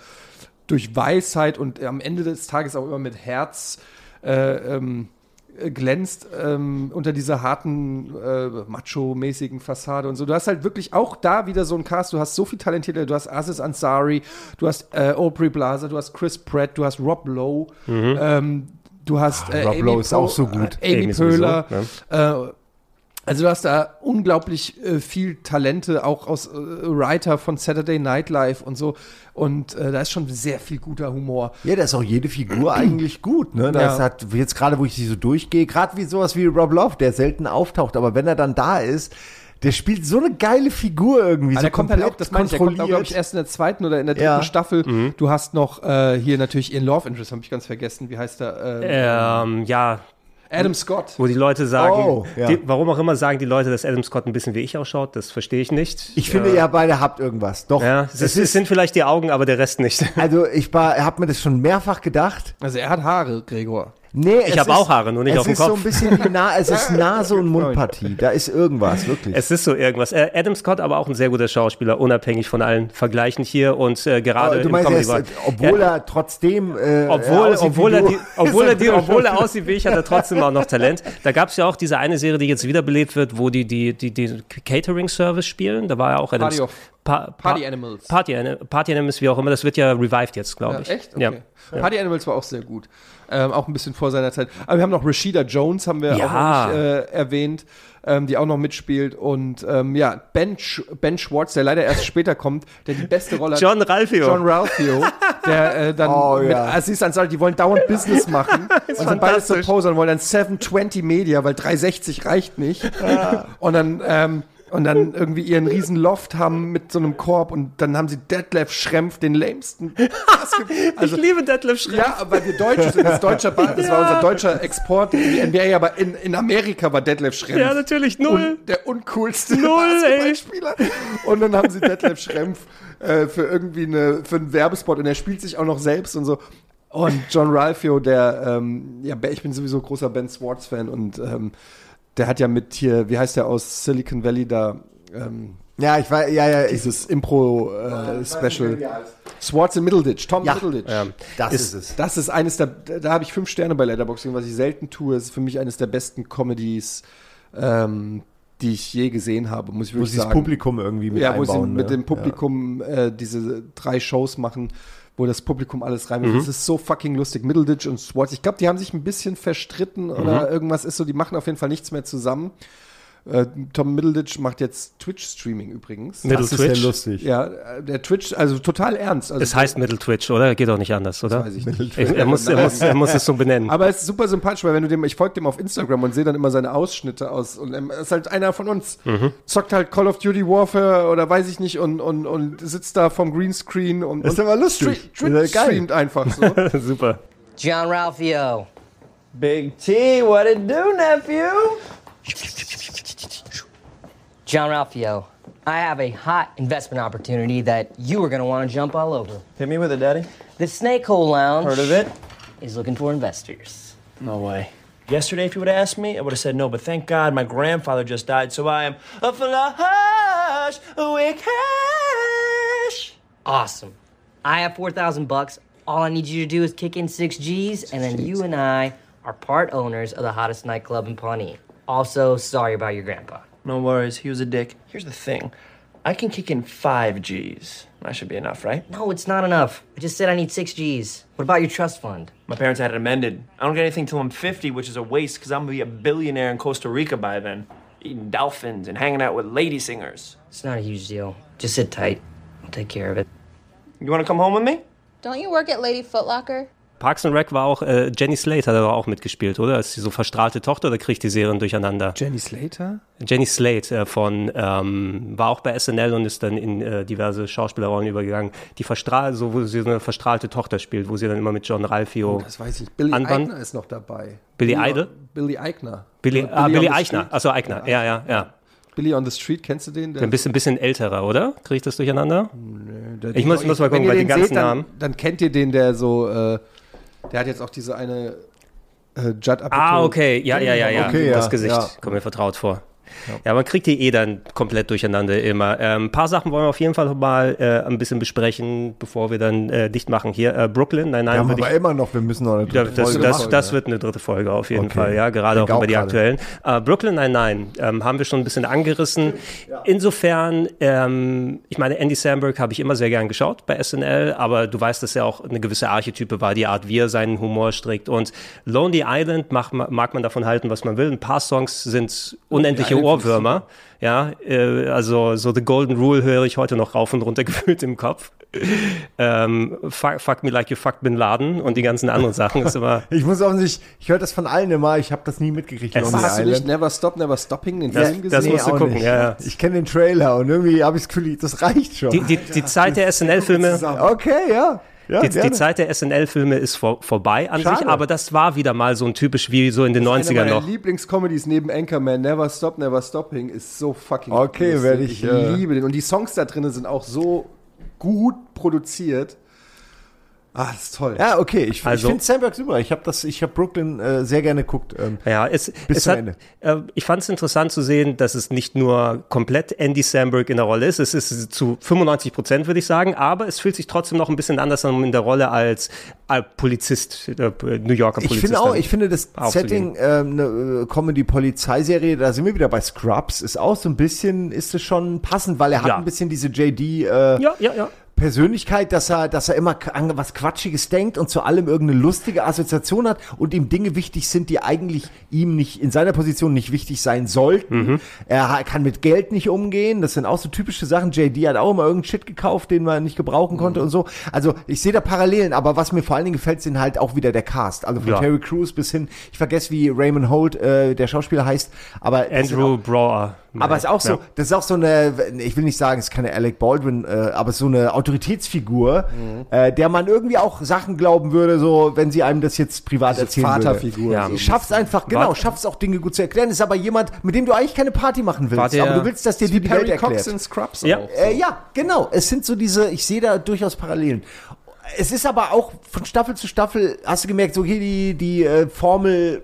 durch Weisheit und am Ende des Tages auch immer mit Herz äh, ähm, äh, glänzt ähm, unter dieser harten, äh, macho-mäßigen Fassade und so. Du hast halt wirklich auch da wieder so einen Cast, du hast so viel talentierte, du hast Aziz Ansari, du hast äh, Aubrey Plaza, du hast Chris Pratt, du hast Rob Lowe, Mhm. ähm, du hast äh, Rob Amy Lowe ist auch Po- so gut. äh, Amy, Amy sowieso, Pöhler, ja. äh, also du hast da unglaublich äh, viel Talente, auch aus äh, Writer von Saturday Night Live und so. Und äh, da ist schon sehr viel guter Humor. Ja, da ist auch jede Figur eigentlich gut, ne? Das Ja. hat jetzt gerade, wo ich sie so durchgehe, gerade wie sowas wie Rob Love, der selten auftaucht, aber wenn er dann da ist, der spielt so eine geile Figur irgendwie. Aber so der kommt halt auch, komplett das meine ich, der kommt auch, glaube ich, erst in der zweiten oder in der dritten Ja. Staffel. Mhm. Du hast noch äh, hier natürlich ihren Love Interest, habe ich ganz vergessen. Wie heißt der? Äh, Ähm, ja, Adam Scott. Wo die Leute sagen, Oh, ja. die, warum auch immer sagen die Leute, dass Adam Scott ein bisschen wie ich ausschaut, das verstehe ich nicht. Ich finde, ja, ihr beide habt irgendwas. Doch. ja, es, ist, es sind vielleicht die Augen, aber der Rest nicht. also ich habe mir das schon mehrfach gedacht. Also er hat Haare, Gregor. Nee, Ich es habe auch Haare, nur nicht es auf dem ist so Kopf. ein bisschen die Na es ist Nase und Mundpartie. Da ist irgendwas, wirklich. Es ist so irgendwas. Äh, Adam Scott, aber auch ein sehr guter Schauspieler, unabhängig von allen Vergleichen hier und äh, gerade Aber du im meinst, er Comedy ist, obwohl er trotzdem äh, obwohl, aussieht obwohl, wie er die, obwohl, er die, er obwohl er aussieht wie ich, hat er trotzdem auch noch Talent. Da gab es ja auch diese eine Serie, die jetzt wiederbelebt wird, wo die die, die, die Catering-Service spielen. Da war ja auch Adam Party Pa Party Animals. Party, Party Animals, wie auch immer. Das wird ja revived jetzt, glaube Ja, ich. echt? Okay. Ja. Party Animals war auch sehr gut. Ähm, auch ein bisschen vor seiner Zeit. Aber wir haben noch Rashida Jones, haben wir Ja. auch noch nicht äh, erwähnt, ähm, die auch noch mitspielt. Und ähm, ja, Ben, Sch ben Schwartz, der leider erst später kommt, der die beste Rolle hat. John Ralphio. John Ralphio, der äh, dann Oh, mit ja. Aziz Ansari, die wollen dauernd Business machen und sind beide. Supposer und wollen dann 720 Media, weil 360 reicht nicht. Und dann ähm, und dann irgendwie ihren riesen Loft haben mit so einem Korb und dann haben sie Detlef Schrempf, den lamesten. Also, ich liebe Detlef Schrempf. ja, weil wir Deutsche sind, das ist deutscher Ball, das war unser deutscher Export in die NBA, aber in, in Amerika war Detlef Schrempf. Ja, natürlich, null. Un, der uncoolste Null, ey. Basketballspieler. Und dann haben sie Detlef Schrempf äh, für irgendwie eine, für einen Werbespot und er spielt sich auch noch selbst und so. Und John Ralphio, der, ähm, ja, ich bin sowieso großer Ben Swartz-Fan und ähm, der hat ja mit hier, wie heißt der aus Silicon Valley da, ähm, Ja, ich war, ja, ja, dieses Impro-Special. Swartz in Middleditch, Tom Ja, Middleditch. ja. das ist, ist es. Das ist eines der, da habe ich fünf Sterne bei Letterboxing, was ich selten tue. ist für mich eines der besten Comedies, ähm, die ich je gesehen habe, muss ich Wo wirklich sie das sagen. Publikum irgendwie mit ja, wo sie einbauen. mit ne? dem Publikum äh, diese drei Shows machen. Wo das Publikum alles rein Mhm. Das ist so fucking lustig. Middleditch und Swartz. Ich glaube, die haben sich ein bisschen verstritten oder Mhm. irgendwas ist so. Die machen auf jeden Fall nichts mehr zusammen. Äh, Tom Middleditch macht jetzt Twitch-Streaming übrigens. Middle Das ist Twitch? ja lustig. Ja, der Twitch, also total ernst. Also Es heißt Middle Twitch, oder? Geht doch nicht anders, oder? weiß ich nicht. Er, er, muss, er, muss, er muss es so benennen. Aber es ist super sympathisch, weil wenn du dem, ich folge dem auf Instagram und sehe dann immer seine Ausschnitte aus und er ist halt einer von uns. Mhm. Zockt halt Call of Duty Warfare oder weiß ich nicht und, und, und sitzt da vom Greenscreen und, Das ist und aber lustig. Das ist geil. streamt einfach so. Super. John Ralphio. Big T, what it do, nephew? John Ralphio, I have a hot investment opportunity that you are going to want to jump all over. Hit me with it, Daddy. The Snake Hole Lounge Heard of it? is looking for investors. No way. Yesterday, if you would have asked me, I would have said no, but thank God my grandfather just died, so I am a flush with cash. Awesome. I have 4,000 bucks. All I need you to do is kick in six G's, and then you and I are part owners of the hottest nightclub in Pawnee. Also, sorry about your grandpa. No worries, he was a dick. Here's the thing I can kick in five G's. That should be enough, right? No, it's not enough. I just said I need six G's. What about your trust fund? My parents had it amended. I don't get anything till I'm 50, which is a waste because I'm gonna be a billionaire in Costa Rica by then. Eating dolphins and hanging out with lady singers. It's not a huge deal. Just sit tight. I'll take care of it. You wanna come home with me? Don't you work at Lady Footlocker? Parks and Rec war auch, äh, Jenny Slate hat aber auch mitgespielt, oder? Ist sie so verstrahlte Tochter oder kriegt die Serien durcheinander? Jenny Slater? Jenny Slate äh, von, ähm, war auch bei SNL und ist dann in äh, diverse Schauspielerrollen übergegangen. Die verstrahlt, so, wo sie so eine verstrahlte Tochter spielt, wo sie dann immer mit John Ralphio Oh, das weiß ich. Billy anband. Eichner ist noch dabei. Billy Idol? Billy Eichner. Billy, ah, Billy Eichner. Achso, Eichner. Ja, ja, ja. Billy on the Street, kennst du den? Der- Ein bisschen, bisschen älterer, oder? Kriege ich das durcheinander? Der- ich muss, muss mal gucken, weil die den ganzen seht, dann, Namen. Dann kennt ihr den, der so, äh, der hat jetzt auch diese eine äh, Judd. Ah, okay. Ja, ja, ja, ja. Okay, das ja, Gesicht ja. kommt mir vertraut vor. Ja. man kriegt die eh dann komplett durcheinander immer. Ähm, ein paar Sachen wollen wir auf jeden Fall mal äh, ein bisschen besprechen, bevor wir dann äh, dicht machen. Hier, äh, Brooklyn, nein, nein, würde aber ich, immer noch, wir müssen noch eine Ja, dritte das, Folge das, machen. das wird eine dritte Folge auf jeden Okay. Fall, ja, gerade auch über die aktuellen. Äh, Brooklyn Nine-Nine ähm, haben wir schon ein bisschen angerissen. Insofern, ähm, ich meine, Andy Samberg habe ich immer sehr gern geschaut bei SNL, aber du weißt, dass er auch eine gewisse Archetype war, die Art, wie er seinen Humor strickt. Und Lonely Island mag, mag man davon halten, was man will. Ein paar Songs sind unendliche Ohrwürmer. Ja, äh, also so The Golden Rule höre ich heute noch rauf und runter gefühlt im Kopf. ähm, fuck, fuck me like you fucked Bin Laden und die ganzen anderen Sachen ist immer. Ich muss auch nicht, ich höre das von allen immer, ich habe das nie mitgekriegt. Es- Hast du nicht. Never Stop, Never Stopping den Das- Film das gesehen? musst du auch gucken, ja, ja. Ich kenne den Trailer und irgendwie habe ich das Gefühl, das reicht schon. Die, die, die Zeit der SNL-Filme. Okay, ja. Ja die, die. Zeit der SNL-Filme ist vor, vorbei an Schade. sich, aber das war wieder mal so ein typisch wie so in den Eine 90ern meiner noch. Lieblingscomedies neben Anchorman, Never Stop, Never Stopping, ist so fucking Okay, werde ich, Ich äh, liebe den. Und die Songs da drin sind auch so gut produziert. Ah, das ist toll. Ja, okay, ich, Also- ich finde Sandberg super. Ich habe das, ich habe Brooklyn äh, sehr gerne geguckt. Ähm, Ja, es, Bis es zum hat, Ende. äh, ich fand es interessant zu sehen, dass es nicht nur komplett Andy Samberg in der Rolle ist. Es ist zu 95 Prozent, würde ich sagen, aber es fühlt sich trotzdem noch ein bisschen anders an in der Rolle als, als Polizist, äh, New Yorker Ich Polizist. finde auch, ich finde das. Setting, ähm, eine äh, Comedy-Polizeiserie, da sind wir wieder bei Scrubs, ist auch so ein bisschen, ist es schon passend, weil er hat Ja. ein bisschen diese JD, äh, Ja, ja, ja. Persönlichkeit, dass er, dass er immer an was Quatschiges denkt und zu allem irgendeine lustige Assoziation hat und ihm Dinge wichtig sind, die eigentlich ihm nicht, in seiner Position nicht wichtig sein sollten. Mhm. Er kann mit Geld nicht umgehen. Das sind auch so typische Sachen. JD hat auch immer irgendeinen Shit gekauft, den man nicht gebrauchen Mhm. konnte und so. Also ich sehe da Parallelen, aber was mir vor allen Dingen gefällt, sind halt auch wieder der Cast. Also von Ja. Terry Crews bis hin, ich vergesse, wie Raymond Holt, äh, der Schauspieler heißt, aber Andrew auch- Brower. aber es ist auch so, Ja. das ist auch so eine, ich will nicht sagen, es ist keine Alec Baldwin, äh, aber so eine Autoritätsfigur, Mhm. äh, der man irgendwie auch Sachen glauben würde, so wenn sie einem das jetzt privat Diese erzählen Vaterfigur, würde. so Ja. ein Schafft einfach, genau, schafft es auch Dinge gut zu erklären. Ist aber jemand, mit dem du eigentlich keine Party machen willst, der- aber du willst, dass dir die, die Welt Perry Cox erklärt. in Scrubs Ja. auch. Äh, ja, genau. Es sind so diese, ich sehe da durchaus Parallelen. Es ist aber auch von Staffel zu Staffel, hast du gemerkt, so hier die, die äh, Formel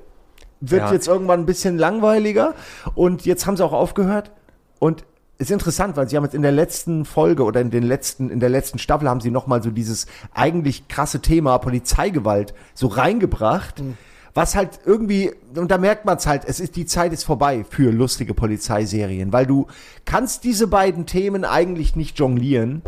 wird Ja. jetzt irgendwann ein bisschen langweiliger und jetzt haben sie auch aufgehört und ist interessant, weil sie haben jetzt in der letzten Folge oder in den letzten in der letzten Staffel haben sie noch mal so dieses eigentlich krasse Thema Polizeigewalt so reingebracht, Was halt irgendwie, und da merkt man es halt, es ist, die Zeit ist vorbei für lustige Polizeiserien, weil du kannst diese beiden Themen eigentlich nicht jonglieren.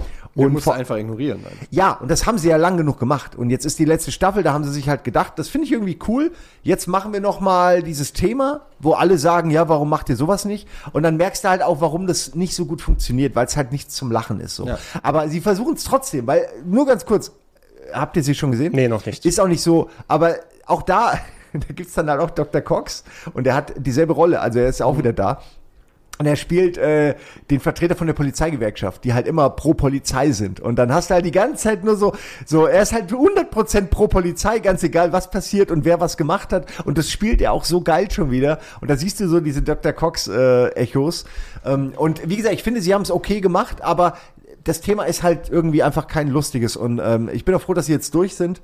Und musst vor, einfach ignorieren. Dann. ja, und das haben sie ja lang genug gemacht. Und jetzt ist die letzte Staffel, da haben sie sich halt gedacht, das finde ich irgendwie cool. Jetzt machen wir noch mal dieses Thema, wo alle sagen, ja, warum macht ihr sowas nicht? Und dann merkst du halt auch, warum das nicht so gut funktioniert, weil es halt nichts zum Lachen ist. So. Ja. Aber sie versuchen es trotzdem, weil, nur ganz kurz, habt ihr sie schon gesehen? Nee, noch nicht. Ist auch nicht so, aber auch da, da gibt's dann halt auch Dr. Cox und der hat dieselbe Rolle, also er ist auch wieder da. Und er spielt äh, den Vertreter von der Polizeigewerkschaft, die halt immer pro Polizei sind. Und dann hast du halt die ganze Zeit nur so, so er ist halt 100% pro Polizei, ganz egal, was passiert und wer was gemacht hat. Und das spielt er auch so geil schon wieder. Und da siehst du so diese Dr. Cox-Echos. ähm, und wie gesagt, ich finde, sie haben es okay gemacht, aber das Thema ist halt irgendwie einfach kein lustiges. Und ähm, ich bin auch froh, dass sie jetzt durch sind,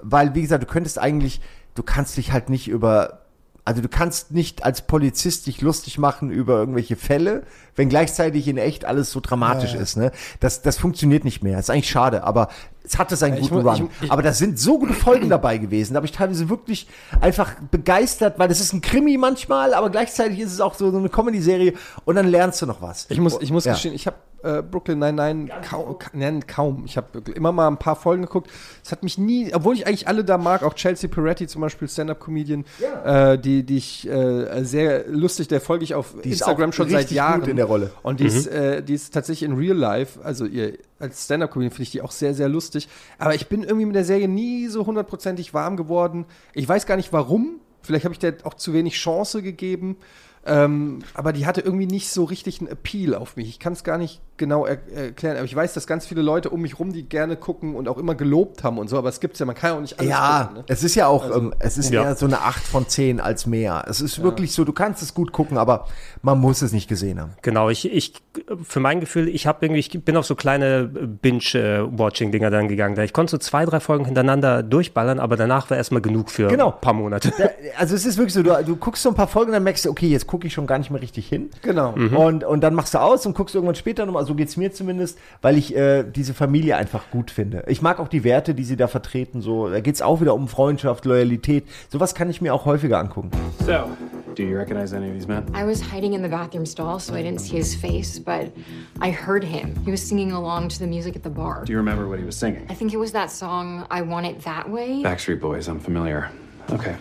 weil, wie gesagt, du könntest eigentlich, du kannst dich halt nicht über also du kannst nicht als Polizist dich lustig machen über irgendwelche Fälle, wenn gleichzeitig in echt alles so dramatisch Ja. ist. Ne? Das, das funktioniert nicht mehr. Das ist eigentlich schade, aber es hatte seinen Ja, ich guten mu- Run. ich- ich- aber da sind so gute Folgen dabei gewesen. Da habe ich teilweise wirklich einfach begeistert, weil das ist ein Krimi manchmal, aber gleichzeitig ist es auch so, so eine Comedy-Serie und dann lernst du noch was. Ich muss, ich muss Ja. gestehen, ich habe äh, Brooklyn Nine-Nine kaum, ka- nein, kaum. Ich habe immer mal ein paar Folgen geguckt. Es hat mich nie, obwohl ich eigentlich alle da mag, auch Chelsea Peretti zum Beispiel, Stand-Up-Comedian, äh, die, die ich äh, sehr lustig, der folge ich auf Die ist Instagram auch schon seit Jahren. gut in der Rolle. Und die, ist, Mhm. äh, die ist tatsächlich in Real Life, also ihr als Stand-Up-Comedian finde ich die auch sehr, sehr lustig. Aber ich bin irgendwie mit der Serie nie so hundertprozentig warm geworden. Ich weiß gar nicht warum. Vielleicht habe ich der auch zu wenig Chance gegeben. Ähm, aber die hatte irgendwie nicht so richtig einen Appeal auf mich. Ich kann es gar nicht genau er erklären, aber ich weiß, dass ganz viele Leute um mich rum die gerne gucken und auch immer gelobt haben und so, aber es gibt's ja, man kann ja auch nicht alles Ja, gucken. Ne? es ist ja auch, Also, ähm, es ist Ja. eher so eine 8 von 10 als mehr. Es ist wirklich so, du kannst es gut gucken, aber man muss es nicht gesehen haben. Genau, ich, ich, für mein Gefühl, ich habe irgendwie, ich bin auf so kleine Binge-Watching-Dinger dann gegangen. Ich konnte so zwei, drei Folgen hintereinander durchballern, aber danach war erstmal genug für Genau. ein paar Monate. Da, also es ist wirklich so, du, du guckst so ein paar Folgen, dann merkst du, okay, jetzt gucke ich schon gar nicht mehr richtig hin. Genau. Mhm. Und, und dann machst du aus und guckst irgendwann später nochmal, so geht's mir zumindest, weil ich äh, diese Familie einfach gut finde. Ich mag auch die Werte, die sie da vertreten. So, da geht's auch wieder um Freundschaft, Loyalität. Sowas kann ich mir auch häufiger angucken. So, do you recognize any of these men? I was hiding in the bathroom stall, so I didn't see his face, but I heard him. He was singing along to the music at the bar. Do you remember what he was singing? I think it was that song, I Want It That Way. Backstreet Boys, I'm familiar. Okay.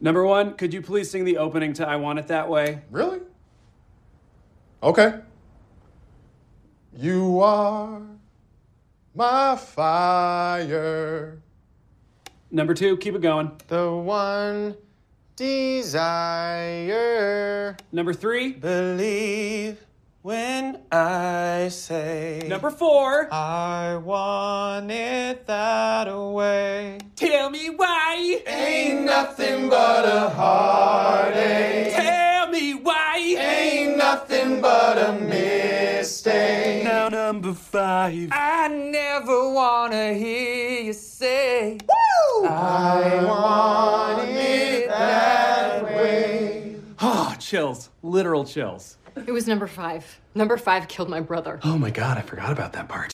Number one, could you please sing the opening to I Want It That Way? Really? Okay. You are my fire. Number two, keep it going. The one desire. Number three, Believe when I say. number four, I want it that way. tell me why. Ain't nothing but a heartache. Tell me why. Ain't nothing but a mistake. Now number five. I never wanna hear you say, I want it that way. Oh, chills. Literal chills. It was number five. Number five killed my brother. Oh my god, I forgot about that part.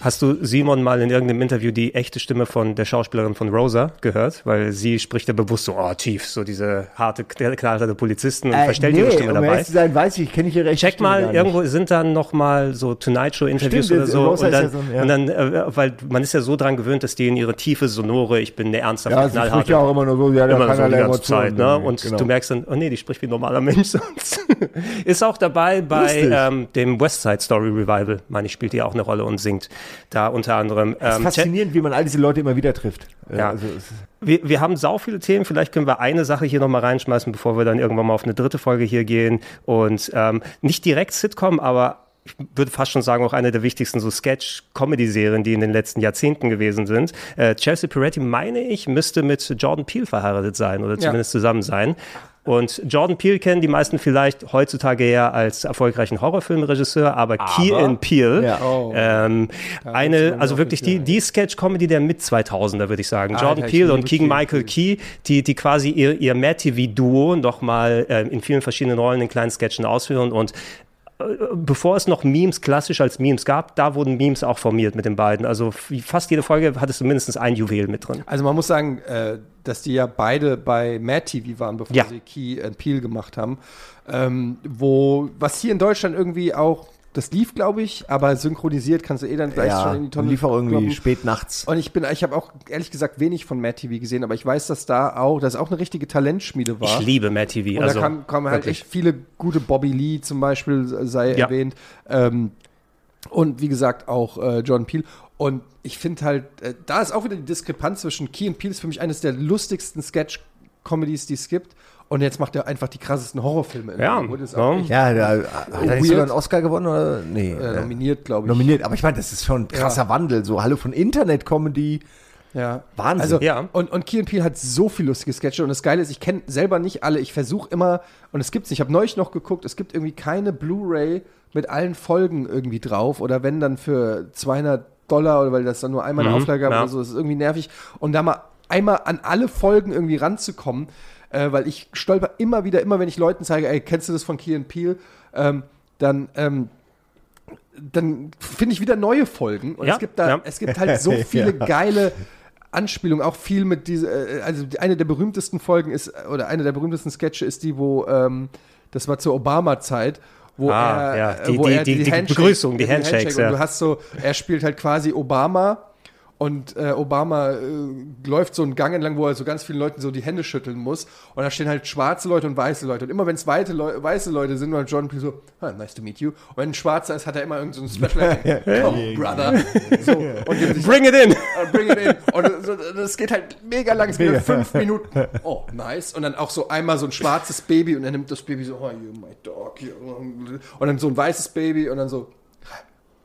Hast du Simon mal in irgendeinem Interview die echte Stimme von der Schauspielerin von Rosa gehört? Weil sie spricht ja bewusst so, oh, tief, so diese harte, knallharte Polizisten und verstellt ihre Stimme um dabei. zu sein, weiß ich, kenne ich ihre echte Check Stimme mal, irgendwo sind dann noch mal so Tonight Show Interviews Stimmt, oder so Rosa und ist ja dann, so, ja. und dann äh, weil man ist ja so dran gewöhnt, dass die in ihre tiefe sonore, ich bin der ernsthafte, Ja, sie knallharte, spricht ja auch immer nur so, ja immer so die ganze Zeit, ne? Und Genau. du merkst dann, oh nee, die spricht wie ein normaler Mensch sonst. ist auch dabei bei ähm, dem West Side Story Revival, meine ich, spielt die auch eine Rolle und singt da unter anderem. Es ist Ähm, faszinierend, wie man all diese Leute immer wieder trifft. Ja. Also, wir, wir haben sau viele Themen. Vielleicht können wir eine Sache hier nochmal reinschmeißen, bevor wir dann irgendwann mal auf eine dritte Folge hier gehen. Und ähm, nicht direkt Sitcom, aber ich würde fast schon sagen, auch eine der wichtigsten so Sketch-Comedy-Serien, die in den letzten Jahrzehnten gewesen sind. Äh, Chelsea Peretti, meine ich, müsste mit Jordan Peele verheiratet sein oder zumindest zusammen sein. Und Jordan Peele kennen die meisten vielleicht heutzutage eher als erfolgreichen Horrorfilmregisseur, aber, Key and Peele, Ja. Oh. ähm, eine, also wirklich die, die Sketch-Comedy der Mit-2000er, würde ich sagen. Alter, Jordan Peele und Keegan Key. Michael Key, die, die quasi ihr, ihr Matt TV-Duo nochmal äh, in vielen verschiedenen Rollen in kleinen Sketchen ausführen und bevor es noch Memes klassisch als Memes gab, da wurden Memes auch formiert mit den beiden. Also fast jede Folge hattest du mindestens ein Juwel mit drin. Also man muss sagen, äh, dass die ja beide bei Mad TV waren, bevor Ja. sie Key and Peel gemacht haben. Ähm, wo, was hier in Deutschland irgendwie auch, das lief, glaube ich, aber synchronisiert kannst du eh dann gleich Ja, schon in die Tonne lief auch irgendwie kloppen. spät nachts. Und ich bin, ich habe auch ehrlich gesagt wenig von Mad TV gesehen, aber ich weiß, dass da auch, dass auch eine richtige Talentschmiede war. Ich liebe Mad TV. Und also, da kamen kam halt wirklich. echt viele gute Bobby Lee zum Beispiel sei Ja. erwähnt. Ähm, und wie gesagt auch äh, John Peel. Und ich finde halt, äh, da ist auch wieder die Diskrepanz zwischen Key und Peel ist für mich eines der lustigsten Sketch-Comedies, die es gibt. Und jetzt macht er einfach die krassesten Horrorfilme. in Ja, Hollywood. Ist auch Ja, da hat er nicht sogar einen Oscar gewonnen oder? Nee. Äh, nominiert, glaube ich. Nominiert, aber ich meine, das ist schon ein krasser Ja. Wandel. So, hallo von Internet-Comedy. Ja. Wahnsinn. Also, Ja. und, und Key Peele hat so viel lustige Sketche und das Geile ist, ich kenne selber nicht alle. Ich versuche immer, und es gibt's nicht, ich habe neulich noch geguckt, es gibt irgendwie keine Blu-ray mit allen Folgen irgendwie drauf oder wenn dann für 200 Dollar oder weil das dann nur einmal eine Mhm, Auflage gab ja. oder so, das ist irgendwie nervig. Und da mal einmal an alle Folgen irgendwie ranzukommen, äh, weil ich stolper immer wieder, immer wenn ich Leuten zeige, ey, kennst du das von Key Peele? Ähm, dann, ähm, dann finde ich wieder neue Folgen. Und Ja, es gibt da, ja. es gibt halt so viele Ja. geile Anspielungen, auch viel mit diese, äh, also eine der berühmtesten Folgen ist, oder eine der berühmtesten Sketche ist die, wo, ähm, das war zur Obama-Zeit, wo Ah, er, ja, äh, die- wo die- er die- die Begrüßung, die Handshakes, und ja. du hast so, er spielt halt quasi Obama und äh, Obama äh, läuft so einen Gang entlang, wo er so ganz vielen Leuten so die Hände schütteln muss. Und da stehen halt schwarze Leute und weiße Leute. Und immer wenn es weiße, Leu weiße Leute sind, war John Peel so, ah, nice to meet you. Und wenn ein Schwarzer ist, hat er immer irgendeinen so Special. Come, brother. So, und Bring it in! äh, bring it in. Und so, das geht halt mega lang, es geht fünf Minuten. Oh, nice. Und dann auch so einmal so ein schwarzes Baby und er nimmt das Baby so, oh, you my dog. Und dann so ein weißes Baby und dann so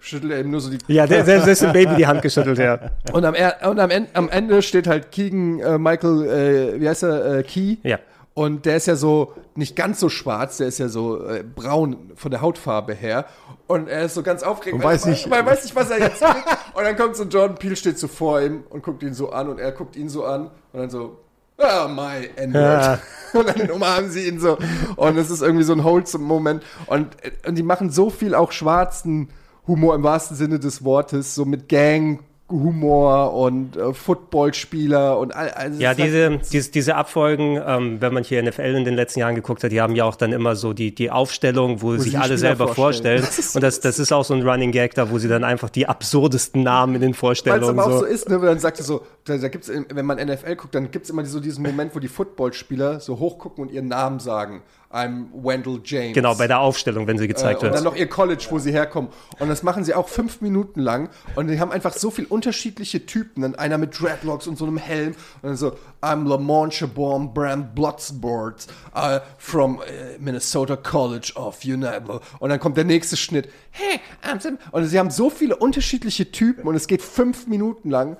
schüttelt er eben nur so die. Ja, der, der, der ist dem Baby die Hand geschüttelt, ja. Und am, und am, Ende, am Ende steht halt Keegan äh, Michael, äh, wie heißt er, äh, Key. Ja. Und der ist ja so nicht ganz so schwarz, der ist ja so äh, braun von der Hautfarbe her. Und er ist so ganz aufgeregt. Und weil- weiß nicht- Weil er weiß nicht, was er jetzt kriegt. Und dann kommt so Jordan Peele, steht so vor ihm und guckt ihn so an und er guckt ihn so an und dann so, ah, my N-Word. Ja. Und dann umarmen sie ihn so. Und es ist irgendwie so ein wholesome Moment. Und, und die machen so viel auch schwarzen Humor im wahrsten Sinne des Wortes, so mit Gang. Humor und äh, Footballspieler und all, also Ja, ist halt- diese, diese, diese Abfolgen, ähm, wenn man hier NFL in den letzten Jahren geguckt hat, die haben ja auch dann immer so die, die Aufstellung, wo, sie sich alle Spieler selber vorstellen. vorstellen. So und das, das ist auch so ein Running Gag da, wo sie dann einfach die absurdesten Namen in den Weil es Vorstellungen aber auch so so. ist, ne, dann sagt so, da, da gibt's, wenn man NFL guckt, dann gibt es immer so diesen Moment, wo die Footballspieler so hochgucken und ihren Namen sagen. I'm Wendell James. Genau, bei der Aufstellung, wenn sie gezeigt äh, Und wird. dann noch ihr College, wo sie herkommen. Und das machen sie auch fünf Minuten lang. Und die haben einfach so viel unterschiedliche Typen. Dann einer mit Dreadlocks und so einem Helm. Und dann so, I'm Lamont Chabon Brand Bloodsport uh, from uh, Minnesota College of United. Und dann kommt der nächste Schnitt. Hey, I'm Sam. Und sie haben so viele unterschiedliche Typen. Und es geht fünf Minuten lang.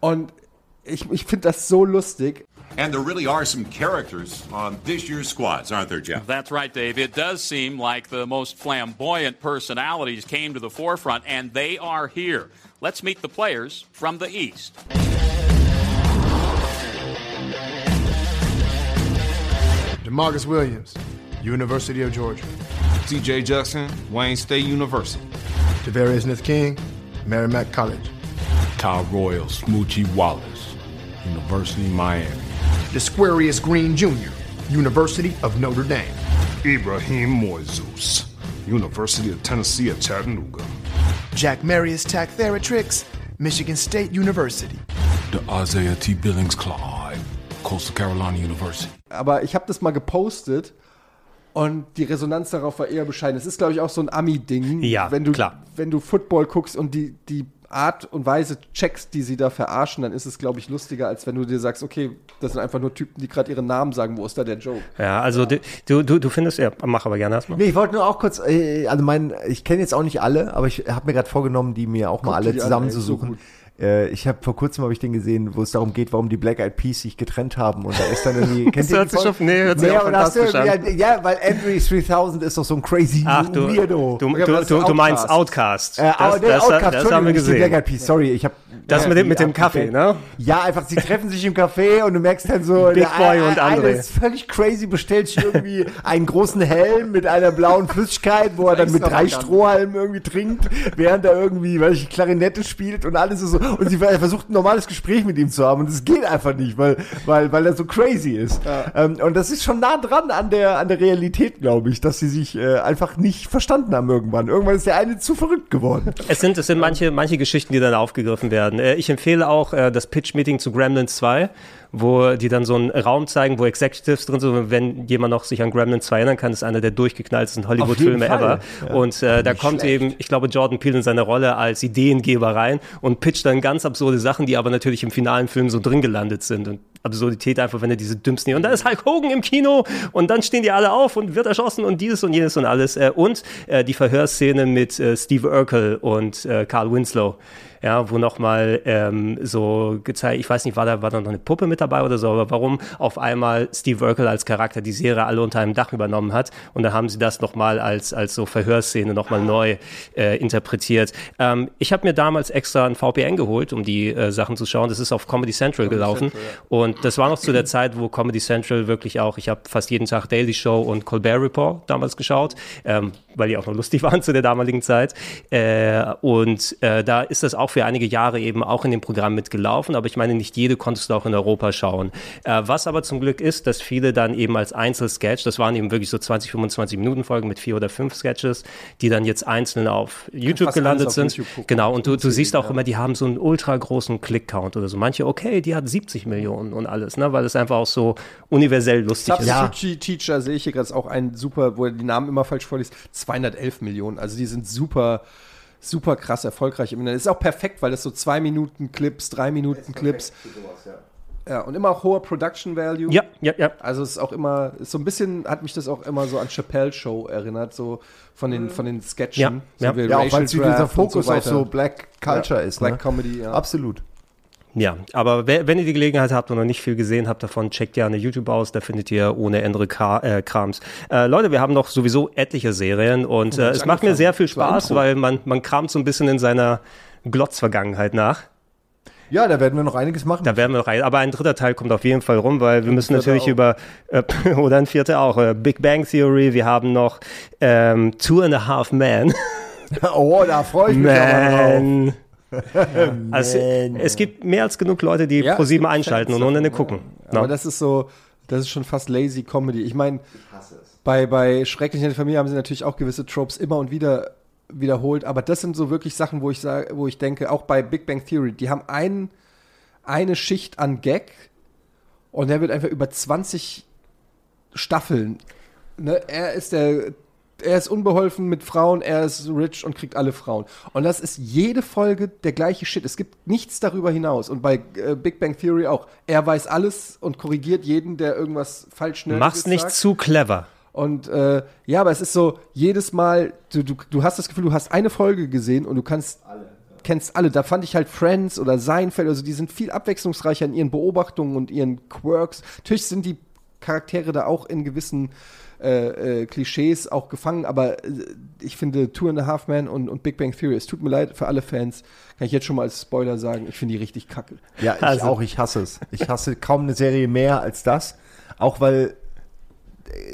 Und ich, ich finde das so lustig. And there really are some characters on this year's squads, aren't there, Jeff? That's right, Dave. It does seem like the most flamboyant personalities came to the forefront, and they are here. Let's meet the players from the East. Demarcus Williams, University of Georgia. TJ Jackson, Wayne State University. Tavarius Smith King, Merrimack College. Ty Royal, Smoochie Wallace, University of Miami. Desquarius Green Jr., University of Notre Dame. Ibrahim Moises, University of Tennessee at Chattanooga. Jack Marius Tack Theratrix, Michigan State University. The Isaiah T. Billings Clyde, Coastal Carolina University. aber ich habe das mal gepostet und die Resonanz darauf war eher bescheiden. Es ist, glaube ich, auch so ein Ami-Ding. Ja, wenn du, klar. Wenn du Football guckst und die, die Art und Weise checkst, die sie da verarschen, dann ist es, glaube ich, lustiger, als wenn du dir sagst, okay, das sind einfach nur Typen, die gerade ihren Namen sagen. Wo ist da der Joke? Ja, also du, du, du findest, ja, mach aber gerne erstmal. Nee, ich wollte nur auch kurz, äh, also mein, ich kenne jetzt auch nicht alle, aber ich habe mir gerade vorgenommen, die mir auch mal Guck dir alle an, zusammenzusuchen. ey, so. Äh, ich habe vor kurzem habe ich den gesehen, wo es darum geht, warum die Black Eyed Peas sich getrennt haben und da ist dann irgendwie Das ihr hört sich auf- nee, hört sich ja, auch und hast du fantastisch irgendwie- ja, weil Andre 3000 ist doch so ein crazy Ach, du, Weirdo. du, du, das du, du meinst Outcast. Äh, aber der Outcast, das haben wir gesehen. Black Eyed Peas, sorry, ich habe Das Ja, mit dem, mit dem Kaffee, ne? Ja, einfach, sie treffen sich im Café und du merkst dann so, Big der Boy eine- und André. ist völlig crazy, bestellt sich irgendwie einen großen Helm mit einer blauen Flüssigkeit, wo er dann mit drei. Strohhalmen irgendwie trinkt, während er irgendwie, weiß ich, Klarinette spielt und alles ist so. Und sie er versucht ein normales Gespräch mit ihm zu haben und es geht einfach nicht, weil, weil, weil er so crazy ist. Ähm, und das ist schon nah dran an der, an der Realität, glaube ich, dass sie sich äh, einfach nicht verstanden haben irgendwann. Irgendwann ist der eine zu verrückt geworden. Es sind, es sind manche, manche Geschichten, die dann aufgegriffen werden. Äh, Ich empfehle auch äh, das Pitch-Meeting zu Gremlins 2, wo die dann so einen Raum zeigen, wo Executives drin sind. Wenn jemand noch sich an Gremlins 2 erinnern kann, ist einer der durchgeknalltesten Hollywood-Filme ever. Ja. Und äh, da kommt schlecht. eben, ich glaube, Jordan Peele in seiner Rolle als Ideengeber rein und pitcht dann ganz absurde Sachen, die aber natürlich im finalen Film so drin gelandet sind. Und Absurdität einfach, wenn er diese dümmsten, und da ist Hulk Hogan im Kino und dann stehen die alle auf und wird erschossen und dieses und jenes und alles. Äh, Und äh, die Verhörszene mit äh, Steve Urkel und äh, Carl Winslow. Ja, wo nochmal ähm, so gezeigt, ich weiß nicht, war da, war da noch eine Puppe mit dabei oder so, aber warum auf einmal Steve Urkel als Charakter die Serie alle unter einem Dach übernommen hat und dann haben sie das nochmal als, als so Verhörszene nochmal neu äh, interpretiert. Ähm, ich habe mir damals extra ein VPN geholt, um die äh, Sachen zu schauen. Das ist auf Comedy Central gelaufen Central, und das war noch zu der Zeit, wo Comedy Central wirklich auch, ich habe fast jeden Tag Daily Show und Colbert Report damals geschaut, ähm, weil die auch noch lustig waren zu der damaligen Zeit. Äh, und äh, da ist das auch für einige Jahre eben auch in dem Programm mitgelaufen, aber ich meine, nicht jede konntest du auch in Europa schauen. Äh, was aber zum Glück ist, dass viele dann eben als Einzelsketch, das waren eben wirklich so 20, 25 Minuten Folgen mit vier oder fünf Sketches, die dann jetzt einzeln auf YouTube fast gelandet auf sind. YouTube. Genau, und du, du siehst auch ja. immer, die haben so einen ultra großen Click-Count oder so. Manche, okay, die hat 70 Millionen und alles, ne, weil es einfach auch so universell lustig ist. Substitute Teacher sehe ich hier gerade auch ein super, wo er die Namen immer falsch vorliest, 211 Millionen. Also die sind super, super krass erfolgreich. im Internet. ist auch perfekt, weil das so zwei Minuten Clips, drei Minuten Clips. Ja, und immer auch hoher Production Value. Ja, ja, ja. Also es ist auch immer, ist so ein bisschen, hat mich das auch immer so an Chappelle Show erinnert, so von den, von den Sketchen. Ja, so ja. wie Ja, auch weil dieser Fokus auf weiter. so Black Culture Ja, ist. Black ne? Comedy, ja. Absolut. Ja, aber wer- wenn ihr die Gelegenheit habt und noch nicht viel gesehen habt davon, checkt gerne YouTube aus, da findet ihr ohne Ende äh, Krams. Äh, Leute, wir haben noch sowieso etliche Serien und äh, es macht mir sehr viel Spaß, weil man, man kramt so ein bisschen in seiner Glotz-Vergangenheit nach. Ja, da werden wir noch einiges machen. Da werden wir noch rein. Aber ein dritter Teil kommt auf jeden Fall rum, weil wir müssen natürlich auch. über, äh, oder ein vierter auch, äh, Big Bang Theory, wir haben noch ähm, Two and a Half Men. oh, da freue ich mich Man. drauf. Also, es gibt mehr als genug Leute, die Ja, Pro es 7 gibt einschalten Fans und ohne Ende gucken. Aber Ne? das ist so, das ist schon fast lazy Comedy. Ich meine, bei, bei Schrecklich in der Familie haben sie natürlich auch gewisse Tropes immer und wieder wiederholt, aber das sind so wirklich Sachen, wo ich sage, wo ich denke, auch bei Big Bang Theory, die haben ein, eine Schicht an Gag und der wird einfach über 20 Staffeln. Ne? Er ist der er ist unbeholfen mit Frauen, er ist rich und kriegt alle Frauen. Und das ist jede Folge der gleiche Shit. Es gibt nichts darüber hinaus. Und bei äh, Big Bang Theory auch. Er weiß alles und korrigiert jeden, der irgendwas falsch nerdiges Mach's nicht sagt. zu clever. Und äh, ja, aber es ist so, jedes Mal, du, du, du hast das Gefühl, du hast eine Folge gesehen und du kannst kennst alle. Da fand ich halt Friends oder Seinfeld, also die sind viel abwechslungsreicher in ihren Beobachtungen und ihren Quirks. Natürlich sind die Charaktere da auch in gewissen äh, äh, Klischees auch gefangen, aber äh, ich finde Two and a Half Men und, und Big Bang Theory, es tut mir leid für alle Fans, kann ich jetzt schon mal als Spoiler sagen, ich finde die richtig kacke. Ja, ich Also- auch, ich hasse es. Ich hasse kaum eine Serie mehr als das. Auch weil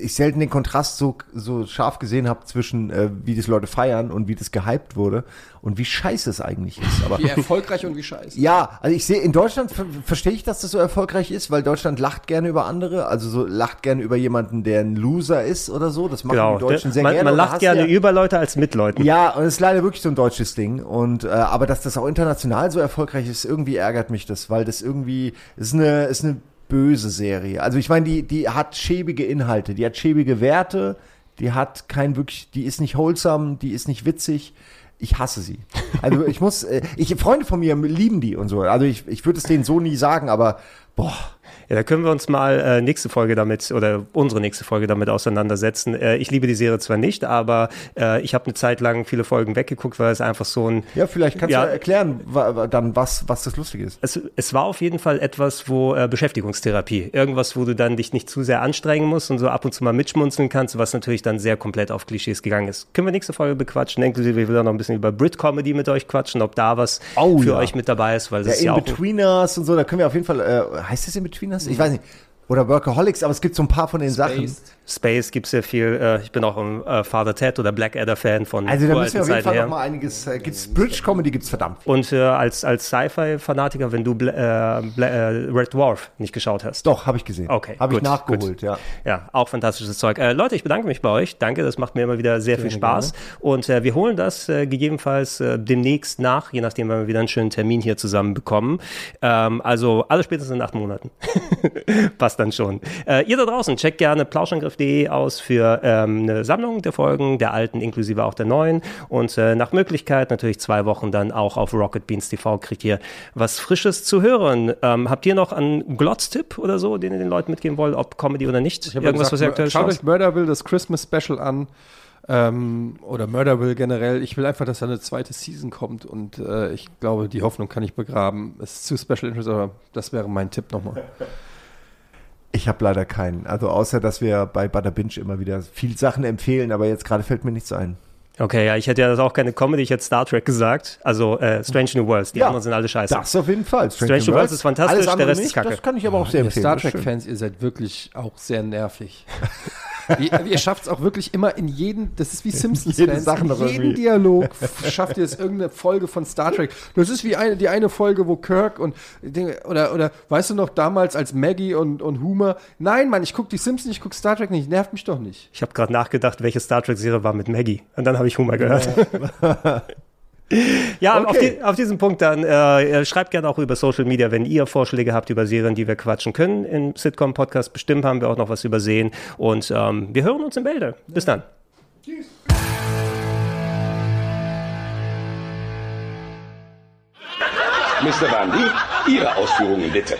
ich selten den Kontrast so, so scharf gesehen habe zwischen, äh, wie das Leute feiern und wie das gehypt wurde und wie scheiße es eigentlich ist. Aber Wie erfolgreich und wie scheiße. ja, also ich sehe, in Deutschland ver verstehe ich, dass das so erfolgreich ist, weil Deutschland lacht gerne über andere, also so lacht gerne über jemanden, der ein Loser ist oder so. Das machen Genau. die Deutschen sehr man gerne. man lacht gerne ja, über Leute als mit Leuten. ja, und es ist leider wirklich so ein deutsches Ding. Und äh, aber dass das auch international so erfolgreich ist, irgendwie ärgert mich das, weil das irgendwie ist eine ist eine böse Serie. Also ich meine, die die hat schäbige Inhalte, die hat schäbige Werte, die hat kein wirklich, die ist nicht wholesome, die ist nicht witzig. Ich hasse sie. Also ich muss, äh, ich Freunde von mir lieben die und so. Also ich ich würde es denen so nie sagen, aber boah. Ja, da können wir uns mal äh, nächste Folge damit oder unsere nächste Folge damit auseinandersetzen. Äh, ich liebe die Serie zwar nicht, aber äh, ich habe eine Zeit lang viele Folgen weggeguckt, weil es einfach so ein Ja, vielleicht kannst Ja. du erklären, dann was, was das Lustige ist. es, es war auf jeden Fall etwas, wo äh, Beschäftigungstherapie, irgendwas, wo du dann dich nicht zu sehr anstrengen musst und so ab und zu mal mitschmunzeln kannst, was natürlich dann sehr komplett auf Klischees gegangen ist. Können wir nächste Folge bequatschen, inklusive wir will auch noch ein bisschen über Brit-Comedy mit euch quatschen, ob da was für ja. euch mit dabei ist, weil das Ja, ist ja auch In-Betweeners und so, da können wir auf jeden Fall, äh, heißt das In-Betweeners? Ich weiß nicht. Oder Workaholics, aber es gibt so ein paar von den Sachen. Space gibt es sehr viel. Äh, ich bin auch ein äh, Father Ted oder Blackadder-Fan von Also da müssen wir auf jeden Fall her. noch mal einiges, äh, gibt's Bridge Comedy gibt's verdammt. Und äh, als, als Sci-Fi-Fanatiker, wenn du Bla äh, Bla Red Dwarf nicht geschaut hast. Doch, habe ich gesehen. Okay. Habe ich nachgeholt, gut. ja. Ja, auch fantastisches Zeug. Leute, ich bedanke mich bei euch. Danke, das macht mir immer wieder sehr viel Gerne, Spaß. Und äh, wir holen das gegebenenfalls demnächst nach, je nachdem, wenn wir wieder einen schönen Termin hier zusammen bekommen. Ähm, also alles spätestens in acht Monaten. Passt dann schon. Äh, ihr da draußen, checkt gerne plauschangriff.de aus für ähm, eine Sammlung der Folgen, der alten inklusive auch der neuen. Und äh, nach Möglichkeit natürlich zwei Wochen dann auch auf Rocket Beans TV kriegt ihr was Frisches zu hören. Ähm, habt ihr noch einen Glotztipp oder so, den ihr den Leuten mitgeben wollt, ob Comedy oder nicht? Ich Irgendwas, was ihr gesagt, aktuell schaut schaut? euch Murderville, das Christmas Special an. Ähm, oder Murderville generell. Ich will einfach, dass da eine zweite Season kommt und äh, ich glaube, die Hoffnung kann ich begraben. Es ist zu Special Interest, aber das wäre mein Tipp nochmal. Ich habe leider keinen. Also außer, dass wir bei Butter Binge immer wieder viel Sachen empfehlen, aber jetzt gerade fällt mir nichts ein. Okay, ja, ich hätte ja das auch keine Comedy, ich hätte Star Trek gesagt. Also äh, Strange New Worlds, die Ja, anderen sind alle scheiße. Das auf jeden Fall. Strange, New Worlds ist fantastisch, Alles der andere Rest ist nicht, kacke. Das kann ich aber auch sehr Ihr empfehlen. Star ist. Trek-Fans, ihr seid wirklich auch sehr nervig. ihr ihr schafft es auch wirklich immer in jeden, das ist wie Jede Simpsons-Fans, Sache in jeden irgendwie. Dialog schafft ihr es irgendeine Folge von Star Trek. Das ist wie eine, die eine Folge, wo Kirk und oder, oder weißt du noch damals als Maggie und, und Homer, nein Mann, ich gucke die Simpsons, ich gucke Star Trek nicht, nervt mich doch nicht. Ich habe gerade nachgedacht, welche Star Trek-Serie war mit Maggie. Und dann habe ich Humor gehört. Ja, auf, Okay. die, auf diesem Punkt dann äh, schreibt gerne auch über Social Media, wenn ihr Vorschläge habt über Serien, die wir quatschen können. Im Sitcom-Podcast bestimmt haben wir auch noch was übersehen. Und ähm, wir hören uns im Bälde. Bis dann. Mr. Bundy, Ihre Ausführungen bitte.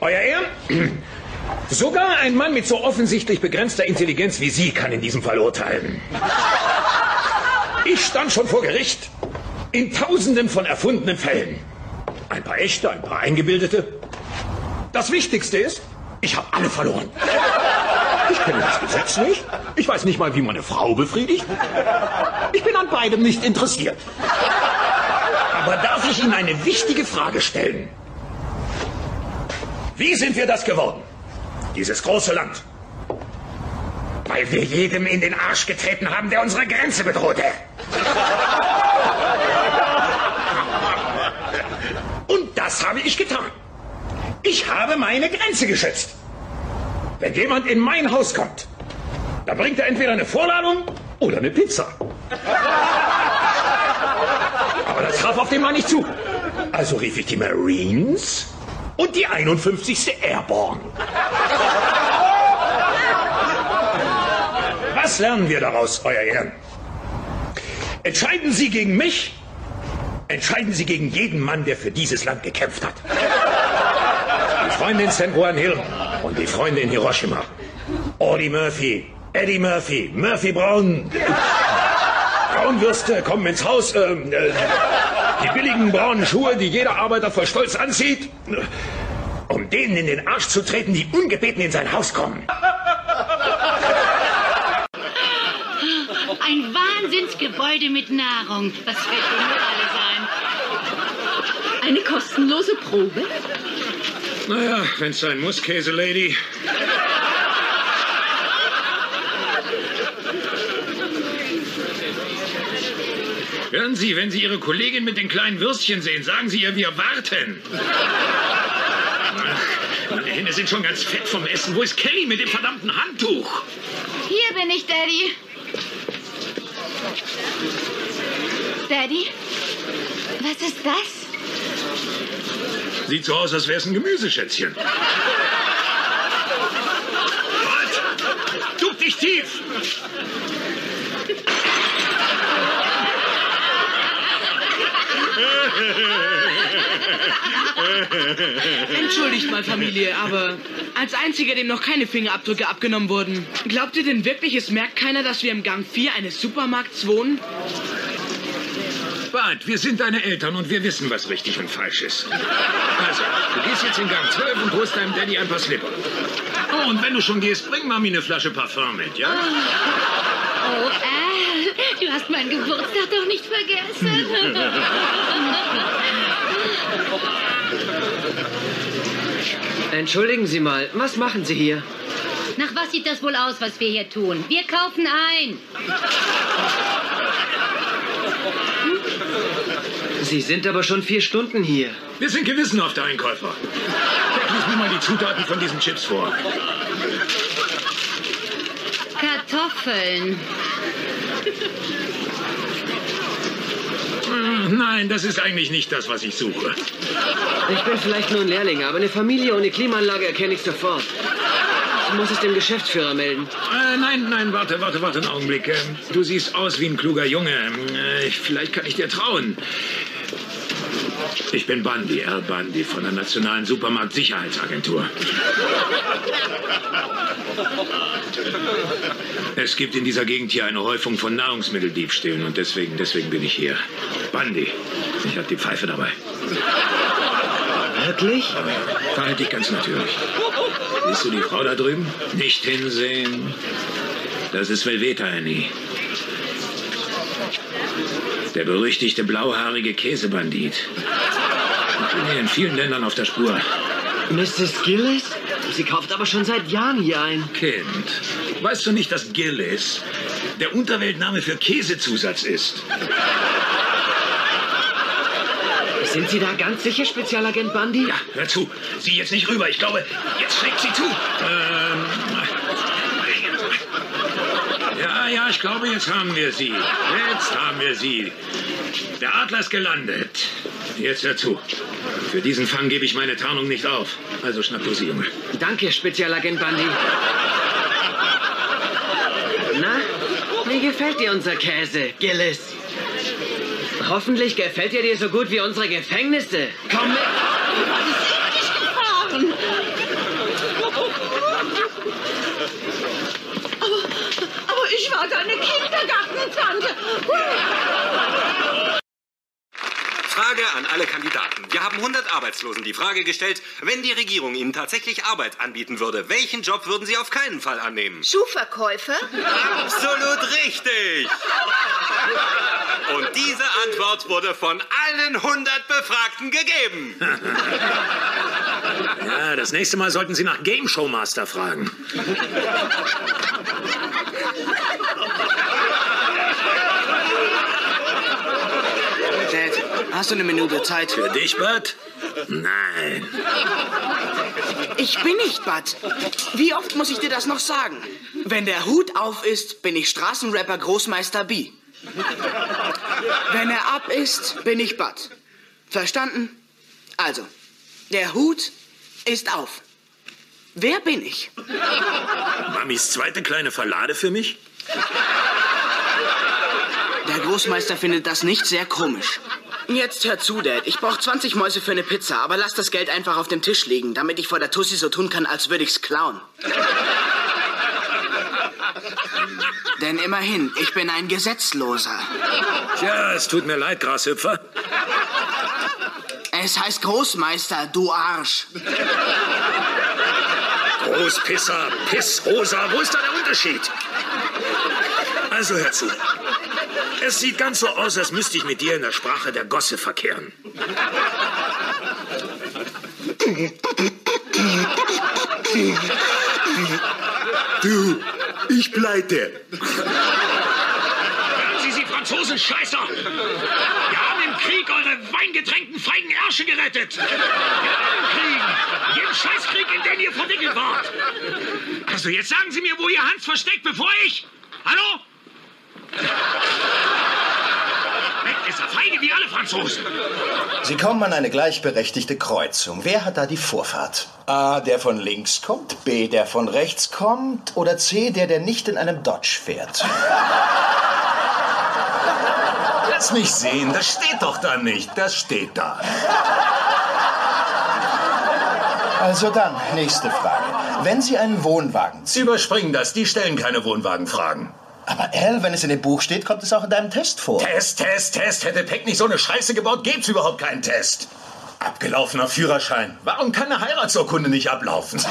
Euer Ehren, sogar ein Mann mit so offensichtlich begrenzter Intelligenz wie Sie kann in diesem Fall urteilen. Ich stand schon vor Gericht in tausenden von erfundenen Fällen. Ein paar echte, ein paar eingebildete. Das Wichtigste ist, ich habe alle verloren. Ich kenne das Gesetz nicht. Ich weiß nicht mal, wie man eine Frau befriedigt. Ich bin an beidem nicht interessiert. Aber darf ich Ihnen eine wichtige Frage stellen? Wie sind wir das geworden? Dieses große Land. Weil wir jedem in den Arsch getreten haben, der unsere Grenze bedrohte. Und das habe ich getan. Ich habe meine Grenze geschützt. Wenn jemand in mein Haus kommt, dann bringt er entweder eine Vorladung oder eine Pizza. Aber das traf auf den Mann nicht zu. Also rief ich die Marines und die 51. Airborne. Was lernen wir daraus, Euer Ehren? Entscheiden Sie gegen mich, entscheiden Sie gegen jeden Mann, der für dieses Land gekämpft hat. Die Freunde in San Juan Hill und die Freunde in Hiroshima. Audie Murphy, Eddie Murphy, Murphy Brown. Braunwürste kommen ins Haus. ähm, äh, die billigen braunen Schuhe, die jeder Arbeiter voll Stolz anzieht. Um denen in den Arsch zu treten, die ungebeten in sein Haus kommen. Ein Wahnsinnsgebäude mit Nahrung. Was wird denn nur alle sein? Eine kostenlose Probe? Naja, wenn's sein muss, Käse Lady. Hören Sie, wenn Sie Ihre Kollegin mit den kleinen Würstchen sehen, sagen Sie ihr, wir warten. Ach, meine Hände sind schon ganz fett vom Essen. Wo ist Kelly mit dem verdammten Handtuch? Hier bin ich, Daddy. Daddy? Was ist das? Sieht so aus, als wäre es ein Gemüseschätzchen. Halt! Duck dich tief! Entschuldigt mal, Familie, aber als einziger, dem noch keine Fingerabdrücke abgenommen wurden. Glaubt ihr denn wirklich, es merkt keiner, dass wir im Gang 4 eines Supermarkts wohnen? Bart, wir sind deine Eltern und wir wissen, was richtig und falsch ist. Also, du gehst jetzt in Gang 12 und holst deinem Daddy ein paar Slipper. Oh, und wenn du schon gehst, bring Mami eine Flasche Parfum mit, ja? Oh, Al, du hast meinen Geburtstag doch nicht vergessen. Entschuldigen Sie mal, was machen Sie hier? Nach was sieht das wohl aus, was wir hier tun? Wir kaufen ein. Sie sind aber schon vier Stunden hier. Wir sind gewissenhafte Einkäufer. Lies mir mal die Zutaten von diesen Chips vor. Kartoffeln. Hm, Nein, das ist eigentlich nicht das, was ich suche. Ich bin vielleicht nur ein Lehrling, aber eine Familie ohne Klimaanlage erkenne ich sofort. Ich muss es dem Geschäftsführer melden. Äh, nein, nein, warte, warte, warte einen Augenblick. Ähm, Du siehst aus wie ein kluger Junge. Ähm, äh, Vielleicht kann ich dir trauen. Ich bin Bundy, Al Bundy von der Nationalen Supermarktsicherheitsagentur. Es gibt in dieser Gegend hier eine Häufung von Nahrungsmitteldiebstählen und deswegen, deswegen bin ich hier. Bundy, ich habe die Pfeife dabei. Wirklich? Verhalte dich ganz natürlich. Siehst du die Frau da drüben? Nicht hinsehen. Das ist Velveta Annie. Der berüchtigte blauhaarige Käsebandit. Ich bin hier in vielen Ländern auf der Spur. Mrs. Gillis? Sie kauft aber schon seit Jahren hier ein. Kind, weißt du nicht, dass Gillis der Unterweltname für Käsezusatz ist? Sind Sie da ganz sicher, Spezialagent Bundy? Ja, hör zu. Sieh jetzt nicht rüber. Ich glaube, jetzt schlägt sie zu. Ähm, ja, ja, ich glaube, jetzt haben wir sie. Jetzt haben wir sie. Der Adler ist gelandet. Jetzt hör zu. Für diesen Fang gebe ich meine Tarnung nicht auf. Also schnapp du sie, Junge. Danke, Spezialagent Bundy. Na, wie gefällt dir unser Käse, Gillis? Hoffentlich gefällt er dir so gut wie unsere Gefängnisse. Komm mit! Gefahren. Aber, war deine Kindergartentante. Frage an alle Kandidaten. Wir haben 100 Arbeitslosen die Frage gestellt, wenn die Regierung Ihnen tatsächlich Arbeit anbieten würde, welchen Job würden Sie auf keinen Fall annehmen? Schuhverkäufer? Absolut richtig! Und diese Antwort wurde von allen 100 Befragten gegeben. Ja, das nächste Mal sollten Sie nach Game Show Master fragen. Dad, hast du eine Minute Zeit? Für dich, Bud? Nein. Ich bin nicht Bud. Wie oft muss ich dir das noch sagen? Wenn der Hut auf ist, bin ich Straßenrapper Großmeister B. Wenn er ab ist, bin ich Bud. Verstanden? Also, der Hut ist auf. Wer bin ich? Mamis zweite kleine Verlade für mich? Der Großmeister findet das nicht sehr komisch. Jetzt hör zu, Dad. Ich brauche 20 Mäuse für eine Pizza, aber lass das Geld einfach auf dem Tisch liegen, damit ich vor der Tussi so tun kann, als würde ich's klauen. Denn immerhin, ich bin ein Gesetzloser. Ja, es tut mir leid, Grashüpfer. Es heißt Großmeister, du Arsch. Großpisser, Pissrosa, wo ist da der Unterschied? Also hör zu. Es sieht ganz so aus, als müsste ich mit dir in der Sprache der Gosse verkehren. Du, ich pleite. Hören Sie, Sie Franzosen, Scheißer! Wir haben im Krieg eure weingetränkten feigen Ärsche gerettet! In allen Kriegen! Jeden Scheißkrieg, in den ihr verwickelt wart! Also, jetzt sagen Sie mir, wo ihr Hans versteckt, bevor ich... Hallo? Weg ist er, feige wie alle Franzosen! Sie kommen an eine gleichberechtigte Kreuzung. Wer hat da die Vorfahrt? A, der von links kommt, B, der von rechts kommt oder C, der, der nicht in einem Dodge fährt? Lass mich sehen, das steht doch da nicht. Das steht da. Also dann, nächste Frage. Wenn Sie einen Wohnwagen Sie überspringen das, die stellen keine Wohnwagenfragen. Aber Al, wenn es in dem Buch steht, kommt es auch in deinem Test vor. Test, Test, Test. Hätte Peck nicht so eine Scheiße gebaut, gäb's überhaupt keinen Test. Abgelaufener Führerschein. Warum kann eine Heiratsurkunde nicht ablaufen?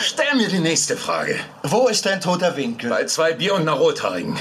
Stell mir die nächste Frage. Wo ist dein toter Winkel? Bei zwei Bier und einer Rothaarigen.